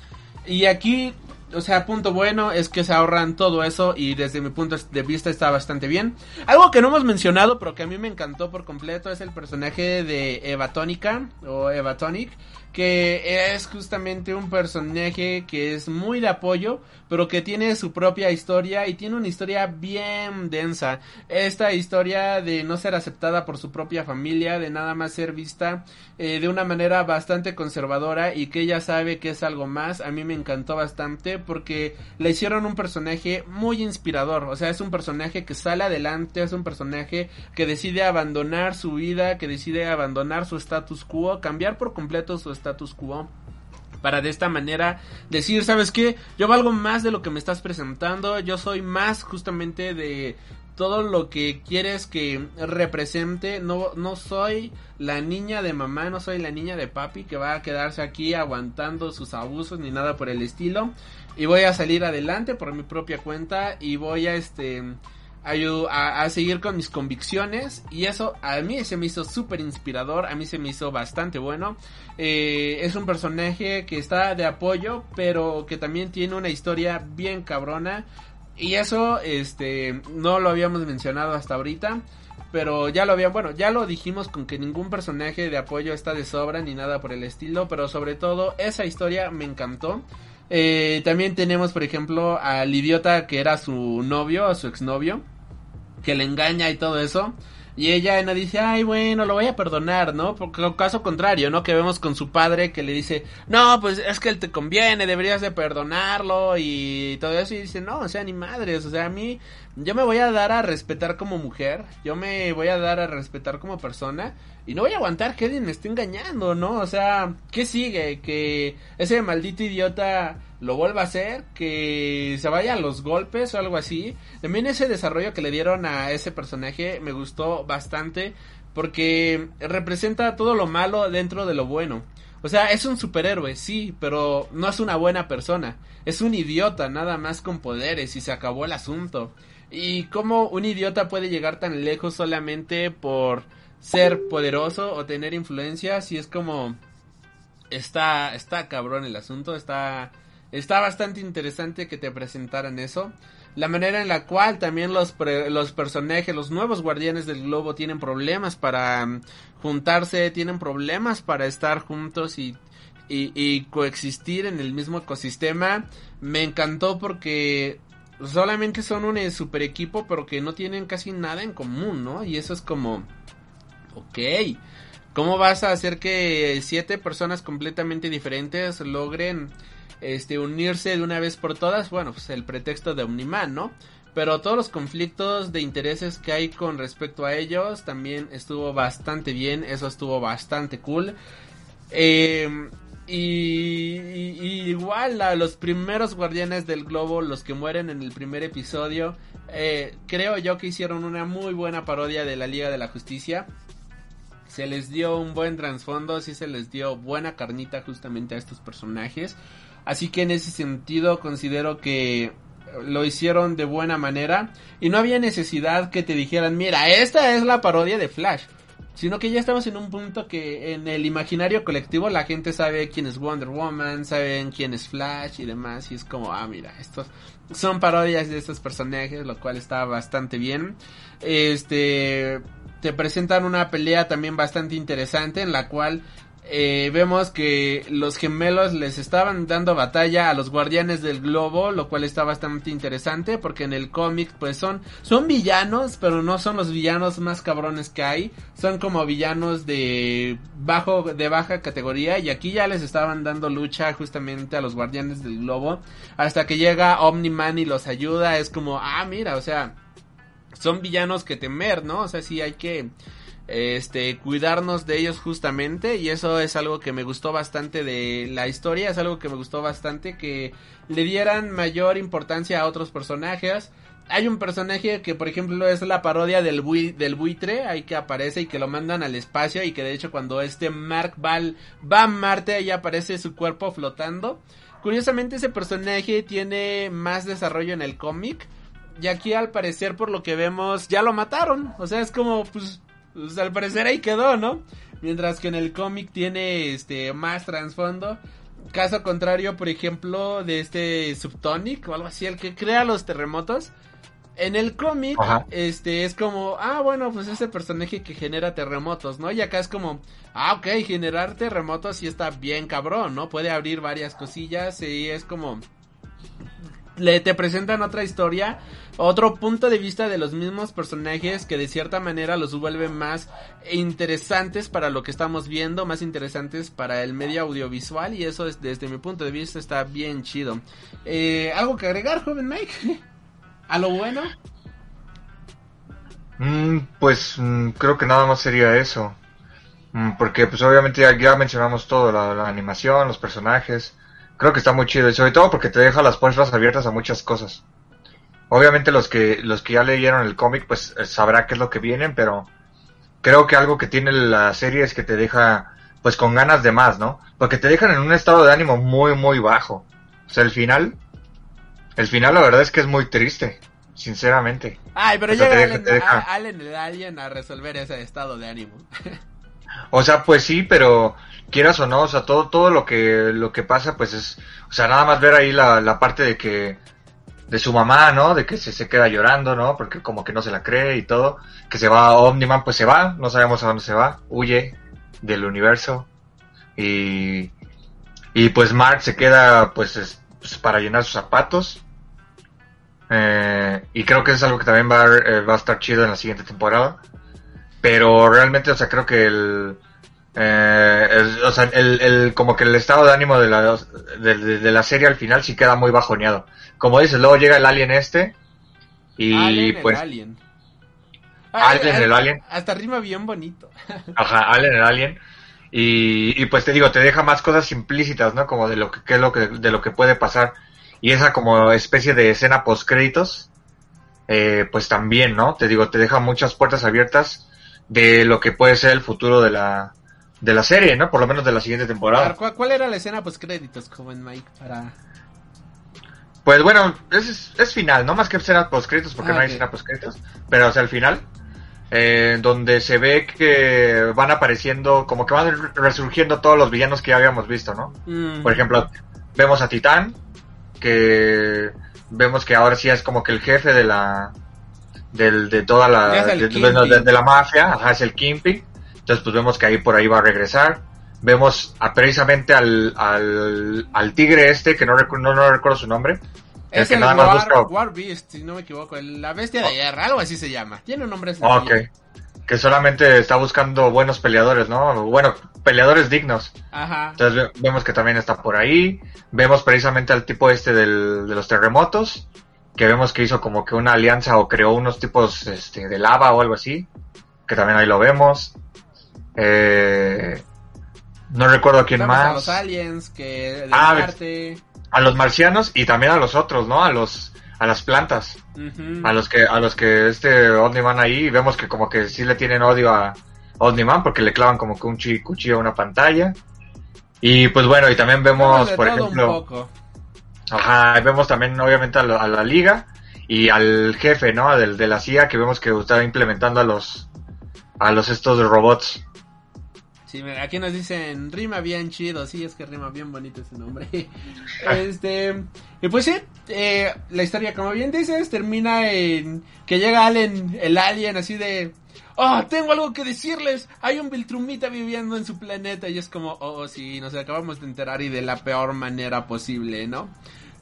Y aquí, o sea, punto bueno es que se ahorran todo eso y desde mi punto de vista está bastante bien. Algo que no hemos mencionado, pero que a mí me encantó por completo es el personaje de Eva Tónica o Eva Tonic que es justamente un personaje que es muy de apoyo, pero que tiene su propia historia y tiene una historia bien densa. Esta historia de no ser aceptada por su propia familia, de nada más ser vista eh, de una manera bastante conservadora y que ella sabe que es algo más, a mí me encantó bastante porque le hicieron un personaje muy inspirador, o sea, es un personaje que sale adelante, es un personaje que decide abandonar su vida, que decide abandonar su status quo, cambiar por completo su status quo para de esta manera decir, ¿sabes qué? Yo valgo más de lo que me estás presentando, yo soy más justamente de todo lo que quieres que represente, no, no soy la niña de mamá, no soy la niña de papi que va a quedarse aquí aguantando sus abusos ni nada por el estilo. Y voy a salir adelante por mi propia cuenta y voy a este a, a, seguir con mis convicciones. Y eso a mí se me hizo súper inspirador, a mí se me hizo bastante bueno. Eh, es un personaje que está de apoyo, pero que también tiene una historia bien cabrona y eso este no lo habíamos mencionado hasta ahorita. Pero ya lo habían, bueno, ya lo dijimos con que ningún personaje de apoyo está de sobra ni nada por el estilo, pero sobre todo esa historia me encantó. Eh, también tenemos, por ejemplo, al idiota que era su novio, o su exnovio que le engaña y todo eso. Y ella no dice, ay, bueno, lo voy a perdonar, ¿no? Porque caso contrario, ¿no? Que vemos con su padre que le dice, no, pues es que él te conviene, deberías de perdonarlo y todo eso. Y dice, no, o sea, ni madres, o sea, a mí, yo me voy a dar a respetar como mujer, yo me voy a dar a respetar como persona y no voy a aguantar que alguien me esté engañando, ¿no? O sea, ¿qué sigue? Que ese maldito idiota lo vuelva a hacer, que se vaya a los golpes o algo así. También ese desarrollo que le dieron a ese personaje me gustó bastante porque representa todo lo malo dentro de lo bueno. O sea, es un superhéroe, sí, pero no es una buena persona. Es un idiota, nada más con poderes y se acabó el asunto. Y cómo un idiota puede llegar tan lejos solamente por ser poderoso o tener influencia, si es como está está cabrón el asunto, está Está bastante interesante que te presentaran eso. La manera en la cual también los, los personajes, los nuevos guardianes del globo tienen problemas para mm, juntarse, tienen problemas para estar juntos y, y, coexistir en el mismo ecosistema. Me encantó porque solamente son un super equipo, pero que no tienen casi nada en común, ¿no? Y eso es como, ok, ¿cómo vas a hacer que siete personas completamente diferentes logren este, unirse de una vez por todas, bueno, pues el pretexto de Omniman, ¿no? Pero todos los conflictos de intereses que hay con respecto a ellos también estuvo bastante bien, eso estuvo bastante cool. Eh, y, igual a los primeros guardianes del globo, los que mueren en el primer episodio, eh, creo yo que hicieron una muy buena parodia de la Liga de la Justicia. Se les dio un buen trasfondo, sí se les dio buena carnita justamente a estos personajes. Así que en ese sentido considero que lo hicieron de buena manera y no había necesidad que te dijeran, mira, esta es la parodia de Flash. Sino que ya estamos en un punto que en el imaginario colectivo la gente sabe quién es Wonder Woman, saben quién es Flash y demás. Y es como, ah, mira, estos son parodias de estos personajes, lo cual está bastante bien. Este, te presentan una pelea también bastante interesante en la cual eh, vemos que los gemelos les estaban dando batalla a los guardianes del globo, lo cual está bastante interesante porque en el cómic pues son son villanos, pero no son los villanos más cabrones que hay, son como villanos de bajo de baja categoría y aquí ya les estaban dando lucha justamente a los guardianes del globo hasta que llega Omni-Man y los ayuda, es como, ah, mira, o sea, son villanos que temer, ¿no? O sea, sí hay que este cuidarnos de ellos justamente y eso es algo que me gustó bastante de la historia, es algo que me gustó bastante que le dieran mayor importancia a otros personajes. Hay un personaje que por ejemplo es la parodia del, del buitre, ahí que aparece y que lo mandan al espacio y que de hecho cuando este Mark va, va a Marte ahí aparece su cuerpo flotando. Curiosamente ese personaje tiene más desarrollo en el cómic. Y aquí al parecer por lo que vemos ya lo mataron. O sea, es como pues pues al parecer ahí quedó, ¿no? Mientras que en el cómic tiene este más trasfondo. Caso contrario, por ejemplo, de este Subtonic o algo así, el que crea los terremotos. En el cómic, este, es como, ah, bueno, pues ese personaje que genera terremotos, ¿no? Y acá es como, ah, ok, generar terremotos sí está bien cabrón, ¿no? Puede abrir varias cosillas y es como, le te presentan otra historia, otro punto de vista de los mismos personajes que de cierta manera los vuelve más interesantes para lo que estamos viendo, más interesantes para el medio audiovisual y eso es, desde mi punto de vista está bien chido. Eh, ¿Algo que agregar, joven Mike? ¿A lo bueno? Mm, pues mm, creo que nada más sería eso. Mm, porque pues obviamente ya, mencionamos todo, la animación, los personajes creo que está muy chido y sobre todo porque te deja las puertas abiertas a muchas cosas. Obviamente los que los que ya leyeron el cómic pues eh, sabrá qué es lo que vienen, pero creo que algo que tiene la serie es que te deja pues con ganas de más, ¿no? Porque te dejan en un estado de ánimo muy muy bajo. O sea, el final el final la verdad es que es muy triste, sinceramente. Ay, pero llega Allen, el Alien a resolver ese estado de ánimo. o sea, pues sí, pero quieras o no, o sea, todo, todo lo que, lo que pasa, pues es, o sea, nada más ver ahí la, la parte de que, de su mamá, ¿no? De que se, se queda llorando, ¿no? Porque como que no se la cree y todo. Que se va Omniman, pues se va, no sabemos a dónde se va, huye del universo. Y, y pues Mark se queda, pues, pues para llenar sus zapatos. Eh, y creo que es algo que también va, eh, va a estar chido en la siguiente temporada. Pero realmente, o sea, creo que el, eh, o sea, el, el, como que el estado de ánimo de la, de, la serie al final sí queda muy bajoneado. Como dices, luego llega el alien este y pues... El alien. Alien, el alien. Hasta rima bien bonito. Ajá, Alien el alien. Y, y, pues te digo, te deja más cosas implícitas, ¿no? Como de lo que, es lo que, de lo que puede pasar. Y esa como especie de escena post créditos, eh, pues también, ¿no? Te digo, te deja muchas puertas abiertas de lo que puede ser el futuro de la, de la serie, ¿no? Por lo menos de la siguiente temporada. ¿Cuál, era la escena post créditos, joven Mike, para...? Pues bueno, es, es final, no más que escena post créditos, porque ah, no hay escena post créditos, pero o sea, el final, eh, donde se ve que van apareciendo, como que van resurgiendo todos los villanos que ya habíamos visto, ¿no? Mm. Por ejemplo, vemos a Titán, que vemos que ahora sí es como que el jefe de la... Del, de toda la de, la mafia, ajá, es el Kingpin entonces, pues vemos que ahí por ahí va a regresar. Vemos a, precisamente al, al, tigre este, que no, no, no recuerdo su nombre. Es el, que nada más busca... War Beast, si no me equivoco. La bestia de guerra, algo así se llama. Tiene un nombre sencillo. Ok. Que solamente está buscando buenos peleadores, ¿no? Bueno, peleadores dignos. Ajá. Entonces vemos que también está por ahí. Vemos precisamente al tipo este del, de los terremotos. Que vemos que hizo como que una alianza o creó unos tipos este, de lava o algo así. Que también ahí lo vemos. Eh, no recuerdo a quién más. A los aliens, que ah, A los marcianos y también a los otros, ¿no? A los a las plantas. A los que a los que este Omniman ahí vemos que como que sí le tienen odio a Omniman porque le clavan como que un cuchillo a una pantalla. Y pues bueno, y también vemos, por ejemplo, Ajá, vemos también obviamente a, lo- a la liga y al jefe, ¿no? Del, de la CIA que vemos que está implementando a los a los estos robots. Sí, mira, aquí nos dicen rima bien chido, sí, es que rima bien bonito ese nombre. este, y pues sí, eh, la historia, como bien dices, termina en que llega Allen, el alien, así de, oh, tengo algo que decirles, hay un Viltrumita viviendo en su planeta y es como, oh, sí, nos acabamos de enterar y de la peor manera posible, ¿no?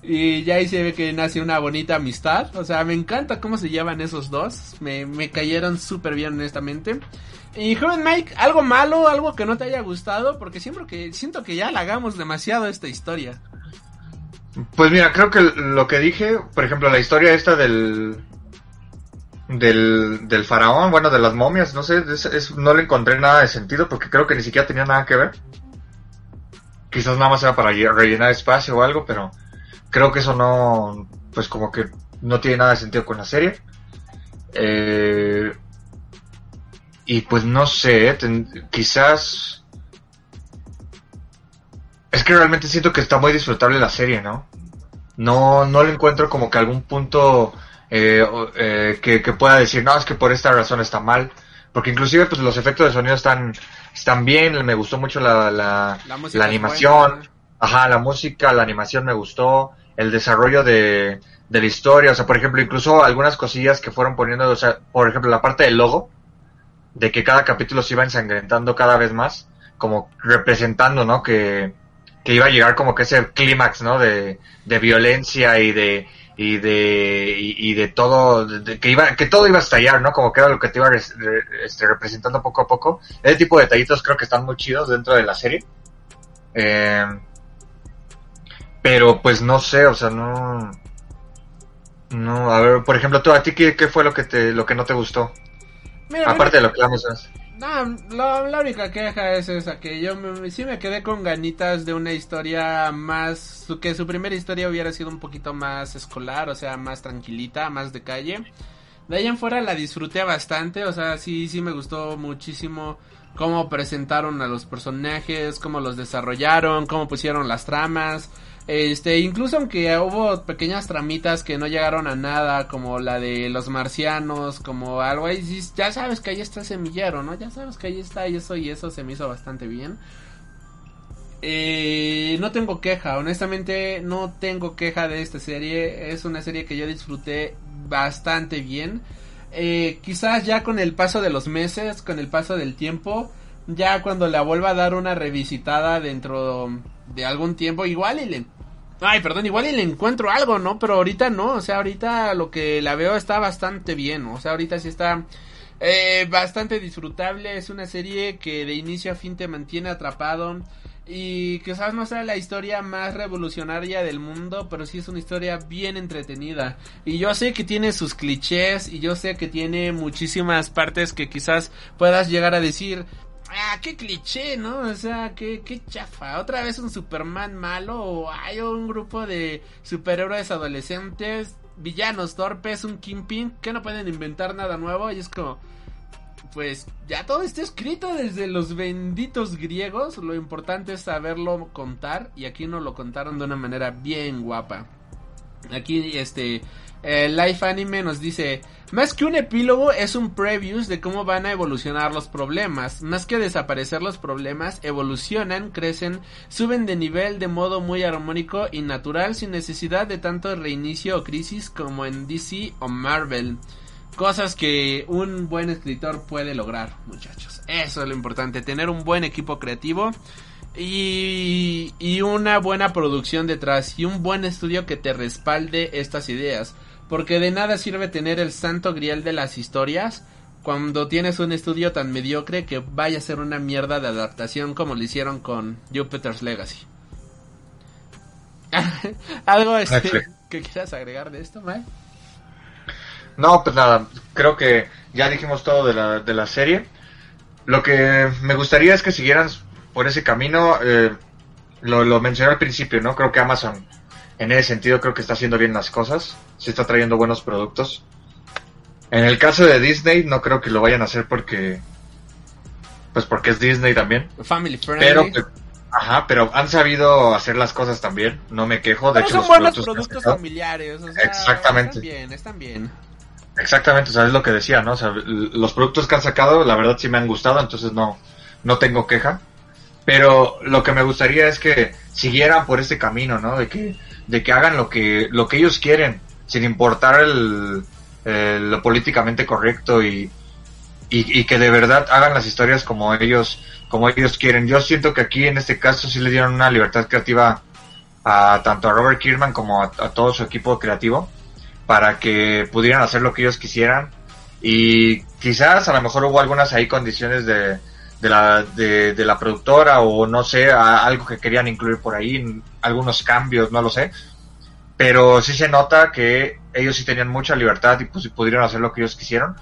Y ya ahí se ve que nace una bonita amistad. O sea, me encanta cómo se llevan esos dos. Me, me cayeron súper bien, honestamente. Y joven Mike, algo malo, algo que no te haya gustado, porque siempre que siento que ya halagamos demasiado esta historia. Pues mira, creo que lo que dije, por ejemplo, la historia esta del del, del faraón, bueno, de las momias, no sé, es- no le encontré nada de sentido porque creo que ni siquiera tenía nada que ver. Quizás nada más era para lle- rellenar espacio o algo, pero creo que eso no, pues como que no tiene nada de sentido con la serie. Eh, y pues no sé, ten- quizás... Es que realmente siento que está muy disfrutable la serie, ¿no? No, no le encuentro como que algún punto eh, eh, que, que pueda decir, no, es que por esta razón está mal. Porque inclusive pues los efectos de sonido están, están bien, me gustó mucho la, la, La la animación, ajá, la música, la animación me gustó, el desarrollo de, de la historia, o sea, por ejemplo, incluso algunas cosillas que fueron poniendo, o sea, por ejemplo, la parte del logo, de que cada capítulo se iba ensangrentando cada vez más, como representando, ¿no? Que, que iba a llegar como que ese clímax, ¿no? De, de violencia y de, y de, y, de todo, que iba, que todo iba a estallar, ¿no? Como que era lo que te iba este, representando poco a poco. Ese tipo de detallitos creo que están muy chidos dentro de la serie. Eh, pero pues no sé, o sea, no, no, a ver, por ejemplo, tú, a ti, ¿qué, qué fue lo que te, lo que no te gustó? Mira, Aparte mira, de lo que hablamos antes. No, la, la única queja es esa, que yo me- sí me quedé con ganitas de una historia más, que su primera historia hubiera sido un poquito más escolar, o sea, más tranquilita, más de calle. De ahí en fuera la disfruté bastante, o sea, sí, sí me gustó muchísimo cómo presentaron a los personajes, cómo los desarrollaron, cómo pusieron las tramas. Este, incluso aunque hubo pequeñas tramitas que no llegaron a nada, como la de los marcianos, como algo ahí, ya sabes que ahí está el semillero, ¿no? Ya sabes que ahí está y eso y eso se me hizo bastante bien. Eh, no tengo queja, honestamente no tengo queja de esta serie, es una serie que yo disfruté bastante bien. Eh, quizás ya con el paso de los meses, con el paso del tiempo, ya cuando la vuelva a dar una revisitada dentro de algún tiempo, igual y le... Ay, perdón, igual y le encuentro algo, ¿no? Pero ahorita no, o sea, ahorita lo que la veo está bastante bien, o sea, ahorita sí está eh, bastante disfrutable, es una serie que de inicio a fin te mantiene atrapado y quizás no sea la historia más revolucionaria del mundo, pero sí es una historia bien entretenida. Y yo sé que tiene sus clichés y yo sé que tiene muchísimas partes que quizás puedas llegar a decir, ah, qué cliché, ¿no? O sea, qué, qué chafa. Otra vez un Superman malo o hay un grupo de superhéroes adolescentes, villanos torpes, un Kingpin que no pueden inventar nada nuevo y es como pues ya todo está escrito desde los benditos griegos. Lo importante es saberlo contar. Y aquí nos lo contaron de una manera bien guapa. Aquí, este. Life Anime nos dice: Más que un epílogo, es un previews de cómo van a evolucionar los problemas. Más que desaparecer los problemas, evolucionan, crecen, suben de nivel de modo muy armónico y natural, sin necesidad de tanto reinicio o crisis como en DC o Marvel. Cosas que un buen escritor puede lograr, muchachos. Eso es lo importante, tener un buen equipo creativo y una buena producción detrás y un buen estudio que te respalde estas ideas. Porque de nada sirve tener el santo grial de las historias cuando tienes un estudio tan mediocre que vaya a ser una mierda de adaptación como lo hicieron con Jupiter's Legacy. ¿Algo este, que quieras agregar de esto, Mike? No, pues nada, creo que ya dijimos todo de la, de la serie. Lo que me gustaría es que siguieran por ese camino. eh, lo, lo mencioné al principio, ¿no? Creo que Amazon, en ese sentido, creo que está haciendo bien las cosas. Se está trayendo buenos productos. En el caso de Disney, no creo que lo vayan a hacer porque. Pues porque es Disney también. Family friendly. Pero, Ajá, pero han sabido hacer las cosas también, no me quejo. De Pero hecho, son los buenos productos familiares. O sea, Exactamente. Están bien, están bien. Exactamente, o sea, es lo que decía, ¿no? O sea, los productos que han sacado, la verdad sí me han gustado, entonces no, no tengo queja. Pero lo que me gustaría es que siguieran por este camino, ¿no? De que, de que hagan lo que, lo que ellos quieren, sin importar el, el- lo políticamente correcto y, y, que de verdad hagan las historias como ellos, como ellos quieren. Yo siento que aquí en este caso sí le dieron una libertad creativa a tanto a Robert Kirkman como a, todo su equipo creativo para que pudieran hacer lo que ellos quisieran y quizás a lo mejor hubo algunas ahí condiciones de, de la de, la productora o no sé algo que querían incluir por ahí algunos cambios no lo sé pero sí se nota que ellos sí tenían mucha libertad y pues pudieron hacer lo que ellos quisieron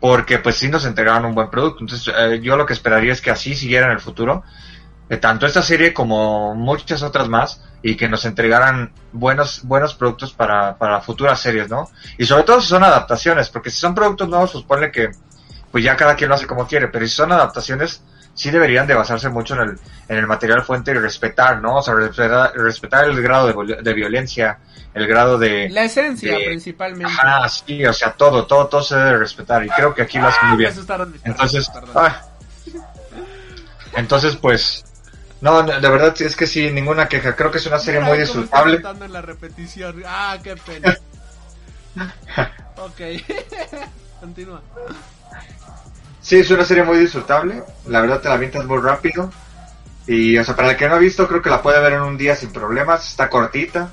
porque pues sí nos entregaron un buen producto entonces eh, yo lo que esperaría es que así siguiera en el futuro tanto esta serie como muchas otras más y que nos entregaran buenos buenos productos para, para futuras series, ¿no? Y sobre todo si son adaptaciones, porque si son productos nuevos, pues ponle que pues ya cada quien lo hace como quiere, pero si son adaptaciones, sí deberían de basarse mucho en el, en el material fuente y respetar, ¿no? O sea, respetar, respetar el grado de, de violencia, el grado de... La esencia, de- principalmente. Ajá, sí, o sea, todo, todo, todo se debe respetar y creo que aquí lo hacen Ah, muy me bien. Entonces, ah. entonces pues, no, de verdad es que sí, ninguna queja. Creo que es una serie muy disfrutable. en la repetición. Ah, qué pena. ok. Continúa. Sí, es una serie muy disfrutable. La verdad te la avientas muy rápido. Y, o sea, para el que no ha visto, creo que la puede ver en un día sin problemas. Está cortita.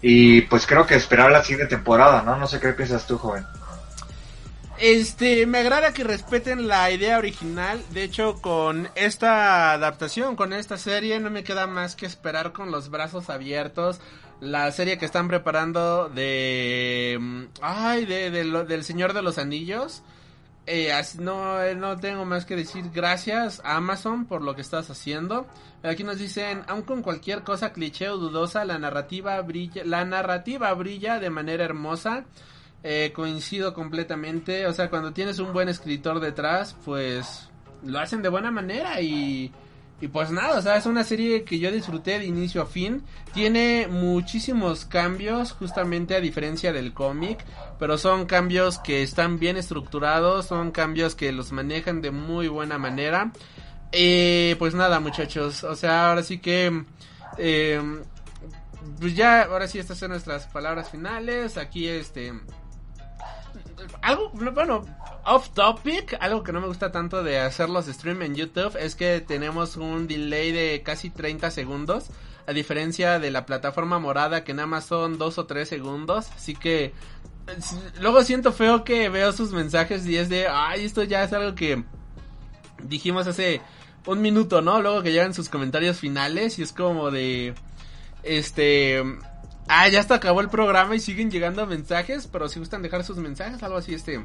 Y pues creo que esperar la siguiente temporada, ¿no? No sé qué piensas tú, joven. Este, me agrada que respeten la idea original. De hecho, con esta adaptación, con esta serie, no me queda más que esperar con los brazos abiertos. La serie que están preparando de. mm, Ay, de, del Señor de los Anillos. Eh, no, eh, no tengo más que decir gracias a Amazon por lo que estás haciendo. Aquí nos dicen, aun con cualquier cosa cliché o dudosa, la narrativa brilla, la narrativa brilla de manera hermosa. Eh, coincido completamente. O sea, cuando tienes un buen escritor detrás, pues lo hacen de buena manera y, y pues nada, o sea, es una serie que yo disfruté de inicio a fin. Tiene muchísimos cambios, justamente a diferencia del cómic, pero son cambios que están bien estructurados, son cambios que los manejan de muy buena manera. Eh, pues nada, muchachos, o sea, ahora sí que... eh, pues ya, ahora sí, estas son nuestras palabras finales. Aquí, este. Algo, bueno, off topic, algo que no me gusta tanto de hacer los stream en YouTube es que tenemos un delay de casi 30 segundos. A diferencia de la plataforma morada que nada más son 2 o 3 segundos. Así que. Luego siento feo que veo sus mensajes y es de. Ay, esto ya es algo que dijimos hace un minuto, ¿no? Luego que llegan sus comentarios finales y es como de. Este. Ah, ya hasta acabó el programa y siguen llegando mensajes, pero si gustan dejar sus mensajes, algo así, este.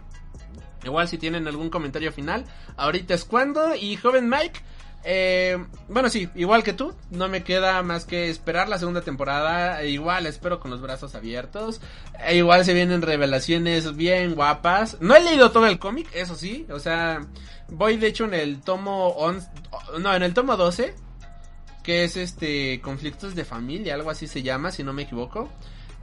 Igual si tienen algún comentario final, ahorita es cuando. Y joven Mike, eh, bueno, sí, igual que tú, no me queda más que esperar la segunda temporada. E igual espero con los brazos abiertos. E igual se vienen revelaciones bien guapas. No he leído todo el cómic, eso sí, o sea, voy de hecho en el tomo 11, no, en el tomo 12 que es este conflictos de familia, algo así se llama, si no me equivoco.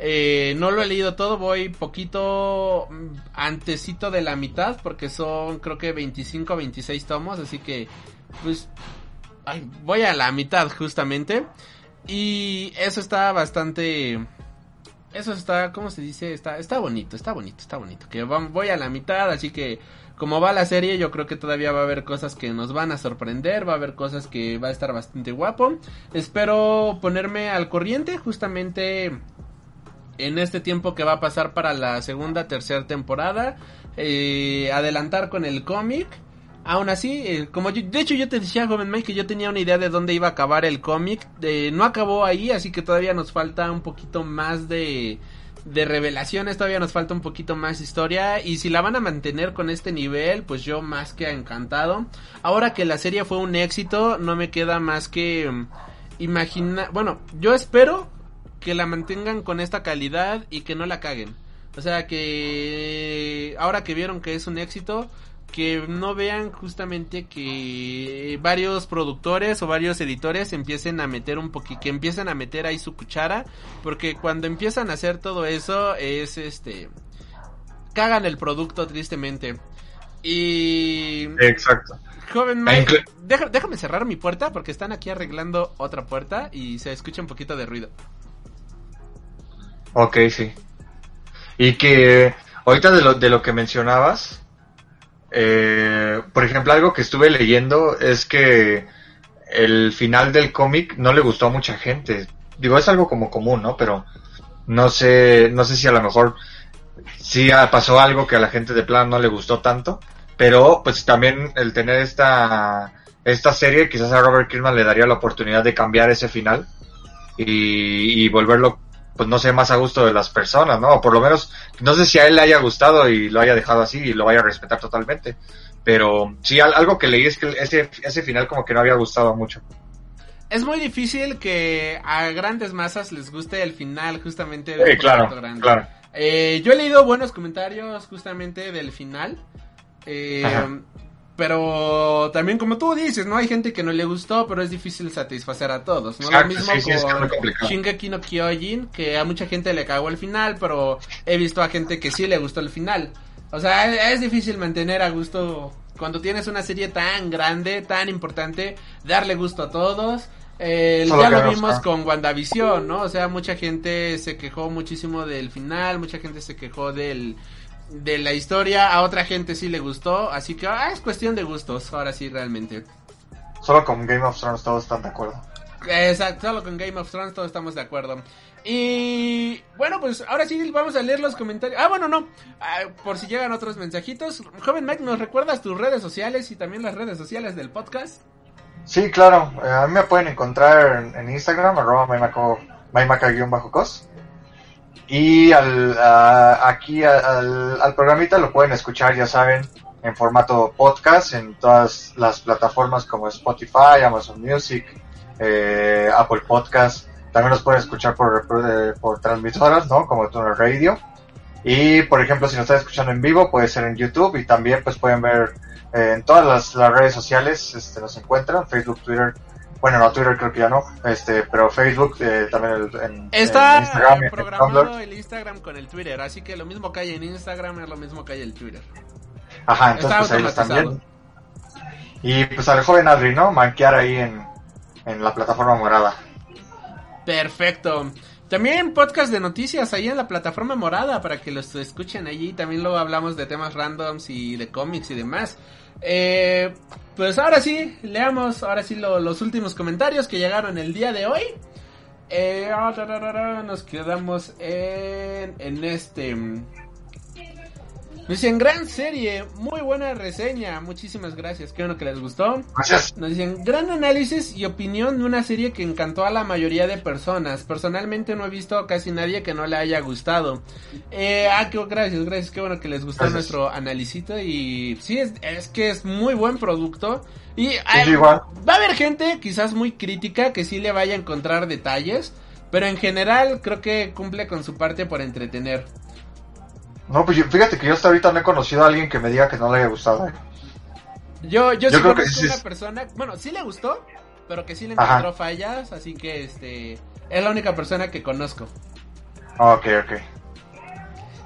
Eh, no lo he leído todo, voy poquito mm, antecito de la mitad, porque son creo que 25 o 26 tomos, así que pues ay, voy a la mitad justamente. Y eso está bastante... Eso está, ¿cómo se dice? Está, está bonito, está bonito, está bonito. Que voy a la mitad, así que como va la serie, yo creo que todavía va a haber cosas que nos van a sorprender, va a haber cosas que va a estar bastante guapo. Espero ponerme al corriente justamente en este tiempo que va a pasar para la segunda, tercera temporada. eh, adelantar con el cómic. Aún así, eh, como yo, de hecho yo te decía, joven Mike, que yo tenía una idea de dónde iba a acabar el cómic. Eh, no acabó ahí, así que todavía nos falta un poquito más de, de revelaciones, todavía nos falta un poquito más historia. Y si la van a mantener con este nivel, pues yo más que encantado. Ahora que la serie fue un éxito, no me queda más que mm, imaginar... Bueno, yo espero que la mantengan con esta calidad y que no la caguen. O sea que ahora que vieron que es un éxito, que no vean justamente que varios productores o varios editores empiecen a meter un poquito, que empiecen a meter ahí su cuchara, porque cuando empiezan a hacer todo eso es este cagan el producto tristemente. Y Exacto. joven Mike, deja- déjame cerrar mi puerta porque están aquí arreglando otra puerta y se escucha un poquito de ruido. Ok, sí. Y que ahorita de lo, de lo que mencionabas, eh, por ejemplo, algo que estuve leyendo es que el final del cómic no le gustó a mucha gente. Digo, es algo como común, ¿no? Pero no sé, no sé si a lo mejor sí pasó algo que a la gente de plan no le gustó tanto. Pero pues también el tener esta, esta serie, quizás a Robert Kirkman le daría la oportunidad de cambiar ese final y volverlo pues no sé, más a gusto de las personas, ¿no? O por lo menos, no sé si a él le haya gustado y lo haya dejado así y lo vaya a respetar totalmente. Pero sí, al- algo que leí es que ese, ese final como que no había gustado mucho. Es muy difícil que a grandes masas les guste el final justamente de Sí, claro, grande. claro. Eh, yo he leído buenos comentarios justamente del final. Eh. Pero también como tú dices, ¿no? Hay gente que no le gustó, pero es difícil satisfacer a todos, ¿no? Exacto, Lo mismo sí, sí, con. Shingeki no Kyojin, que a mucha gente le cagó el final, pero he visto a gente que sí le gustó el final. O sea, es, difícil mantener a gusto cuando tienes una serie tan grande, tan importante, darle gusto a todos. Eh, ya lo vimos con WandaVision, ¿no? O sea, mucha gente se quejó muchísimo del final, mucha gente se quejó del de la historia, a otra gente sí le gustó, así que ah, es cuestión de gustos, ahora sí realmente. Solo con Game of Thrones todos están de acuerdo. Exacto, solo con Game of Thrones todos estamos de acuerdo. Y bueno, pues ahora sí vamos a leer los comentarios. Ah, bueno, no, ah, por si llegan otros mensajitos. Joven Mike, ¿nos recuerdas tus redes sociales y también las redes sociales del podcast? Sí, claro. eh, a mí me pueden encontrar en, en Instagram, arroba maimaco- maimaca-cos. Y al, aquí al, al programita lo pueden escuchar, ya saben, en formato podcast en todas las plataformas como Spotify, Amazon Music, eh, Apple Podcast. También los pueden escuchar por, por, eh, por transmisoras, ¿no? Como Tuner Radio. Y, por ejemplo, si nos están escuchando en vivo, puede ser en YouTube y también pues pueden ver eh, en todas las, las redes sociales este, nos encuentran, Facebook, Twitter, bueno, no Twitter creo que ya no, este, pero Facebook, eh, también el- en, Está en Instagram, en programado Tumblr. el Instagram con el Twitter, así que lo mismo que hay en Instagram es lo mismo que hay en Twitter. Ajá, entonces Está pues automatizado. viendo. Y pues al joven Adri, ¿no? Manquear ahí en, en la plataforma morada. Perfecto. También podcast de noticias ahí en la plataforma morada para que los escuchen allí. También luego hablamos de temas randoms y de cómics y demás. Eh, pues ahora sí, leamos ahora sí lo- los últimos comentarios que llegaron el día de hoy. Eh, ah, nos quedamos en, en este. Nos dicen, gran serie, muy buena reseña, muchísimas gracias, qué bueno que les gustó. Gracias. Nos dicen, gran análisis y opinión de una serie que encantó a la mayoría de personas. Personalmente no he visto a casi nadie que no le haya gustado. Eh, ah, qué, gracias, gracias, qué bueno que les gustó Gracias. nuestro analicito y sí, es, es que es muy buen producto. Y ah, igual. va a haber gente quizás muy crítica que sí le vaya a encontrar detalles, pero en general creo que cumple con su parte por entretener. No, pues yo- fíjate que yo hasta ahorita no he conocido a alguien que me diga que no le haya gustado. Yo, yo, Yo sí creo que conozco sí una es- persona, bueno, sí le gustó, pero que sí le Ajá. encontró fallas, así que este es la única persona que conozco. Ok, ok.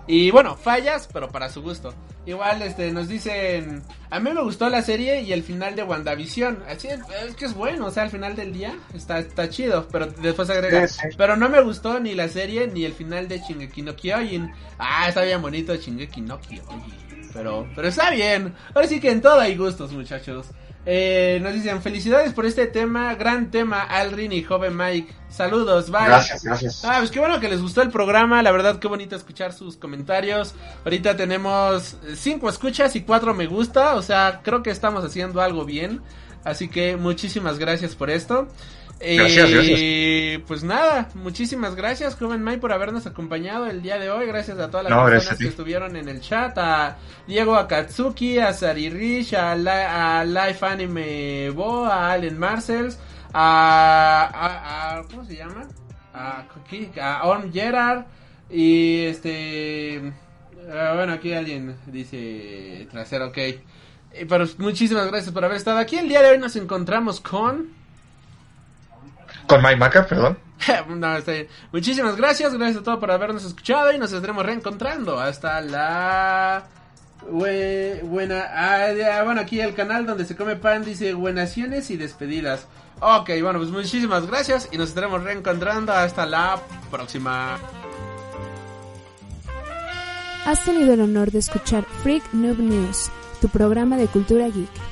Y bueno, fallas, pero para su gusto. Igual este nos dicen, a mí me gustó la serie y el final de WandaVision. Así es, es que es bueno, o sea, al final del día está está chido, pero después agrega, Sí, sí. pero no me gustó ni la serie ni el final de Shingeki no Kyojin. Ah, está bien bonito Shingeki no Kyojin. Pero pero está bien. Ahora sí que en todo hay gustos, muchachos. Eh, nos dicen felicidades por este tema, gran tema, Alrin y joven Mike. Saludos, bye. Gracias, gracias. Ah, pues qué bueno que les gustó el programa, la verdad qué bonito escuchar sus comentarios. Ahorita tenemos cinco escuchas y cuatro me gusta, o sea, creo que estamos haciendo algo bien. Así que muchísimas gracias por esto. Gracias, y pues nada, muchísimas gracias, joven May, por habernos acompañado el día de hoy. Gracias a todas las No, personas que estuvieron en el chat, a Diego Akatsuki, a Sari Rich, a, Li- a Life Anime Bo, a Allen Marcells, a, a, a- ¿cómo se llama? A, a Orm Gerard y este ah, bueno aquí alguien dice trasero ok pero muchísimas gracias por haber estado aquí. El día de hoy nos encontramos con... Con Mike Maca, perdón. no, está bien. Muchísimas gracias, gracias a todos por habernos escuchado y nos estaremos reencontrando hasta la... Bue- buena, ah, ya, bueno, aquí el canal donde se come pan dice buenaciones y despedidas. Ok, bueno, pues muchísimas gracias y nos estaremos reencontrando hasta la próxima. Has tenido el honor de escuchar Freak Noob News, tu programa de cultura geek.